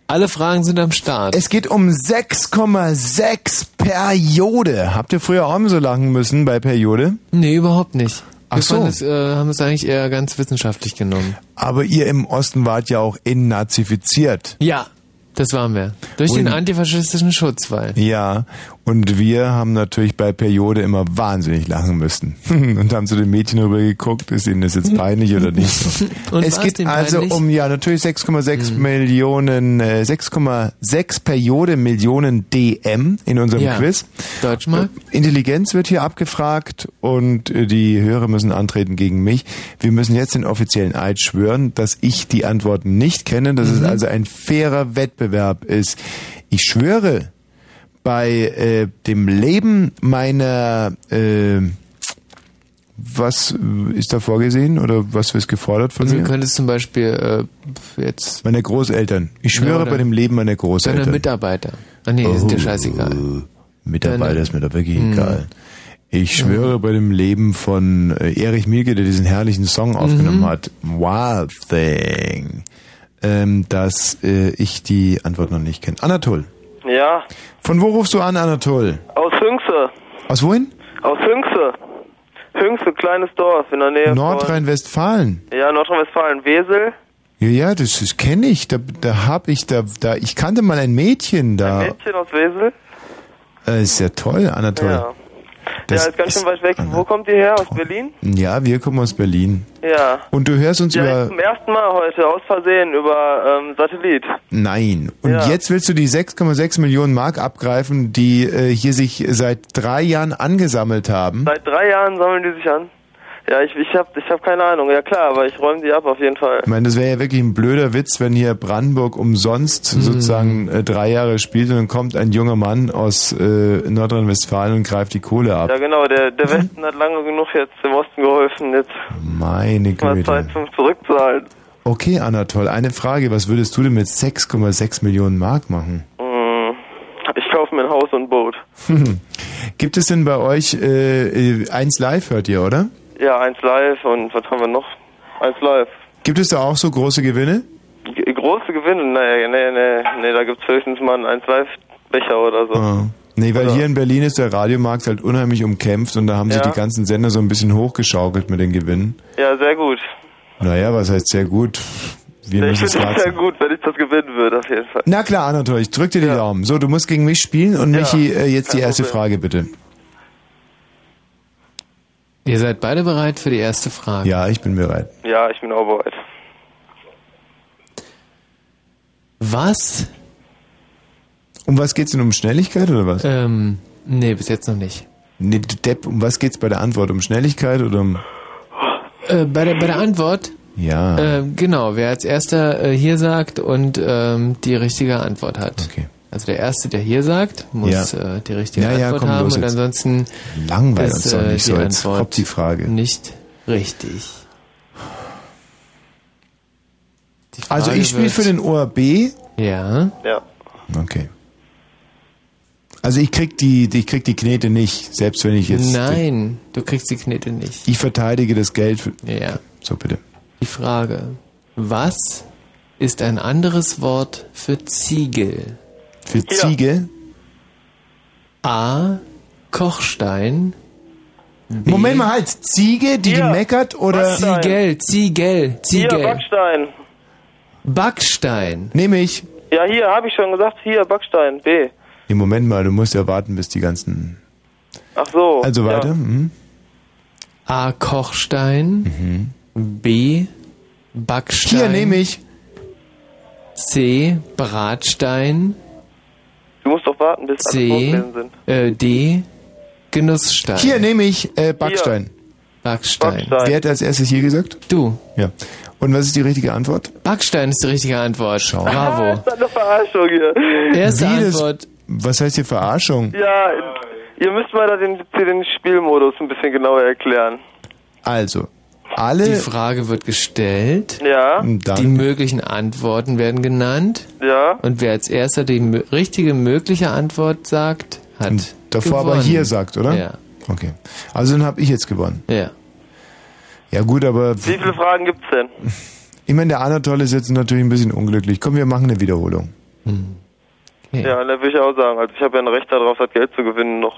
Alle Fragen sind am Start. Es geht um 6,6 Periode. Habt ihr früher auch so lachen müssen bei Periode? Nee, überhaupt nicht. Ach Wir so. es, äh, haben es eigentlich eher ganz wissenschaftlich genommen. Aber ihr im Osten wart ja auch entnazifiziert. Ja, das waren wir. Durch den antifaschistischen Schutzwall. Ja, und wir haben natürlich bei Periode immer wahnsinnig lachen müssen. (laughs) und haben zu den Mädchen rüber geguckt, ist ihnen das jetzt peinlich oder nicht? (laughs) Und es geht also peinlich? um, ja, natürlich 6,6 Millionen, äh, 6,6 Periode Millionen DM in unserem Ja. Quiz. Deutschmark? Äh, Intelligenz wird hier abgefragt und äh, die Hörer müssen antreten gegen mich. Wir müssen jetzt den offiziellen Eid schwören, dass ich die Antworten nicht kenne, dass es also ein fairer Wettbewerb ist. Ich schwöre bei äh, dem Leben meiner äh, was ist da vorgesehen oder was ist gefordert von Also mir? du könntest zum Beispiel äh, jetzt Meine Großeltern. Ich schwöre Ja, bei dem Leben meiner deine Großeltern. Mitarbeiter. Ah nee, die sind dir Oh. scheißegal. Mitarbeiter Deine- ist mir da wirklich Hm. egal. Ich schwöre bei dem Leben von äh, Erich Mielke, der diesen herrlichen Song aufgenommen Mhm. hat, Wild Thing, ähm, dass äh, ich die Antwort noch nicht kenne. Anatol, Ja, von wo rufst du an, Anatol? aus Hünxe. Aus wohin? Aus Hünxe. Hünxe, kleines Dorf in der Nähe Nordrhein-Westfalen. Ja, Nordrhein-Westfalen. Wesel. Ja, ja, das, das kenne ich. Da, da hab ich, da, da, ich kannte mal ein Mädchen da. Mädchen aus Wesel. Äh, ist ja toll, Anatol. Ja. Das ja, ist ganz schön weit weg. Wo kommt ihr her? Aus Berlin? Ja, wir kommen aus Berlin. Ja. Und du hörst uns Ja, über... zum ersten Mal heute, aus Versehen, über ähm, Satellit. Nein. Und Ja. jetzt willst du die 6,6 Millionen Mark abgreifen, die äh, hier sich seit drei Jahren angesammelt haben. Seit drei Jahren sammeln die sich an. Ja, ich, ich hab, ich hab keine Ahnung. Ja klar, aber ich räume die ab auf jeden Fall. Ich meine, das wäre ja wirklich ein blöder Witz, wenn hier Brandenburg umsonst Mhm. sozusagen äh, drei Jahre spielt und dann kommt ein junger Mann aus äh, Nordrhein-Westfalen und greift die Kohle ab. Ja genau, der, der Westen hat lange genug jetzt dem Osten geholfen. Jetzt Meine mal Güte. Zeit zum Zurückzahlen. Okay, Anatol, eine Frage. Was würdest du denn mit 6,6 Millionen Mark machen? Hm, Ich kaufe mir ein Haus und ein Boot. (laughs) Gibt es denn bei euch äh, äh, eins live, hört ihr, oder? Ja, eins live und was haben wir noch? Eins live. Gibt es da auch so große Gewinne? G große Gewinne? Nee, nee, nee, nee, da gibt's höchstens mal einen eins live Becher oder so. Ah. Nee, weil Oder- hier in Berlin ist der Radiomarkt halt unheimlich umkämpft und da haben sich Ja. die ganzen Sender so ein bisschen hochgeschaukelt mit den Gewinnen. Ja, sehr gut. Naja, was heißt sehr gut? Wir ich es finde es sehr gut, wenn ich das gewinnen würde, auf jeden Fall. Na klar, Anatol, ich drück dir die Daumen. So, du musst gegen mich spielen und Ja, Michi, äh, jetzt die kein erste Problem. Frage bitte. Ihr seid beide bereit für die erste Frage. Ja, ich bin bereit. Ja, ich bin auch bereit. Was? Um was geht's denn? Um Schnelligkeit oder was? Ähm, nee, bis jetzt noch nicht. Nee, du Depp, um was geht's bei der Antwort? Um Schnelligkeit oder um... Äh, bei, der, bei der Antwort, Ja. äh, genau, wer als erster äh, hier sagt und ähm, die richtige Antwort hat. Okay. Also der Erste, der hier sagt, muss Ja. äh, die richtige Ja, ja, Antwort komm, haben los und jetzt. ansonsten Langweil ist uns doch äh, nicht die so. Jetzt Antwort kommt die Frage. nicht richtig. Die Also Frage ich spiele für den ORB. Ja. Ja. Okay. Also ich krieg die, ich krieg die Knete nicht, selbst wenn ich jetzt... Nein, du kriegst die Knete nicht. Ich verteidige das Geld. Für, Ja. So, bitte. Die Frage, was ist ein anderes Wort für Ziegel? Für Ziege. A. Kochstein. B. Moment mal, halt. Ziege, die, die meckert oder? Ziegel, Ziegel, Ziegel. Hier, Backstein. Backstein. Nehme ich. Ja, hier, habe ich schon gesagt. Hier, Backstein. B. Nee, Moment mal, du musst ja warten, bis die ganzen. Ach so. Also weiter. Ja. Mhm. A. Kochstein. B. Backstein. Hier nehme ich. C. Bratstein. Du musst doch warten, bis alle C. vorgelesen sind. Äh, D. Genussstein. Hier nehme ich äh, Backstein. Backstein. Wer hat als erstes hier gesagt? Du. Ja. Und was ist die richtige Antwort? Backstein ist die richtige Antwort. Ah, Bravo. ist das eine Verarschung hier. Erste Wie das- Antwort. Was heißt hier Verarschung? Ja, ihr müsst mal da den, den Spielmodus ein bisschen genauer erklären. Also, alle. Die Frage wird gestellt. Ja. Dann- Die möglichen Antworten werden genannt. Ja. Und wer als erster die mö- richtige mögliche Antwort sagt, hat Davor gewonnen. aber hier sagt, oder? Ja. Okay. Also dann habe ich jetzt gewonnen. Ja. Ja gut, aber Wie viele Fragen gibt's denn? ich meine, der Anatole ist jetzt natürlich ein bisschen unglücklich. Komm, wir machen eine Wiederholung. Ja, da will ich auch sagen. Also ich habe ja ein Recht darauf, das Geld zu gewinnen noch.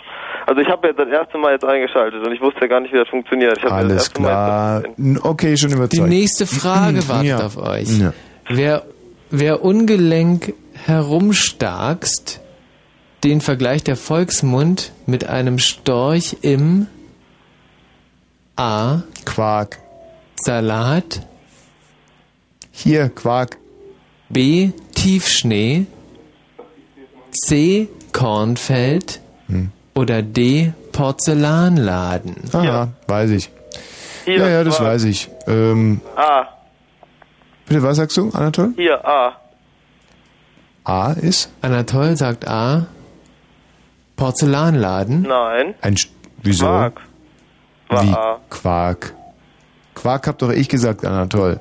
Also ich habe jetzt das erste Mal jetzt eingeschaltet und ich wusste ja gar nicht, wie das funktioniert. Ich das Alles erste Mal klar. Okay, schon Die überzeugt. nächste Frage (clears throat) wartet Ja. auf euch. Ja. Wer, wer ungelenk herumstarkst, den vergleicht der Volksmund mit einem Storch im A. Quark. Salat. Hier, Quark. B. Tiefschnee. C. Kornfeld. Hm. Oder D. Porzellanladen. Aha, weiß ich. Hier, ja, ja, das Quark. weiß ich. Ähm, A. bitte, was sagst du, Anatol? Hier, A. A ist? Anatol sagt A. Porzellanladen. Nein. Ein St Wieso? Quark. War Wie? A. Quark. Quark hab doch ich gesagt, Anatol.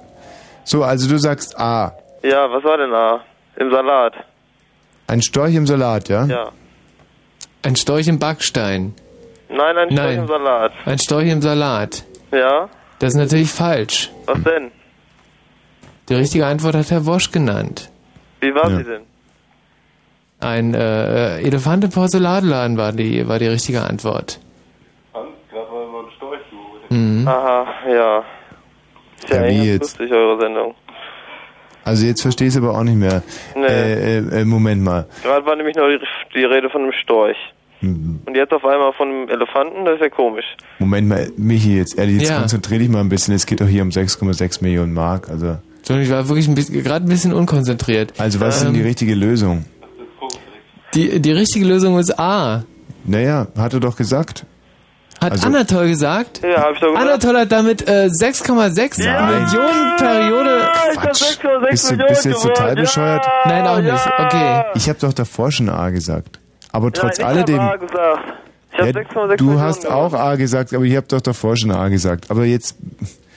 So, also du sagst A. Ja, was war denn A? Im Salat. Ein Storch im Salat, ja? Ja. Ein Storch im Backstein. Nein, ein Storch Nein. im Salat. Ein Storch im Salat. Ja. Das ist natürlich falsch. Was denn? Die richtige Antwort hat Herr Wosch genannt. Wie war sie denn? Ein äh, Elefant im Porzellanladen war die, war die richtige Antwort. Mhm. Aha, ja. Ist ja, Ja, wie eigentlich jetzt? ganz lustig, eure Sendung. Also jetzt verstehst du aber auch nicht mehr. Nee. Äh, äh, äh, Moment mal. Gerade war nämlich noch die, die Rede von einem Storch. Mhm. Und jetzt auf einmal von einem Elefanten, das ist ja komisch. Moment mal, Michi, jetzt ehrlich, jetzt Ja. konzentrier dich mal ein bisschen. Es geht doch hier um 6,6 Millionen Mark. Also, Entschuldigung, ich war wirklich ein bisschen, gerade ein bisschen unkonzentriert. also was ist denn Ähm, die richtige Lösung? die, die richtige Lösung ist A. Naja, hat er doch gesagt. Hat Also- Anatol gesagt? Ja, hab ich doch gesagt. Anatol hat damit äh, 6,6 Millionen Periode. Quatsch. Bist du, bist du jetzt total bescheuert? Nein, auch nicht. Okay. Ich habe doch davor schon A gesagt. Aber trotz ja, ich alledem. Hab A gesagt. Ich hab Ja, 6,6 du Millionen hast auch A gesagt, aber ich habe doch davor schon A gesagt. Aber jetzt,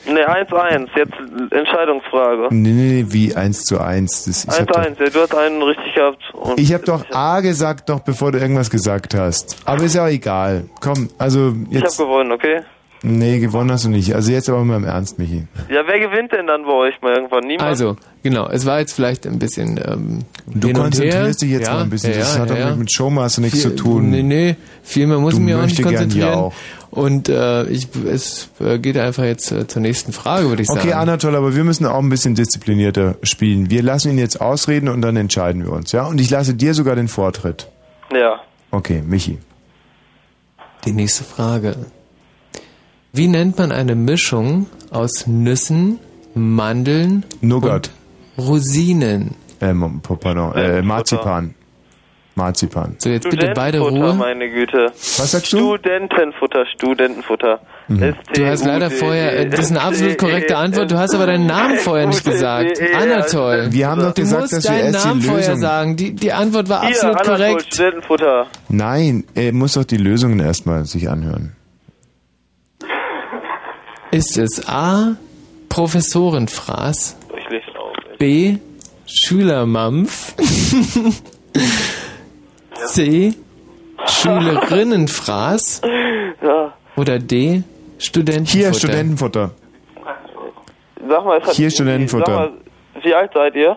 Ne, 1-1. Jetzt Entscheidungsfrage. nee, nee, nee, wie 1 zu 1. Das, ich habe doch, 1-1. Ja, du hast einen richtig gehabt. Und ich hab doch A gesagt, noch bevor du irgendwas gesagt hast. Aber ist ja auch egal. Komm, also ich hab jetzt. gewonnen, okay? Nee, gewonnen hast du nicht. Also jetzt aber mal im Ernst, Michi. Ja, wer gewinnt denn dann bei euch mal irgendwann? Niemand? Also, genau, es war jetzt vielleicht ein bisschen. Ähm, Du hin und konzentrierst her. dich jetzt ja, mal ein bisschen. Ja, das ja, hat doch ja. mit, Showmaster nichts Viel- zu tun. Nee, nee, viel mehr muss Du ich mir auch nicht gern konzentrieren. ja auch. Und äh, ich, es äh, geht einfach jetzt äh, zur nächsten Frage, würde ich sagen. Okay, Anatol, aber wir müssen auch ein bisschen disziplinierter spielen. Wir lassen ihn jetzt ausreden und dann entscheiden wir uns, ja? Und ich lasse dir sogar den Vortritt. Ja. Okay, Michi. Die nächste Frage. Wie nennt man eine Mischung aus Nüssen, Mandeln Nougat. und Rosinen? Äh, Mo- pardon, äh, Marzipan. Marzipan. So, jetzt bitte beide Ruhe. meine Güte. Was sagst du? Studentenfutter, Studentenfutter. Mhm. Du hast leider vorher, äh, das ist eine absolut korrekte Antwort, du hast aber deinen Namen vorher nicht gesagt. Anatol. Wir haben doch du gesagt, musst dass wir deinen erst die Namen vorher sagen. Die, die Antwort war Hier, absolut Anatol, korrekt. Studentenfutter. Nein, er muss doch die Lösungen erstmal sich anhören. Ist es A. Professorenfraß, Ich leg's auf. B. Schülermampf, C. Schülerinnenfraß (laughs) Ja. oder D. Studentenfutter? Hier, Studentenfutter. Sag mal, es hat, Hier Studentenfutter. Sag mal, wie alt seid ihr?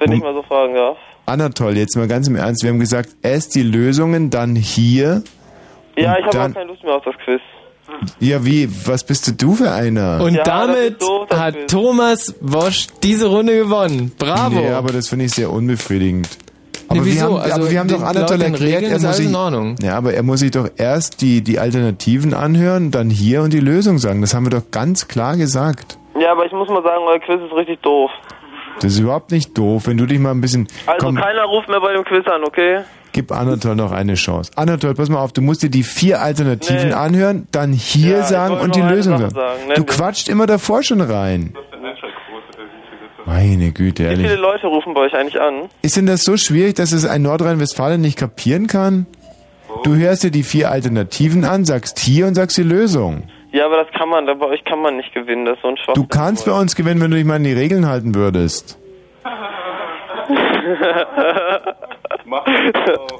Wenn ich mal so fragen darf. Anatol, jetzt mal ganz im Ernst, wir haben gesagt, erst die Lösungen, dann hier. Ja, ich habe auch keine Lust mehr auf das Quiz. Ja, wie, was bist du für einer? Und Ja, damit ist das hat Quiz. Thomas Wosch diese Runde gewonnen. Bravo. Nee, aber das finde ich sehr unbefriedigend. Aber, Nee, wir wieso? haben, Also, aber wir haben doch Anatol erklärt, Regeln er ist muss sich, in Ordnung. Ja, aber er muss sich doch erst die, die Alternativen anhören, dann hier und die Lösung sagen. Das haben wir doch ganz klar gesagt. Ja, aber ich muss mal sagen, euer Quiz ist richtig doof. Das ist überhaupt nicht doof, wenn du dich mal ein bisschen... Also komm, keiner ruft mehr bei dem Quiz an, okay? Gib Anatol noch eine Chance. Anatol, pass mal auf, du musst dir die vier Alternativen Nee. anhören, dann hier Ja, sagen und die Lösung sagen. sagen. Nee, Du nee. quatscht immer davor schon rein. Meine Güte, Wie viele ehrlich. Leute rufen bei euch eigentlich an? Ist denn das so schwierig, dass es ein Nordrhein-Westfalen nicht kapieren kann? Du hörst dir die vier Alternativen an, sagst hier und sagst die Lösung. Ja, aber das kann man, da bei euch kann man nicht gewinnen, das ist so ein Schwachsinn. Du kannst bei uns gewinnen, wenn du dich mal an die Regeln halten würdest. (laughs) (laughs) (laughs)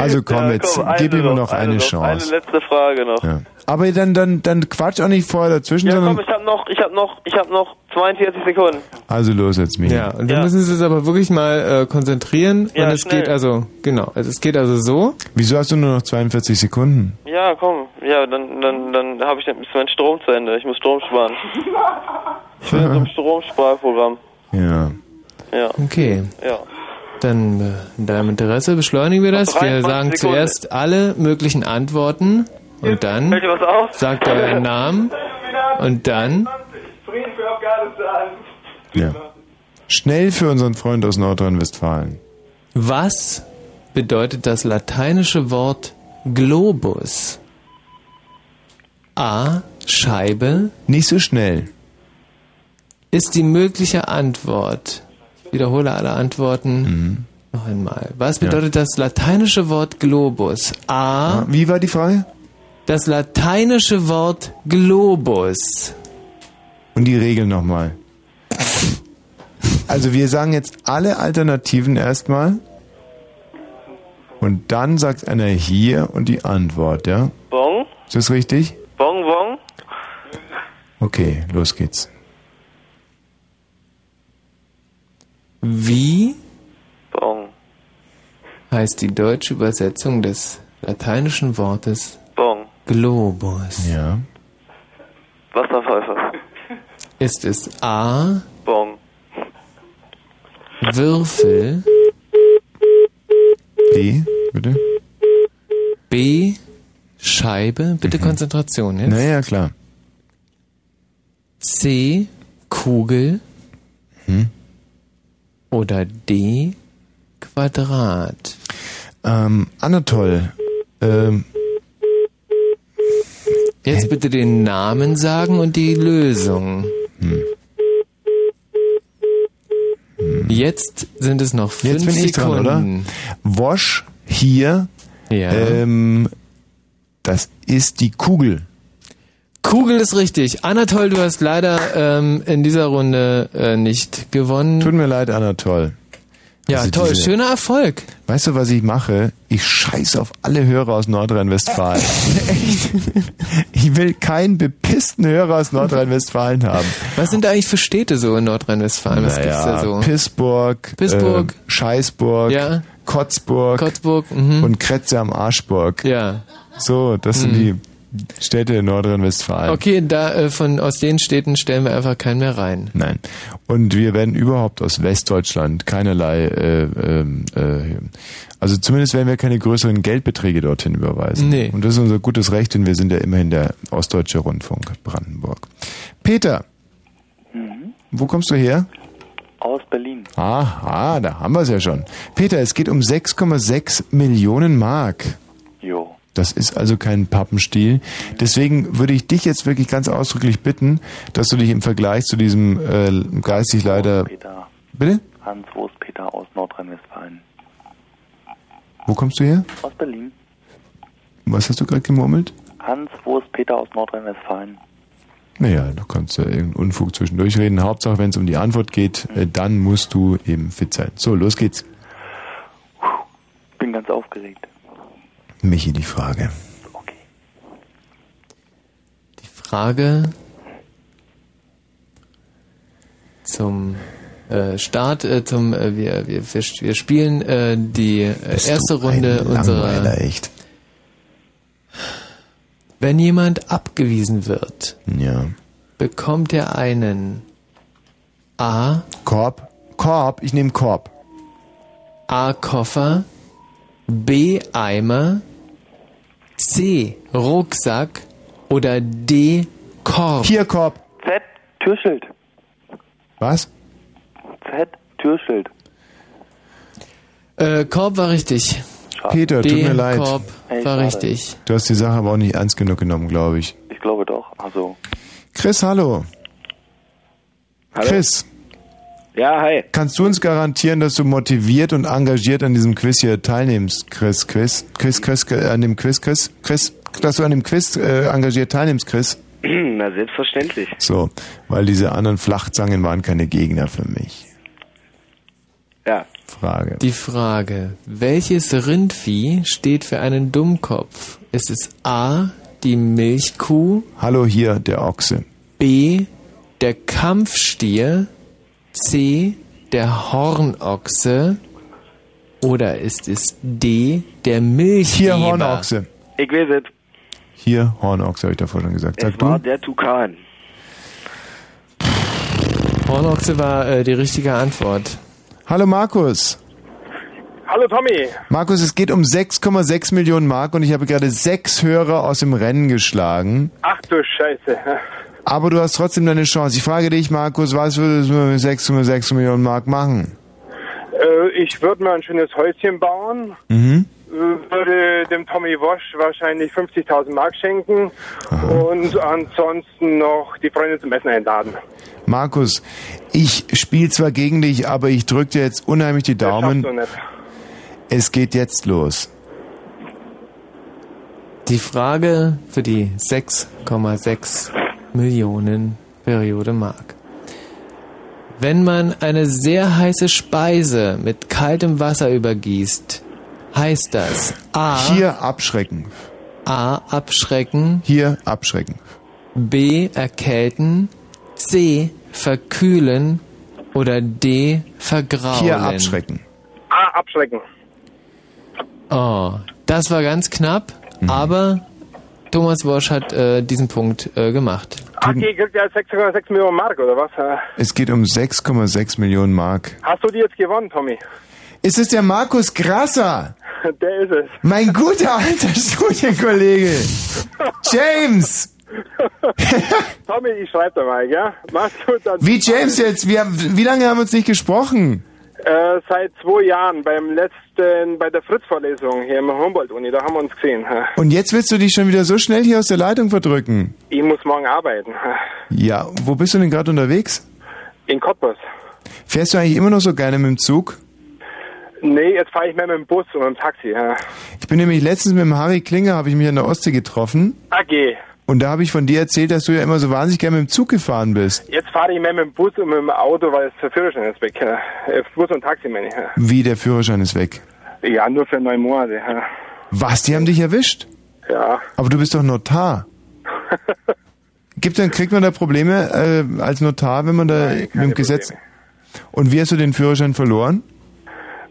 Also komm, Ja, jetzt komm, gib ihm noch, noch eine, eine noch, Chance. Eine letzte Frage noch. Ja. Aber dann, dann, dann quatsch auch nicht vorher dazwischen, Ja, sondern. komm, ich habe noch, ich habe noch, ich habe noch 42 Sekunden. Also los jetzt, Michi. Ja, und wir müssen uns jetzt aber wirklich mal äh, konzentrieren. Ja, und es schnell. geht also, genau, also es geht also so. Wieso hast du nur noch 42 Sekunden? Ja, komm, ja, dann, dann, dann habe ich ist mein Strom zu Ende. Ich muss Strom sparen. (laughs) Ich bin in so einem Stromsparprogramm. Ja. Ja. Okay. Ja. Dann äh, in deinem Interesse beschleunigen wir das. Wir 23 sagen Sekunden. zuerst alle möglichen Antworten und dann sagt er euren Namen und dann ja. Schnell für unseren Freund aus Nordrhein-Westfalen. was bedeutet das lateinische Wort Globus? A. Scheibe. Nicht so schnell. Ist die mögliche Antwort. Ich wiederhole alle Antworten Mhm. noch einmal. Was bedeutet das lateinische Wort Globus? A. Wie war die Frage? Das lateinische Wort Globus. Und die Regeln nochmal. Also wir sagen jetzt alle Alternativen erstmal. Und dann sagt einer hier und die Antwort, ja? Bong, Ist das richtig? bong, bong. Okay, los geht's. Wie Bong, heißt die deutsche Übersetzung des lateinischen Wortes bong. Globus? Ja. Wasserpfeife. Ist es A. Bong. Würfel? B, bitte? B. Scheibe? Bitte Konzentration jetzt. Naja, klar. C. Kugel? Hm? Oder D. Quadrat? Ähm, Anatol, ähm, Jetzt bitte den Namen sagen und die Lösung. Hm. Jetzt sind es noch fünf jetzt bin ich Sekunden. dran, oder? Wosch hier, Ja. ähm, das ist die Kugel. Kugel ist richtig. Anatol, du hast leider ähm, in dieser Runde äh, nicht gewonnen. Tut mir leid, Anatol. Ja, Also toll. diese- Schöner Erfolg. Weißt du, was ich mache? Ich scheiße auf alle Hörer aus Nordrhein-Westfalen. Echt? (laughs) Ich will keinen bepissten Hörer aus Nordrhein-Westfalen haben. Was sind da eigentlich für Städte so in Nordrhein-Westfalen? Was gibt's da so? Pissburg, Pissburg. äh, Scheißburg, Ja. Kotzburg, Kotzburg mhm. und Kretze am Arschburg. Ja. So, das sind Mhm. die Städte in Nordrhein-Westfalen. Okay, da äh, von aus den Städten stellen wir einfach keinen mehr rein. Nein. Und wir werden überhaupt aus Westdeutschland keinerlei, äh, ähm, äh, also zumindest werden wir keine größeren Geldbeträge dorthin überweisen. Nee. Und das ist unser gutes Recht, denn wir sind ja immerhin der Ostdeutsche Rundfunk Brandenburg. Peter, wo kommst du her? Aus Berlin. Aha, da haben wir es ja schon. Peter, es geht um 6,6 Millionen Mark. Das ist also kein Pappenstiel. Deswegen würde ich dich jetzt wirklich ganz ausdrücklich bitten, dass du dich im Vergleich zu diesem äh, geistig leider... Peter. Bitte? Hans Wurst-Peter aus Nordrhein-Westfalen. Wo kommst du her? Aus Berlin. Was hast du gerade gemurmelt? Hans Wurst-Peter aus Nordrhein-Westfalen. Naja, du kannst ja irgendeinen Unfug zwischendurch reden. Hauptsache, wenn es um die Antwort geht, äh, dann musst du eben fit sein. So, los geht's. Bin ganz aufgeregt. Michi, die Frage. Frage zum äh, Start äh, zum äh, wir, wir, wir, wir spielen äh, die äh, erste Runde unserer echt. Wenn jemand abgewiesen wird, Ja. bekommt er einen A Korb. Korb, ich nehme Korb. A Koffer, B Eimer, C Rucksack oder D Korb. Hier Korb. Z, Türschild. Was? Z, Türschild. Äh, Korb war richtig. Peter, D tut mir leid. Korb Hey, war schade. richtig. Du hast die Sache aber auch nicht ernst genug genommen, glaube ich. Ich glaube doch. Also. Chris, hallo. Chris. Ja, hi. Kannst du uns garantieren, dass du motiviert und engagiert an diesem Quiz hier teilnimmst, Chris? Quiz? Quiz, Chris, äh, an dem Quiz, Chris? Chris, dass du an dem Quiz äh, engagiert teilnimmst, Chris? (clears throat) Na, selbstverständlich. So, weil diese anderen Flachzangen waren keine Gegner für mich. Ja. Frage. Die Frage, welches Rindvieh steht für einen Dummkopf? Ist es A, die Milchkuh, Hallo hier, der Ochse. B, der Kampfstier, C, der Hornochse oder ist es D, der Milchgeber? Hier Hornochse. Ich weiß es. Hier Hornochse, habe ich davor schon gesagt. Sag Es war du? der Tukan. Hornochse war äh, die richtige Antwort. Hallo Markus. Hallo Tommy. Markus, es geht um 6,6 Millionen Mark und ich habe gerade sechs Hörer aus dem Rennen geschlagen. Ach du Scheiße. Aber du hast trotzdem deine Chance. Ich frage dich, Markus, was würdest du mit 6,6 Millionen Mark machen? Äh, ich würde mir ein schönes Häuschen bauen, Mhm. äh, würde dem Tommy Wosch wahrscheinlich 50.000 Mark schenken und ansonsten noch die Freunde zum Essen einladen. Markus, ich spiele zwar gegen dich, aber ich drücke dir jetzt unheimlich die Daumen. So nett. Es geht jetzt los. Die Frage für die 6,6 Millionen Periode Mark. Wenn man eine sehr heiße Speise mit kaltem Wasser übergießt, heißt das A. Hier abschrecken. A. Abschrecken. Hier abschrecken. B. Erkälten. C. Verkühlen. Oder D. Vergraulen. Hier abschrecken. Ah, abschrecken. Oh, das war ganz knapp, Mhm. aber Thomas Wosch hat äh, diesen Punkt äh, gemacht. Okay, kriegt ja 6,6 Millionen Mark oder was? Äh, Es geht um 6,6 Millionen Mark. Hast du die jetzt gewonnen, Tommy? Ist es der Markus Grasser? (laughs) Der ist es. Mein guter alter Studienkollege. James! (laughs) Tommy, ich schreibe da mal, ja? Mach's gut. Dann Wie James jetzt? Wir, wie lange haben wir uns nicht gesprochen? Äh, seit zwei Jahren beim letzten, bei der Fritz-Vorlesung hier im Humboldt-Uni, da haben wir uns gesehen. Und jetzt willst du dich schon wieder so schnell hier aus der Leitung verdrücken? Ich muss morgen arbeiten. Ja, wo bist du denn gerade unterwegs? In Cottbus. Fährst du eigentlich immer noch so gerne mit dem Zug? Nee, jetzt fahre ich mehr mit dem Bus und mit dem Taxi. Ich bin nämlich letztens mit dem Harry Klinger, habe ich mich an der Ostsee getroffen. AG. Und da habe ich von dir erzählt, dass du ja immer so wahnsinnig gerne mit dem Zug gefahren bist. Jetzt fahre ich mehr mit dem Bus und mit dem Auto, weil der Führerschein ist weg. Äh, Bus und Taxi meine ich. Wie, der Führerschein ist weg. Ja, nur für neun Monate. Ja. Was, die haben dich erwischt? ja. Aber du bist doch Notar. (laughs) Gibt dann, kriegt man da Probleme äh, als Notar, wenn man da mit dem Gesetz... Und wie hast du den Führerschein verloren?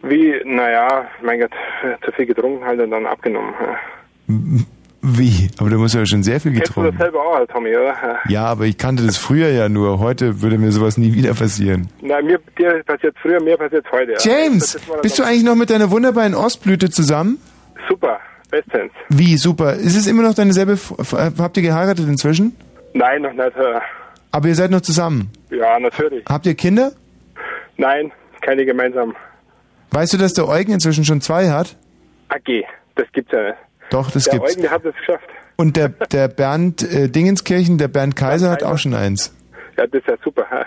Wie, naja, mein Gott, zu viel getrunken halt und dann abgenommen. (laughs) Wie? Aber du musst ja schon sehr viel Kennst du das getrunken. selber auch, Tommy, oder? (laughs) Ja. Aber ich kannte das früher ja nur. Heute würde mir sowas nie wieder passieren. Na, mir dir passiert früher, mir passiert heute. Ja. James, bist du eigentlich noch mit deiner wunderbaren Ostblüte zusammen? Super, bestens. Wie, super. Ist es immer noch deine selbe... Habt ihr geheiratet inzwischen? Nein, noch nicht. Aber ihr seid noch zusammen. Ja, natürlich. Habt ihr Kinder? Nein, keine gemeinsam. Weißt du, dass der Eugen inzwischen schon zwei hat? AG, das gibt's ja nicht. Doch, das der gibt's. Eugen, der hat es geschafft. Und der, der Bernd äh, Dingenskirchen, der Bernd Kaiser hat auch schon eins. Ja, das ist ja super. hä?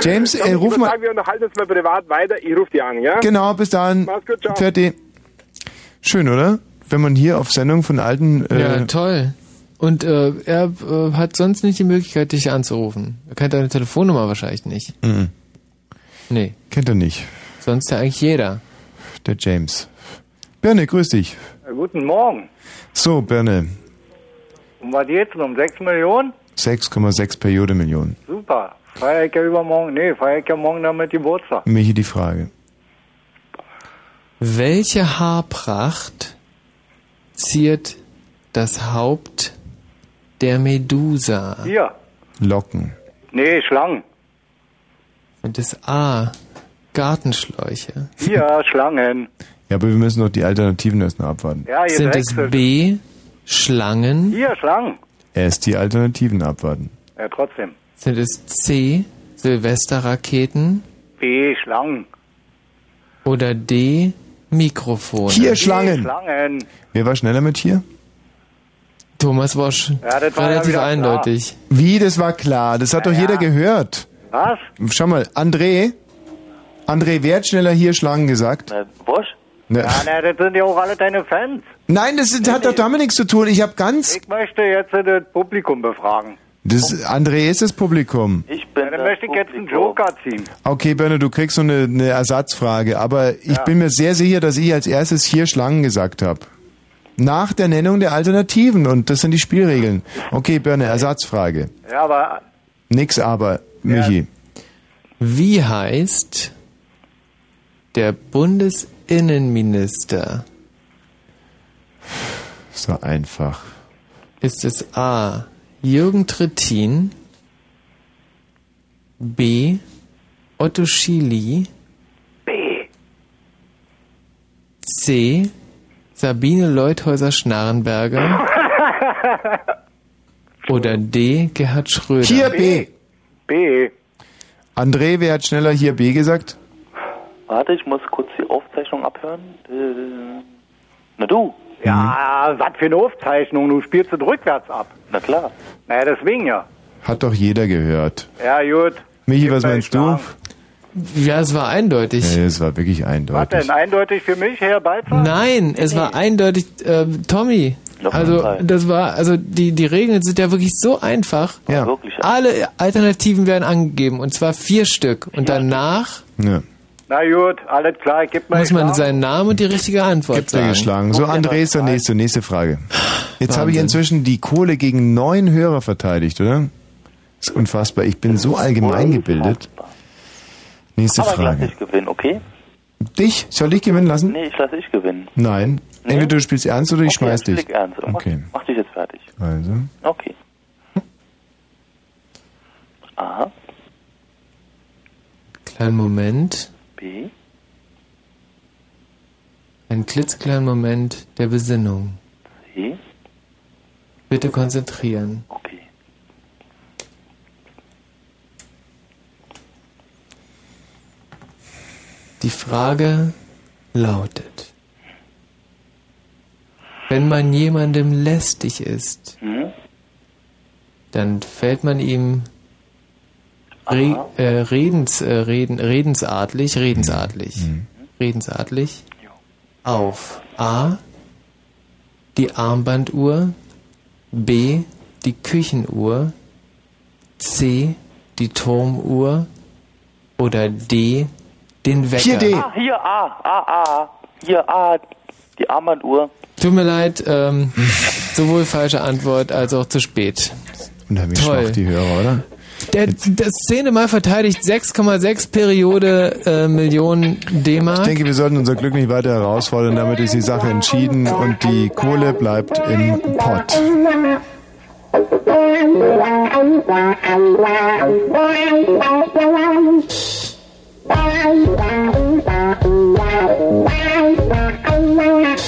James, äh, ich ruf würd mal... sagen, wir unterhalten uns mal privat weiter. Ich rufe die an, ja? Genau, bis dahin. Mach's gut, ciao. Fertig. Schön, oder? Wenn man hier auf Sendung von alten... Äh, Ja, toll. Und äh, er äh, hat sonst nicht die Möglichkeit, dich anzurufen. Er kennt deine Telefonnummer wahrscheinlich nicht. Mhm. Nee. Kennt er nicht. Sonst ja eigentlich jeder. Der James. Birne, grüß dich. Ja, Guten Morgen. So, Um was geht's? Um 6 Millionen? 6,6 Periode Millionen. Super. Feier ich ja übermorgen, nee, feier ich ja morgen damit Geburtstag. Michi, die Frage. Welche Haarpracht ziert das Haupt der Medusa? Hier. Locken. Nee, Schlangen. Und das A. Gartenschläuche. Hier, Schlangen. Ja, aber wir müssen noch die Alternativen erst noch abwarten. Ja, ihr Sind es. B. Schlangen? Hier, Schlangen. Erst die Alternativen abwarten. Ja, trotzdem. Sind es C. Silvesterraketen? B, Schlangen. Oder D. Mikrofone? Hier, Schlangen. Schlangen. Wer war schneller mit hier? Thomas Wosch. Ja, das war ja Relativ klar. eindeutig. Wie, das war klar. Das hat doch jeder gehört. Was? Schau mal, André. André, wer hat schneller hier Schlangen gesagt? Na, Bosch? Ne. Ja, na, das sind ja auch alle deine Fans. Nein, das ist, hat doch damit nichts zu tun. Ich habe ganz... Ich möchte jetzt das Publikum befragen. Das, André ist das Publikum. Ich bin Ja, dann möchte ich jetzt einen Joker ziehen. Okay, Bernhard, du kriegst so eine, eine Ersatzfrage, aber ich Ja. bin mir sehr sicher, dass ich als erstes hier Schlangen gesagt habe. Nach der Nennung der Alternativen und das sind die Spielregeln. Okay, Börne, Ersatzfrage. Ja, aber Nix aber, Michi. Wie heißt der Bundesinnenminister? So einfach. Ist es A. Jürgen Trittin? B. Otto Schily? B. C. Sabine Leuthäuser-Schnarrenberger? (laughs) Oder D. Gerhard Schröder? Hier B. B. André, wer hat schneller hier B gesagt? Warte, ich muss kurz die Aufzeichnung abhören. Äh, Na du? Ja, was für eine Aufzeichnung. Du spielst es rückwärts ab. Na klar. Naja, deswegen ja. Hat doch jeder gehört. Ja, gut. Michi, was meinst du? Ja, es war eindeutig. Ja, es war wirklich Was eindeutig. denn? Eindeutig für mich, Herr Balzer? Nein, es war eindeutig, äh, Tommy. Also das war, also die die Regeln sind ja wirklich so einfach. Ja. Alle Alternativen werden angegeben und zwar vier Stück und danach Ja. Na gut, alles klar, ich geb mal muss man seinen Namen und die richtige Antwort Gibt's ja sagen. geschlagen. So, André ist der nächste. Nächste Frage. Jetzt habe ich inzwischen die Kohle gegen neun Hörer verteidigt, oder? ist unfassbar. Ich bin so allgemein gebildet. Nächste Aber lass Frage. ich gewinnen, okay? Dich? Soll ich gewinnen lassen? Nee, ich lass ich gewinnen. Nein. Entweder du spielst ernst oder ich schmeiß okay, dich. Spiel ernst. Mach, Okay. mach dich jetzt fertig. Also. Okay. A, Kleinen Moment. B, Ein klitzekleinen Moment der Besinnung. C, Bitte konzentrieren. okay. Die Frage lautet, wenn man jemandem lästig ist, Hm? dann fällt man ihm re äh, redens, äh, reden, redensartlich, redensartlich, redensartlich auf A. Die Armbanduhr, B. Die Küchenuhr, C. Die Turmuhr oder D. Den Wecker. Ah, hier A, A, A. Hier A, die Armbanduhr. Tut mir leid, ähm, sowohl falsche Antwort als auch zu spät. Unheimlich Toll. schwach, die Hörer, oder? Der, der Szene mal verteidigt 6,6 Periode äh, Millionen D-Mark. Ich denke, wir sollten unser Glück nicht weiter herausfordern. Damit ist die Sache entschieden und die Kohle bleibt im Pott. Bye. (laughs)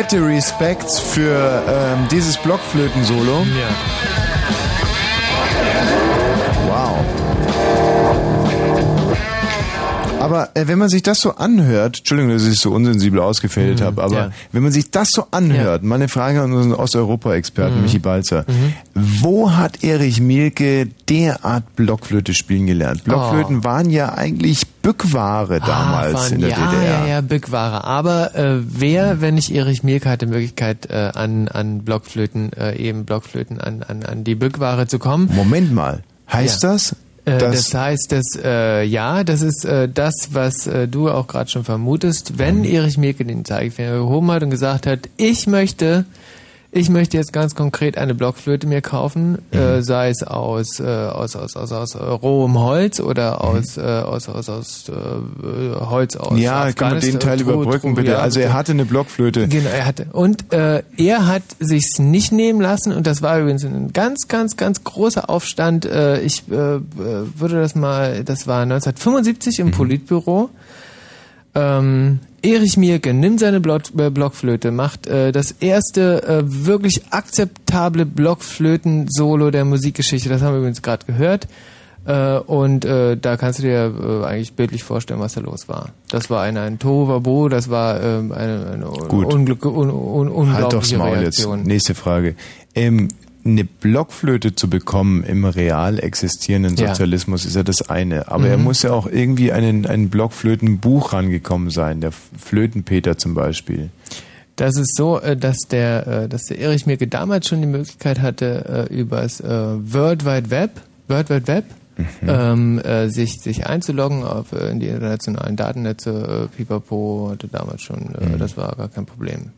fette Respects für ähm, dieses Blockflöten-Solo. Ja. Wow. Aber äh, wenn man sich das so anhört, Entschuldigung, dass ich so unsensibel ausgefädelt Mhm, habe, aber ja. wenn man sich das so anhört, mal eine Frage an unseren Osteuropa-Experten Mhm. Michi Balzer. Mhm. Wo hat Erich Mielke derart Blockflöte spielen gelernt? Blockflöten Oh. waren ja eigentlich Bückware damals Ah, waren- in der ja, DDR. Ja, ja, Bückware. Aber äh, wer, wenn nicht Erich Mielke, hat die Möglichkeit, äh, an, an Blockflöten, äh, eben Blockflöten, an, an, an die Bückware zu kommen? Moment mal, heißt Ja. das? Äh, dass- das heißt, dass äh, ja, das ist äh, das, was äh, du auch gerade schon vermutest. Wenn Erich Mielke den Zeigefinger gehoben hat und gesagt hat, ich möchte, ich möchte jetzt ganz konkret eine Blockflöte mir kaufen, Mhm. äh, sei es aus äh, aus aus aus, aus äh, rohem Holz oder aus äh, aus aus aus äh, Holz aus. Mhm. ja, kann man den Teil überbrücken, bitte. Also er hatte eine Blockflöte. Genau, er hatte. Und äh, er hat sich's nicht nehmen lassen und das war übrigens ein ganz, ganz, ganz großer Aufstand. Äh, ich äh, äh, würde das mal, das war 1975 im Politbüro. Ähm, Erich Mielke nimmt seine äh, Blockflöte, macht äh, das erste äh, wirklich akzeptable Blockflöten-Solo der Musikgeschichte. Das haben wir übrigens gerade gehört. Äh, und äh, da kannst du dir äh, eigentlich bildlich vorstellen, was da los war. Das war ein, ein Tohuwabo, das war ähm, eine, eine Gut. Unglück, un, un, Halt unglaubliche Maul Reaktion. jetzt. Nächste Frage. Ähm, eine Blockflöte zu bekommen im real existierenden Ja. Sozialismus ist ja das eine. Aber er Mhm. muss ja auch irgendwie einen, ein Blockflötenbuch rangekommen sein. Der Flötenpeter zum Beispiel. Das ist so, äh, dass der, äh, dass der Erich Mielke damals schon die Möglichkeit hatte, äh, übers äh, World Wide Web, World Wide Web, ähm, äh, sich, sich einzuloggen auf äh, in die internationalen Datennetze. Äh, Pipapo hatte damals schon, äh, das war gar kein Problem.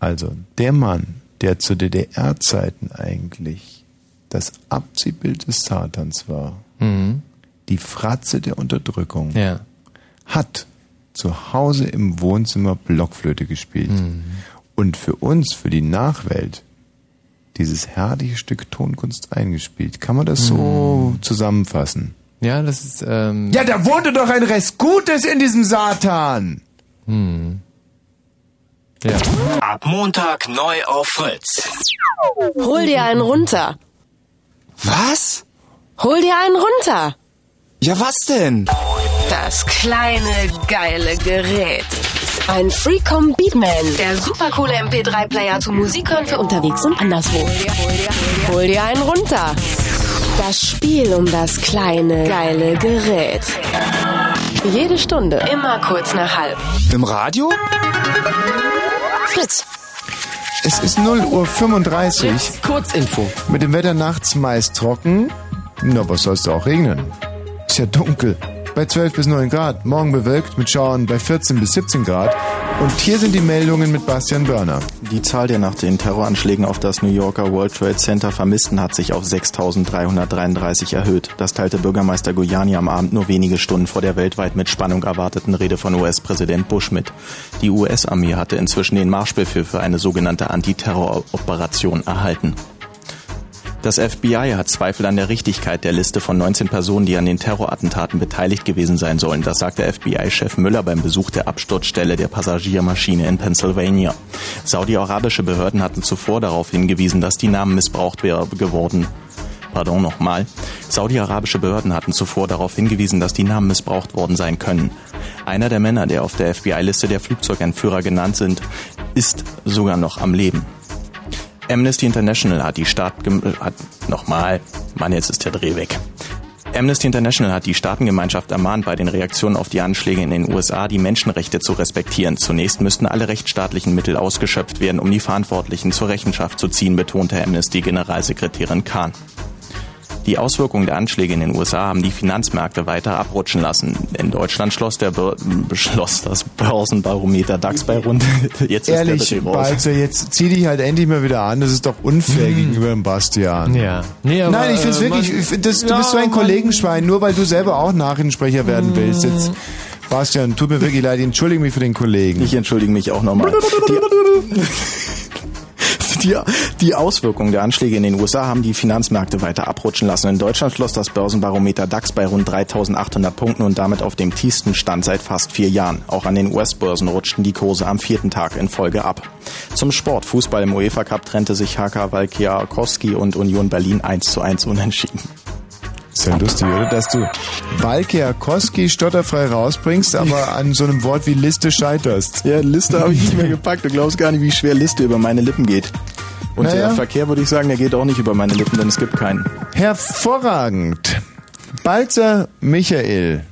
Also der Mann, der zu DDR-Zeiten eigentlich das Abziehbild des Satans war, Mhm. die Fratze der Unterdrückung, Ja. hat zu Hause im Wohnzimmer Blockflöte gespielt. Mhm. Und für uns, für die Nachwelt, dieses herrliche Stück Tonkunst eingespielt. Kann man das so zusammenfassen? Ja, das ist. Ähm, Ja, da wohnte doch ein Rest Gutes in diesem Satan! Hm. Ja. Ab Montag neu auf Fritz. Hol dir einen runter. Was? Hol dir einen runter. Ja, was denn? Das kleine, geile Gerät. Ein Freecom Beatman. Der supercoole MP3-Player zum Musik hören für unterwegs und anderswo. Hol dir einen runter. Das Spiel um das kleine, geile Gerät. Jede Stunde. Immer kurz nach halb. Im Radio? Fritz. Es ist 0 Uhr 35. Kurzinfo. Mit dem Wetter nachts meist trocken. Na, was soll's da auch regnen? Ist ja dunkel. Bei 12 bis 9 Grad. Morgen bewölkt mit Schauern bei 14 bis 17 Grad. Und hier sind die Meldungen mit Bastian Börner. Die Zahl der nach den Terroranschlägen auf das New Yorker World Trade Center Vermissten hat sich auf 6.333 erhöht. Das teilte Bürgermeister Giuliani am Abend nur wenige Stunden vor der weltweit mit Spannung erwarteten Rede von US-Präsident Bush mit. Die US-Armee hatte inzwischen den Marschbefehl für eine sogenannte Antiterroroperation erhalten. Das FBI hat Zweifel an der Richtigkeit der Liste von 19 Personen, die an den Terrorattentaten beteiligt gewesen sein sollen. Das sagte FBI-Chef Müller beim Besuch der Absturzstelle der Passagiermaschine in Pennsylvania. Saudi-arabische Behörden hatten zuvor darauf hingewiesen, dass die Namen missbraucht geworden. Pardon nochmal. Saudi-arabische Behörden hatten zuvor darauf hingewiesen, dass die Namen missbraucht worden sein können. Einer der Männer, der auf der FBI-Liste der Flugzeugentführer genannt sind, ist sogar noch am Leben. Amnesty International hat die Staat... hat nochmal, Mann, jetzt ist der Dreh weg. Amnesty International hat die Staatengemeinschaft ermahnt, bei den Reaktionen auf die Anschläge in den USA die Menschenrechte zu respektieren. Zunächst müssten alle rechtsstaatlichen Mittel ausgeschöpft werden, um die Verantwortlichen zur Rechenschaft zu ziehen, betonte Amnesty-Generalsekretärin Kahn. Die Auswirkungen der Anschläge in den USA haben die Finanzmärkte weiter abrutschen lassen. In Deutschland schloss, der Bör (laughs) beschloss das Börsenbarometer DAX bei rund. (laughs) Jetzt Ehrlich, ist der. Balzer, jetzt zieh dich halt endlich mal wieder an. Das ist doch unfair gegenüber dem Bastian. Ja. Nee, aber, Nein, ich finde es äh, wirklich, find das, du Ja, bist so ein Kollegenschwein, nur weil du selber auch Nachrichtensprecher werden willst. Jetzt, Bastian, tut mir wirklich leid, ich entschuldige mich für den Kollegen. Ich entschuldige mich auch nochmal. (laughs) Die, die Auswirkungen der Anschläge in den USA haben die Finanzmärkte weiter abrutschen lassen. In Deutschland schloss das Börsenbarometer DAX bei rund 3.800 Punkten und damit auf dem tiefsten Stand seit fast vier Jahren. Auch an den US-Börsen rutschten die Kurse am vierten Tag in Folge ab. Zum Sport. Fußball im UEFA Cup trennte sich HK Walkiakowski und Union Berlin 1 zu 1 unentschieden. Ist ja lustig, oder? Dass du Walkiakowski stotterfrei rausbringst, aber an so einem Wort wie Liste scheiterst. Ja, Liste habe ich nicht mehr gepackt. Du glaubst gar nicht, wie schwer Liste über meine Lippen geht. Und Naja. der Verkehr, würde ich sagen, der geht auch nicht über meine Lippen, denn es gibt keinen. Hervorragend. Balzer Michael.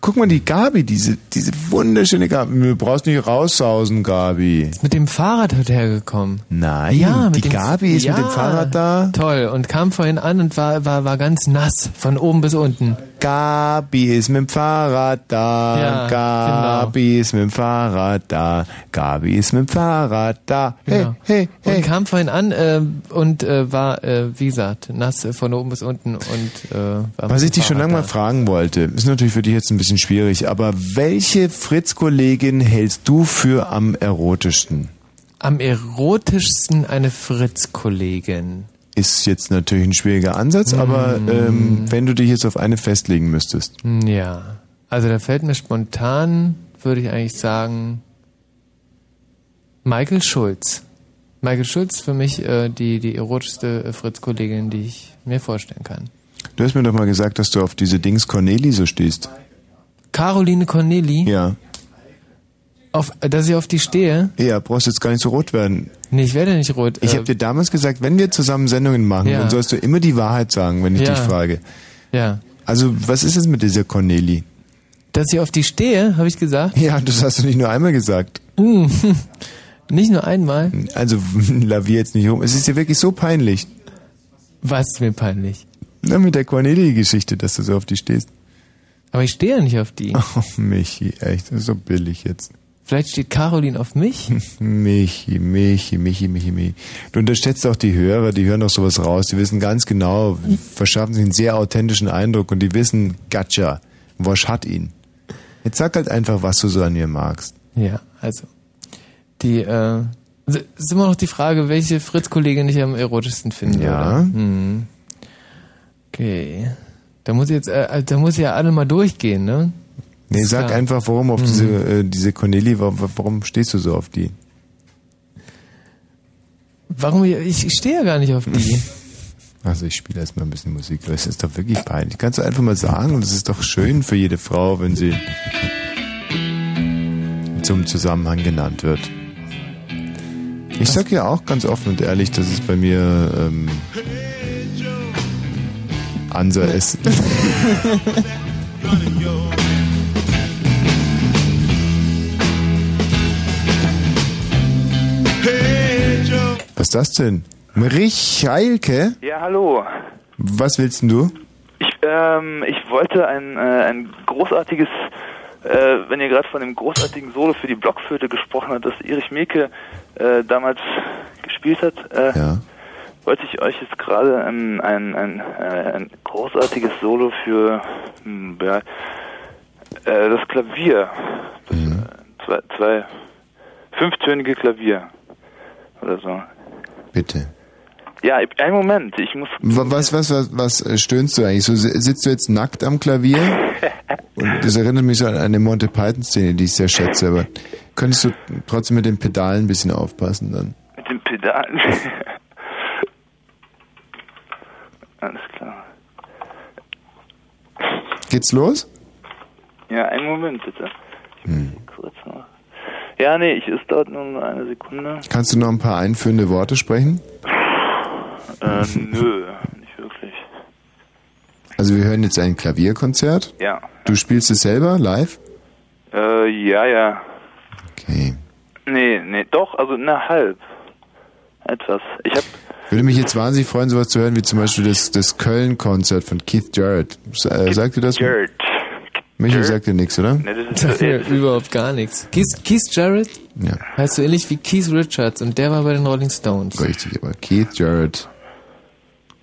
Guck mal, die Gabi, diese, diese wunderschöne Gabi. Du brauchst nicht raussausen, Gabi. Mit dem Fahrrad heute hergekommen. Nein, Ja, die mit dem- Gabi ist mit dem Ja. Fahrrad da. Toll. Und kam vorhin an und war, war, war ganz nass. Von oben bis unten. Gabi ist mit dem Fahrrad da. Ja, Gabi ist mit dem Fahrrad da. Gabi ist mit dem Fahrrad da. Hey, Genau. hey, hey. Und kam vorhin an äh, und äh, war, äh, wie gesagt, nass äh, von oben bis unten und äh, Was ich dich schon lange mal fragen wollte, ist natürlich für dich jetzt ein bisschen schwierig, aber welche Fritz-Kollegin hältst du für am erotischsten? Am erotischsten eine Fritz-Kollegin. Ist jetzt natürlich ein schwieriger Ansatz, aber Mm. ähm, wenn du dich jetzt auf eine festlegen müsstest. Ja. Also da fällt mir spontan, würde ich eigentlich sagen, Michael Schulz. Michael Schulz für mich äh, die, die erotischste äh, Fritz-Kollegin, die ich mir vorstellen kann. Du hast mir doch mal gesagt, dass du auf diese Dings Corneli so stehst. Caroline Corneli, Ja. Auf, dass ich auf die stehe. Ja, brauchst jetzt gar nicht so rot werden. Nee, ich werde nicht rot. Ich äh, habe dir damals gesagt, wenn wir zusammen Sendungen machen, Ja. dann sollst du immer die Wahrheit sagen, wenn ich Ja. dich frage. Ja. Also, was ist es mit dieser Corneli? Dass ich auf die stehe, habe ich gesagt. Ja, das hast du nicht nur einmal gesagt. Mm, (laughs) nicht nur einmal. Also, (laughs) lavier jetzt nicht rum. Es ist dir wirklich so peinlich. Was ist mir peinlich? Na, mit der Corneli-Geschichte, dass du so auf die stehst. Aber ich stehe ja nicht auf die. (laughs) Oh, Michi, echt, das ist so billig jetzt. Vielleicht steht Caroline auf mich. (laughs) Michi, Michi, Michi, Michi, Michi. Du unterschätzt auch die Hörer, die hören doch sowas raus. Die wissen ganz genau, verschaffen sich einen sehr authentischen Eindruck und die wissen, Gatscha, Wosch hat ihn. Jetzt sag halt einfach, was du so an mir magst. Ja, also. Die, äh, es ist immer noch die Frage, welche Fritz-Kollegin ich am erotischsten finde. Ja. Oder? Hm. Okay. Da muss ich jetzt, äh, da muss ich ja alle mal durchgehen, ne? Nee, sag klar. einfach, warum auf Mhm. diese, äh, diese Corneli, wa- wa- warum stehst du so auf die? Warum? Ich, ich stehe ja gar nicht auf die. (laughs) Also ich spiele erstmal ein bisschen Musik. Das ist doch wirklich peinlich. Kannst du einfach mal sagen, und es ist doch schön für jede Frau, wenn sie zum Zusammenhang genannt wird. Ich sag ja auch ganz offen und ehrlich, dass es bei mir ähm, Ansa ist. (laughs) (laughs) Was ist das denn? Michaelke? Ja, hallo. Was willst denn du? Ich, ähm, ich wollte ein, äh, ein großartiges, äh, wenn ihr gerade von dem großartigen Solo für die Blockflöte gesprochen habt, das Erich Mielke äh, damals gespielt hat, äh, wollte ich euch jetzt gerade ein, ein, ein, äh, ein großartiges Solo für hm, ja, äh, das Klavier, das, äh, zwei, zwei fünftönige Klavier oder so. Bitte. Ja, einen Moment, ich muss Wa- Was, was, was, was äh, stöhnst du eigentlich? So, si- sitzt du jetzt nackt am Klavier? (laughs) Und das erinnert mich so an eine Monty Python-Szene, die ich sehr schätze, aber könntest du trotzdem mit den Pedalen ein bisschen aufpassen dann? Mit den Pedalen. (laughs) Alles klar. Geht's los? Ja, einen Moment bitte. Noch. Ja, nee, ich, es dauert nur eine Sekunde. Kannst du noch ein paar einführende Worte sprechen? Äh, nö, nicht wirklich. Also wir hören jetzt ein Klavierkonzert. Ja. Du spielst es selber live? Äh, ja, ja. Okay. Nee, nee, doch, also na halb. Etwas. Ich hab. Würde mich jetzt wahnsinnig freuen, sowas zu hören, wie zum Beispiel das, das Köln-Konzert von Keith Jarrett. Äh, sagt ihr das? Jarrett. Michael sagt dir nichts, oder? Nee, das (laughs) Sagt mir überhaupt gar nichts. Keith, Keith Jarrett Ja. heißt so ähnlich wie Keith Richards und der war bei den Rolling Stones. Richtig, aber Keith Jarrett,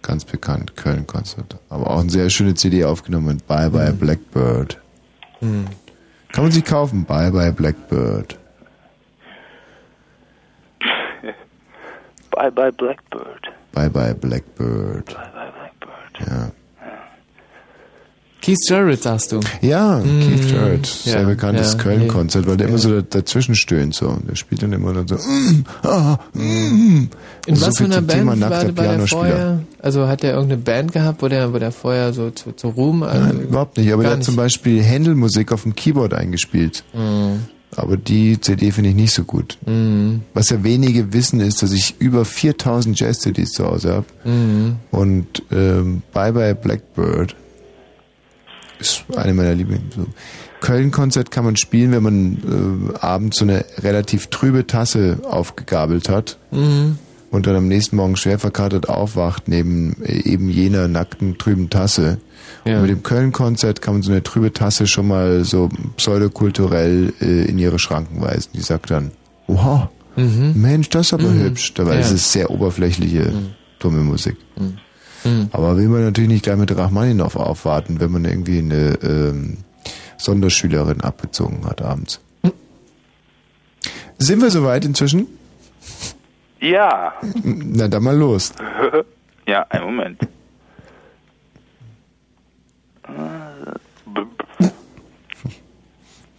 ganz bekannt, Köln-Konzert. Aber auch eine sehr schöne CD aufgenommen, Bye Bye Blackbird. Hm. Kann man sich kaufen, (laughs) Bye Bye Blackbird. Bye bye Blackbird. Bye Bye Blackbird. Ja. Keith Jarrett sagst du. Ja, Keith Jarrett, Mm, ja, sehr bekanntes ja, Köln-Konzert, weil der immer so da- dazwischen stöhnt so. Der spielt dann immer dann so. Mm, ah, mm. In so was für einer Band war, der- war der vorher? Also hat er irgendeine Band gehabt, wo der, wo der vorher so zu, zu Ruhm? Also Nein, überhaupt nicht. Aber der hat zum Beispiel Händelmusik auf dem Keyboard eingespielt. Mhm. Aber die CD finde ich nicht so gut. Mhm. Was ja wenige wissen, ist, dass ich über 4000 Jazz-CDs zu Hause habe. Mhm. Und ähm, Bye Bye Blackbird ist eine meiner Lieblings. Köln-Konzert kann man spielen, wenn man äh, abends so eine relativ trübe Tasse aufgegabelt hat Mhm. und dann am nächsten Morgen schwer verkatert aufwacht neben äh, eben jener nackten trüben Tasse. Ja. Und mit dem Köln-Konzert kann man so eine trübe Tasse schon mal so pseudokulturell äh, in ihre Schranken weisen. Die sagt dann, wow, Mhm. Mensch, das ist aber Mhm. hübsch. Dabei Ja. ist es sehr oberflächliche, dumme Musik. Mhm. Aber will man natürlich nicht gleich mit Rachmaninoff aufwarten, wenn man irgendwie eine ähm, Sonderschülerin abgezogen hat abends. Sind wir soweit inzwischen? Ja. Na, dann mal los. (laughs) ja, einen Moment.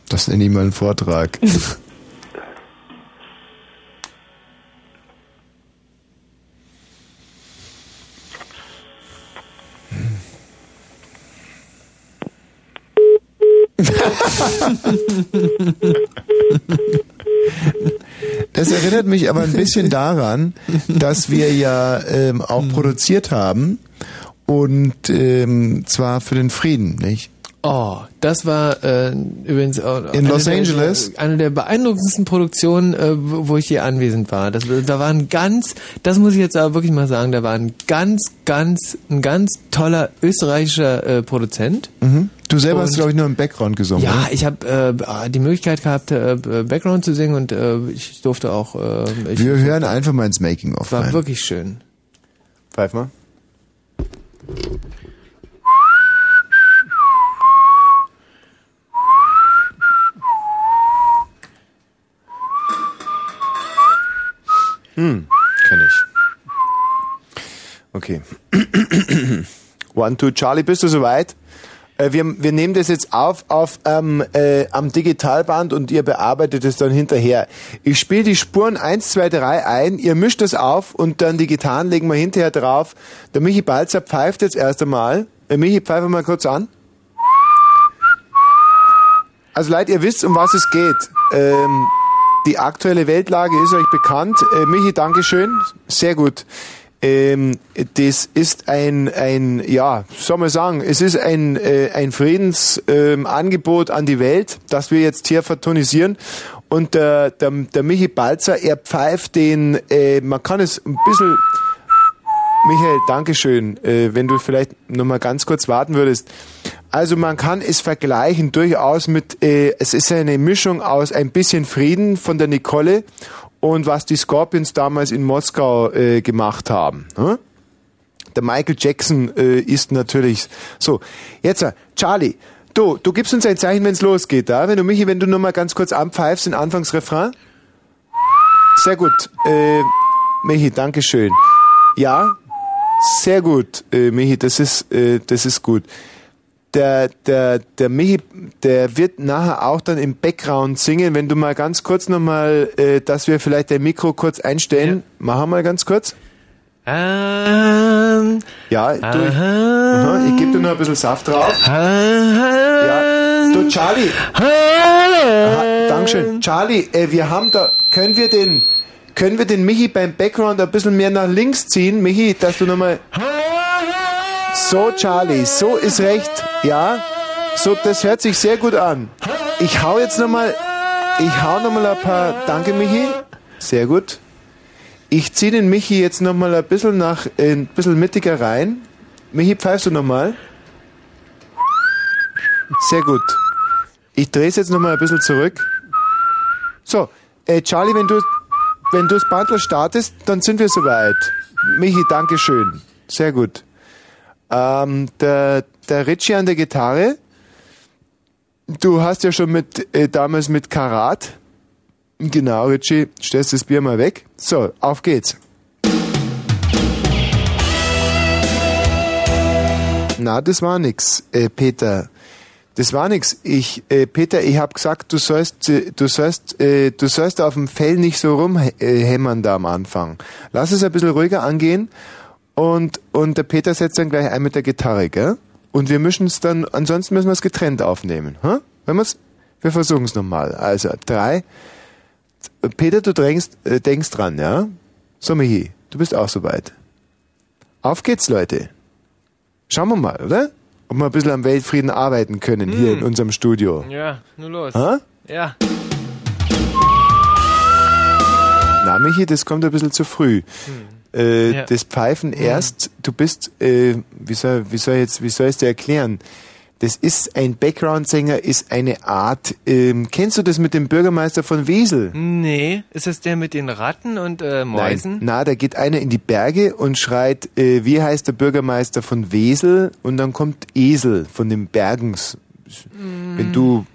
Das nenne ich mal einen Vortrag. (laughs) Das erinnert mich aber ein bisschen daran, dass wir ja ähm, auch produziert haben und ähm, zwar für den Frieden, nicht? Oh, das war äh, übrigens auch In Los der, Angeles? der, eine der beeindruckendsten Produktionen, äh, wo ich hier anwesend war. Das, da war ein ganz, das muss ich jetzt aber wirklich mal sagen, da war ein ganz, ganz, ein ganz toller österreichischer äh, Produzent. Mhm. Du selber hast, Und- glaube ich, nur im Background gesungen. Ja, oder? ich habe äh, die Möglichkeit gehabt, äh, Background zu singen und äh, ich durfte auch. Äh, ich, Wir hören einfach mal ins Making-of war rein. wirklich schön. Pfeif mal. Hm, kenn ich. Okay. (clears throat) One, two, Charlie, bist du soweit? Äh, Wir, wir nehmen das jetzt auf, auf ähm, äh, am Digitalband und ihr bearbeitet es dann hinterher. Ich spiele die Spuren 1, 2, 3 ein, ihr mischt es auf und dann die Gitarren legen wir hinterher drauf. Der Michi Balzer pfeift jetzt erst einmal. Äh, Michi, pfeife mal kurz an. Also Leute, ihr wisst, um was es geht. Ähm, die aktuelle Weltlage ist euch bekannt. Äh, Michi, Dankeschön. Sehr gut. Ähm, das ist ein, ein, ja, soll man sagen, es ist ein, äh, ein Friedensangebot ähm, an die Welt, das wir jetzt hier vertonisieren. Und der, der, der Michi Balzer, er pfeift den, äh, man kann es ein bisschen, Michael, Dankeschön, äh, wenn du vielleicht noch mal ganz kurz warten würdest. Also man kann es vergleichen durchaus mit, äh, es ist eine Mischung aus ein bisschen Frieden von der Nicole und was die Scorpions damals in Moskau äh, gemacht haben. Ne? Der Michael Jackson äh, ist natürlich so. Jetzt, äh, Charlie, du, du gibst uns ein Zeichen, wenn es losgeht, da? Wenn du Michi, wenn du nur mal ganz kurz anpfeifst, den Anfangsrefrain. Sehr gut. Äh, Michi, Dankeschön. Ja, sehr gut, äh, Michi, das ist, äh, das ist gut. Der, der, der Michi, der wird nachher auch dann im Background singen. Wenn du mal ganz kurz nochmal, äh, dass wir vielleicht dein Mikro kurz einstellen. Machen wir mal ganz kurz. Ähm, Ja, du, ich, Aha, ich gebe dir noch ein bisschen Saft drauf. Ja, du Charlie. Aha, Dankeschön. Charlie, äh, wir haben da, können wir den, können wir den Michi beim Background ein bisschen mehr nach links ziehen? Michi, dass du nochmal... So, Charlie, so ist recht. Ja, so, das hört sich sehr gut an. Ich hau jetzt nochmal... Ich hau nochmal ein paar... Danke, Michi. Sehr gut. Ich ziehe den Michi jetzt nochmal ein bisschen nach... Ein bisschen mittiger rein. Michi, pfeifst du nochmal? Sehr gut. Ich drehe es jetzt nochmal ein bisschen zurück. So, äh, Charlie, wenn du, wenn du das Bandel startest, dann sind wir soweit. Michi, danke schön. Sehr gut. Ähm, der, der Richie an der Gitarre. Du hast ja schon mit, äh, damals mit Karat. Genau, Richie, stellst das Bier mal weg. So, auf geht's. Na, das war nix, äh, Peter. Das war nix. Ich, äh, Peter, ich hab gesagt, du sollst, äh, du sollst, äh, du sollst auf dem Fell nicht so rumhämmern da am Anfang. Lass es ein bisschen ruhiger angehen und, und der Peter setzt dann gleich ein mit der Gitarre, gell? Und wir mischen es dann, ansonsten müssen wir es getrennt aufnehmen, hä? Wenn wir's, wir versuchen es nochmal. Also, drei. Peter, du drängst, äh, denkst dran, ja? So, Michi, du bist auch soweit. Auf geht's, Leute. Schauen wir mal, oder? Ob wir ein bisschen am Weltfrieden arbeiten können hier Hm. in unserem Studio. Ja, nur los. Hä? Ja. Na, Michi, das kommt ein bisschen zu früh. Äh. Ja. Das Pfeifen erst, du bist, äh, wie soll, wie soll jetzt, wie soll ich es dir erklären? Das ist ein Background-Sänger, ist eine Art. Ähm, kennst du das mit dem Bürgermeister von Wesel? Nee, ist das der mit den Ratten und äh, Mäusen? Nein. Na, da geht einer in die Berge und schreit, äh, wie heißt der Bürgermeister von Wesel? Und dann kommt Esel von den Bergens. Wenn du,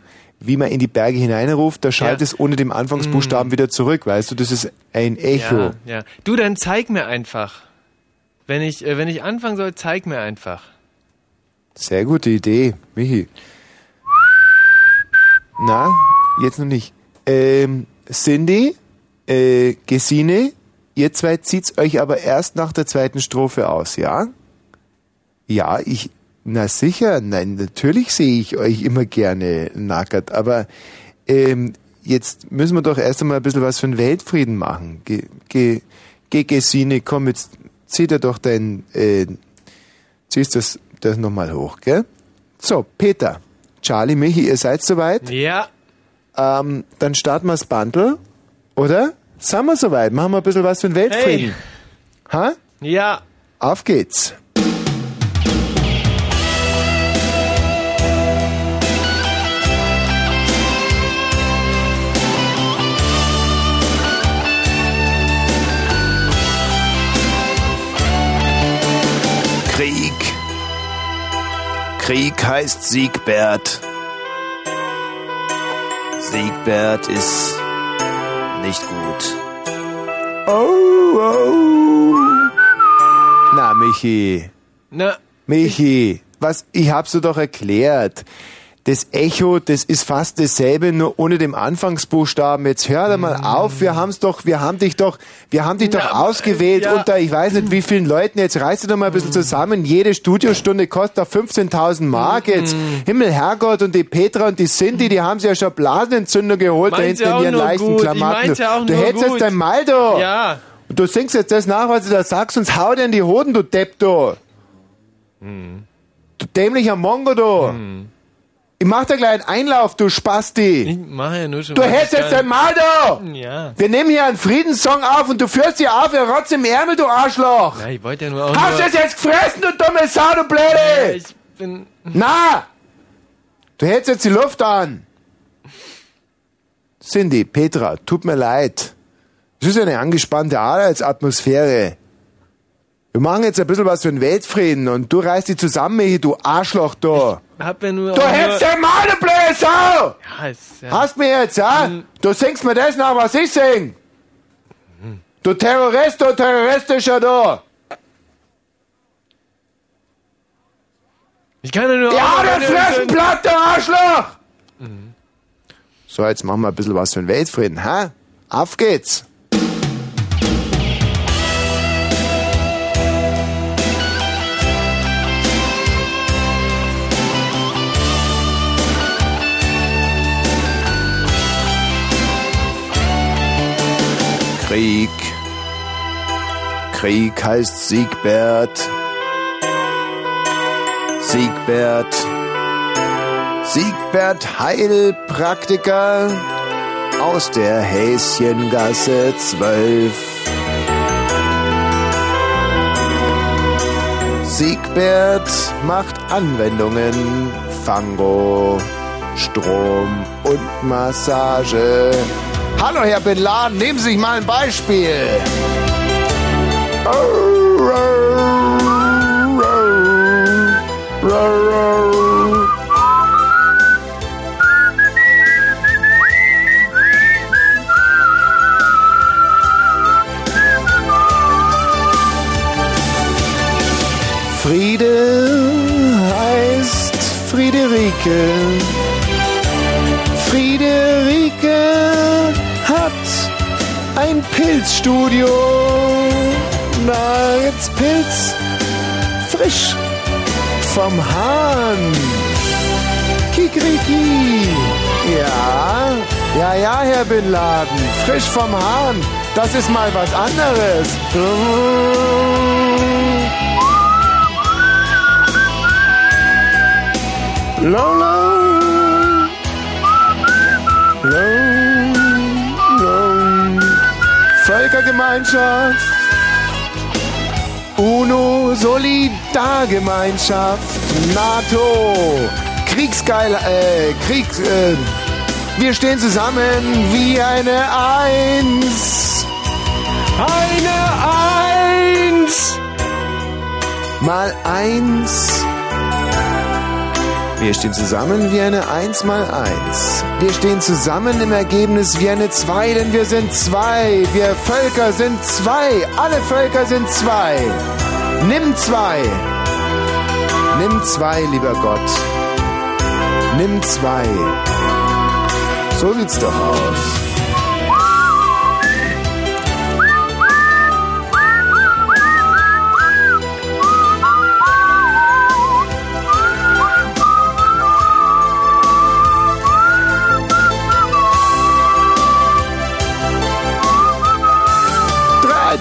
wie man in die Berge hineinruft, da schallt Ja. es ohne den Anfangsbuchstaben wieder zurück, weißt du? Das ist ein Echo. Ja, ja. Du, dann zeig mir einfach. Wenn ich, äh, wenn ich anfangen soll, zeig mir einfach. Sehr gute Idee, Michi. Na, jetzt noch nicht. Ähm, Cindy, äh, Gesine, ihr zwei zieht's euch aber erst nach der zweiten Strophe aus, ja? Ja, ich, na sicher, nein, natürlich sehe ich euch immer gerne nackert, aber ähm, jetzt müssen wir doch erst einmal ein bisschen was für den Weltfrieden machen. Ge, ge, ge Gesine, komm, jetzt zieh dir doch dein, äh, ziehst das, das nochmal hoch, gell? So, Peter, Charlie, Michi, ihr seid soweit? Ja. Ähm, dann starten wir das Bundle, oder? Sind wir soweit? Machen wir ein bisschen was für den Weltfrieden. Ha? Ja. Auf geht's. Krieg. Krieg heißt Siegbert. Siegbert ist nicht gut. Oh, oh. Na, Michi. Na. Michi, was, ich hab's dir doch erklärt. Das Echo, das ist fast dasselbe, nur ohne dem Anfangsbuchstaben. Jetzt hör doch mal auf, wir haben's doch, wir haben dich doch, wir haben dich doch ausgewählt ja. unter, ich weiß nicht wie vielen Leuten, jetzt reiß dich doch mal ein bisschen zusammen. Jede Studiostunde kostet doch 15.000 Mark jetzt. Himmel, Herrgott, und die Petra und die Cindy, die haben sich ja schon Blasenentzündung geholt da Meint's hinten ja in ihren leichten gut. Klamotten. ja du hättest gut. jetzt dein Mal da. Ja. Und du singst jetzt das nach, was du da sagst, sonst hau dir in die Hoden, du Depp, du. Du dämlicher Mongo, du. Ich mach da gleich einen Einlauf, du Spasti. Ich mach ja nur schon Du hältst jetzt dein Mal da. Ja. Wir nehmen hier einen Friedenssong auf und du führst hier auf, ihr Rotz im Ärmel, du Arschloch. Ja, ich wollte ja nur auch Hast du es jetzt gefressen, du dumme Sau, du Blöde? ich bin... Na! Du hältst jetzt die Luft an. Cindy, Petra, tut mir leid. Es ist eine angespannte Arbeitsatmosphäre. Wir machen jetzt ein bisschen was für den Weltfrieden und du reißt die zusammen, Michi, du Arschloch da. Hab ja nur... Du hältst den Sau! Ja, ist, ja. Hast mir jetzt, ja? Du singst mir das nach, was ich sing. Du Terrorist, du terroristischer, du. Ich kann ja nur... Ja, der Fressenblatt, der Arschloch! So, jetzt machen wir ein bisschen was für den Weltfrieden, ha? Auf geht's! Krieg. Krieg heißt Siegbert. Siegbert. Siegbert Heilpraktiker aus der Häschengasse 12. Siegbert macht Anwendungen, Fango, Strom und Massage. Hallo Herr Bin Laden, nehmen Sie sich mal ein Beispiel. Friede heißt Friederike. Pilzstudio. Na, jetzt Pilz frisch vom Hahn. Kikriki. Ja, ja, ja, Herr Bin Laden. Frisch vom Hahn. Das ist mal was anderes. Lola. Völkergemeinschaft. UNO, Solidargemeinschaft, NATO, Kriegsgeil, äh, Kriegs, äh, wir stehen zusammen wie eine Eins. Eine Eins. Mal eins. Wir stehen zusammen wie eine Eins mal Eins. Wir stehen zusammen im Ergebnis wie eine Zwei, denn wir sind zwei. Wir Völker sind zwei. Alle Völker sind zwei. Nimm zwei. Nimm zwei, lieber Gott. Nimm zwei. So sieht's doch aus.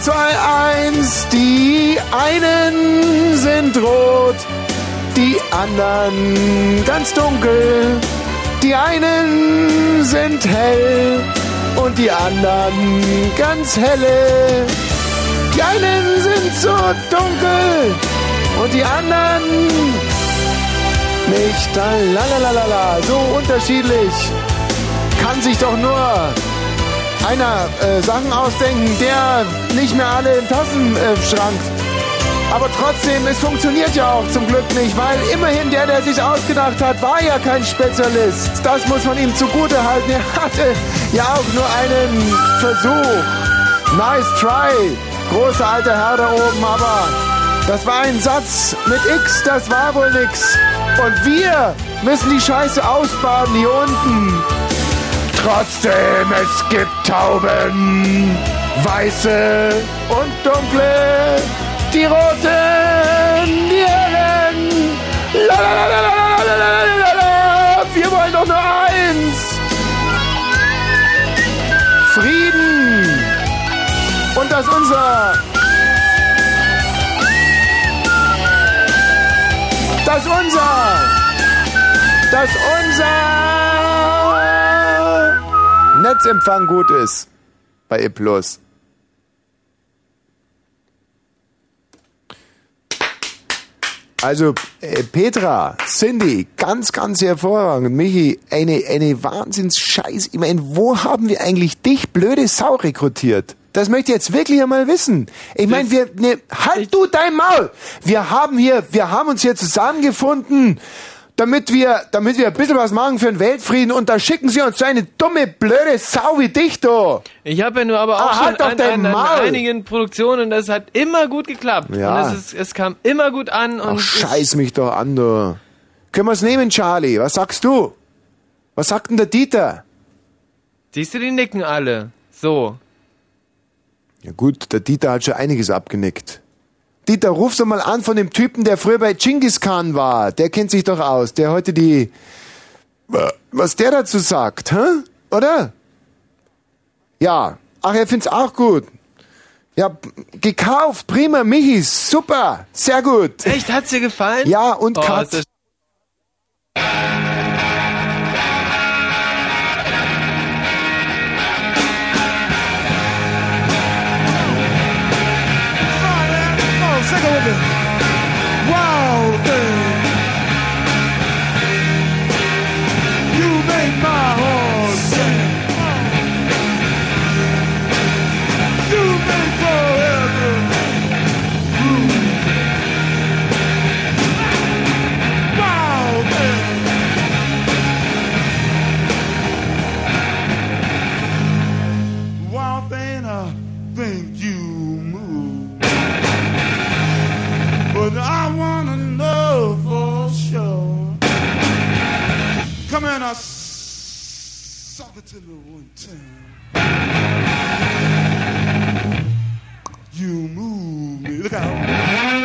Drei, zwei, eins. Die einen sind rot, die anderen ganz dunkel. Die einen sind hell und die anderen ganz helle. Die einen sind so dunkel und die anderen nicht. Lalalala, so unterschiedlich. Kann sich doch nur einer äh, Sachen ausdenken, der nicht mehr alle im Tassenschrank. Aber trotzdem, es funktioniert ja auch zum Glück nicht, weil immerhin der, der sich ausgedacht hat, war ja kein Spezialist. Das muss man ihm zugute halten. Er hatte ja auch nur einen Versuch. Nice try, großer alter Herr da oben, aber das war ein Satz mit X, das war wohl nix. Und wir müssen die Scheiße ausbaden hier unten. Trotzdem, es gibt Tauben, weiße und dunkle, die roten, die hellen. Lalalala, wir wollen doch nur eins. Frieden. Und dass unser dass unser dass unser Netzempfang gut ist bei E+. Also äh, Petra, Cindy, ganz, ganz hervorragend. Michi, eine, eine Wahnsinns-Scheiß. Ich meine, wo haben wir eigentlich dich, blöde Sau, rekrutiert? Das möchte ich jetzt wirklich einmal wissen. Ich meine, wir, ne, halt du dein Maul! Wir haben hier, wir haben uns hier zusammengefunden, damit wir, damit wir ein bisschen was machen für den Weltfrieden und da schicken sie uns so eine dumme, blöde Sau wie dich, du! Ich habe ja nur aber auch Ah, schon halt an, an, an einigen Produktionen und das hat immer gut geklappt. Ja. Und es, ist, es kam immer gut an und Ach, scheiß mich doch an, du. Können wir es nehmen, Charlie? Was sagst du? Was sagt denn der Dieter? siehst du, die nicken alle. So. Ja gut, der Dieter hat schon einiges abgenickt. Dieter, ruf doch mal an von dem Typen, der früher bei Genghis Khan war. Der kennt sich doch aus. Der heute die, was der dazu sagt, hä? Oder? Ja. Ach, er find's auch gut. Ja, gekauft, prima, Michi, super, sehr gut. Echt, hat's dir gefallen? Ja, und oh, Katz. Sing it with me. Come in a solitary one time. You move me. Look out.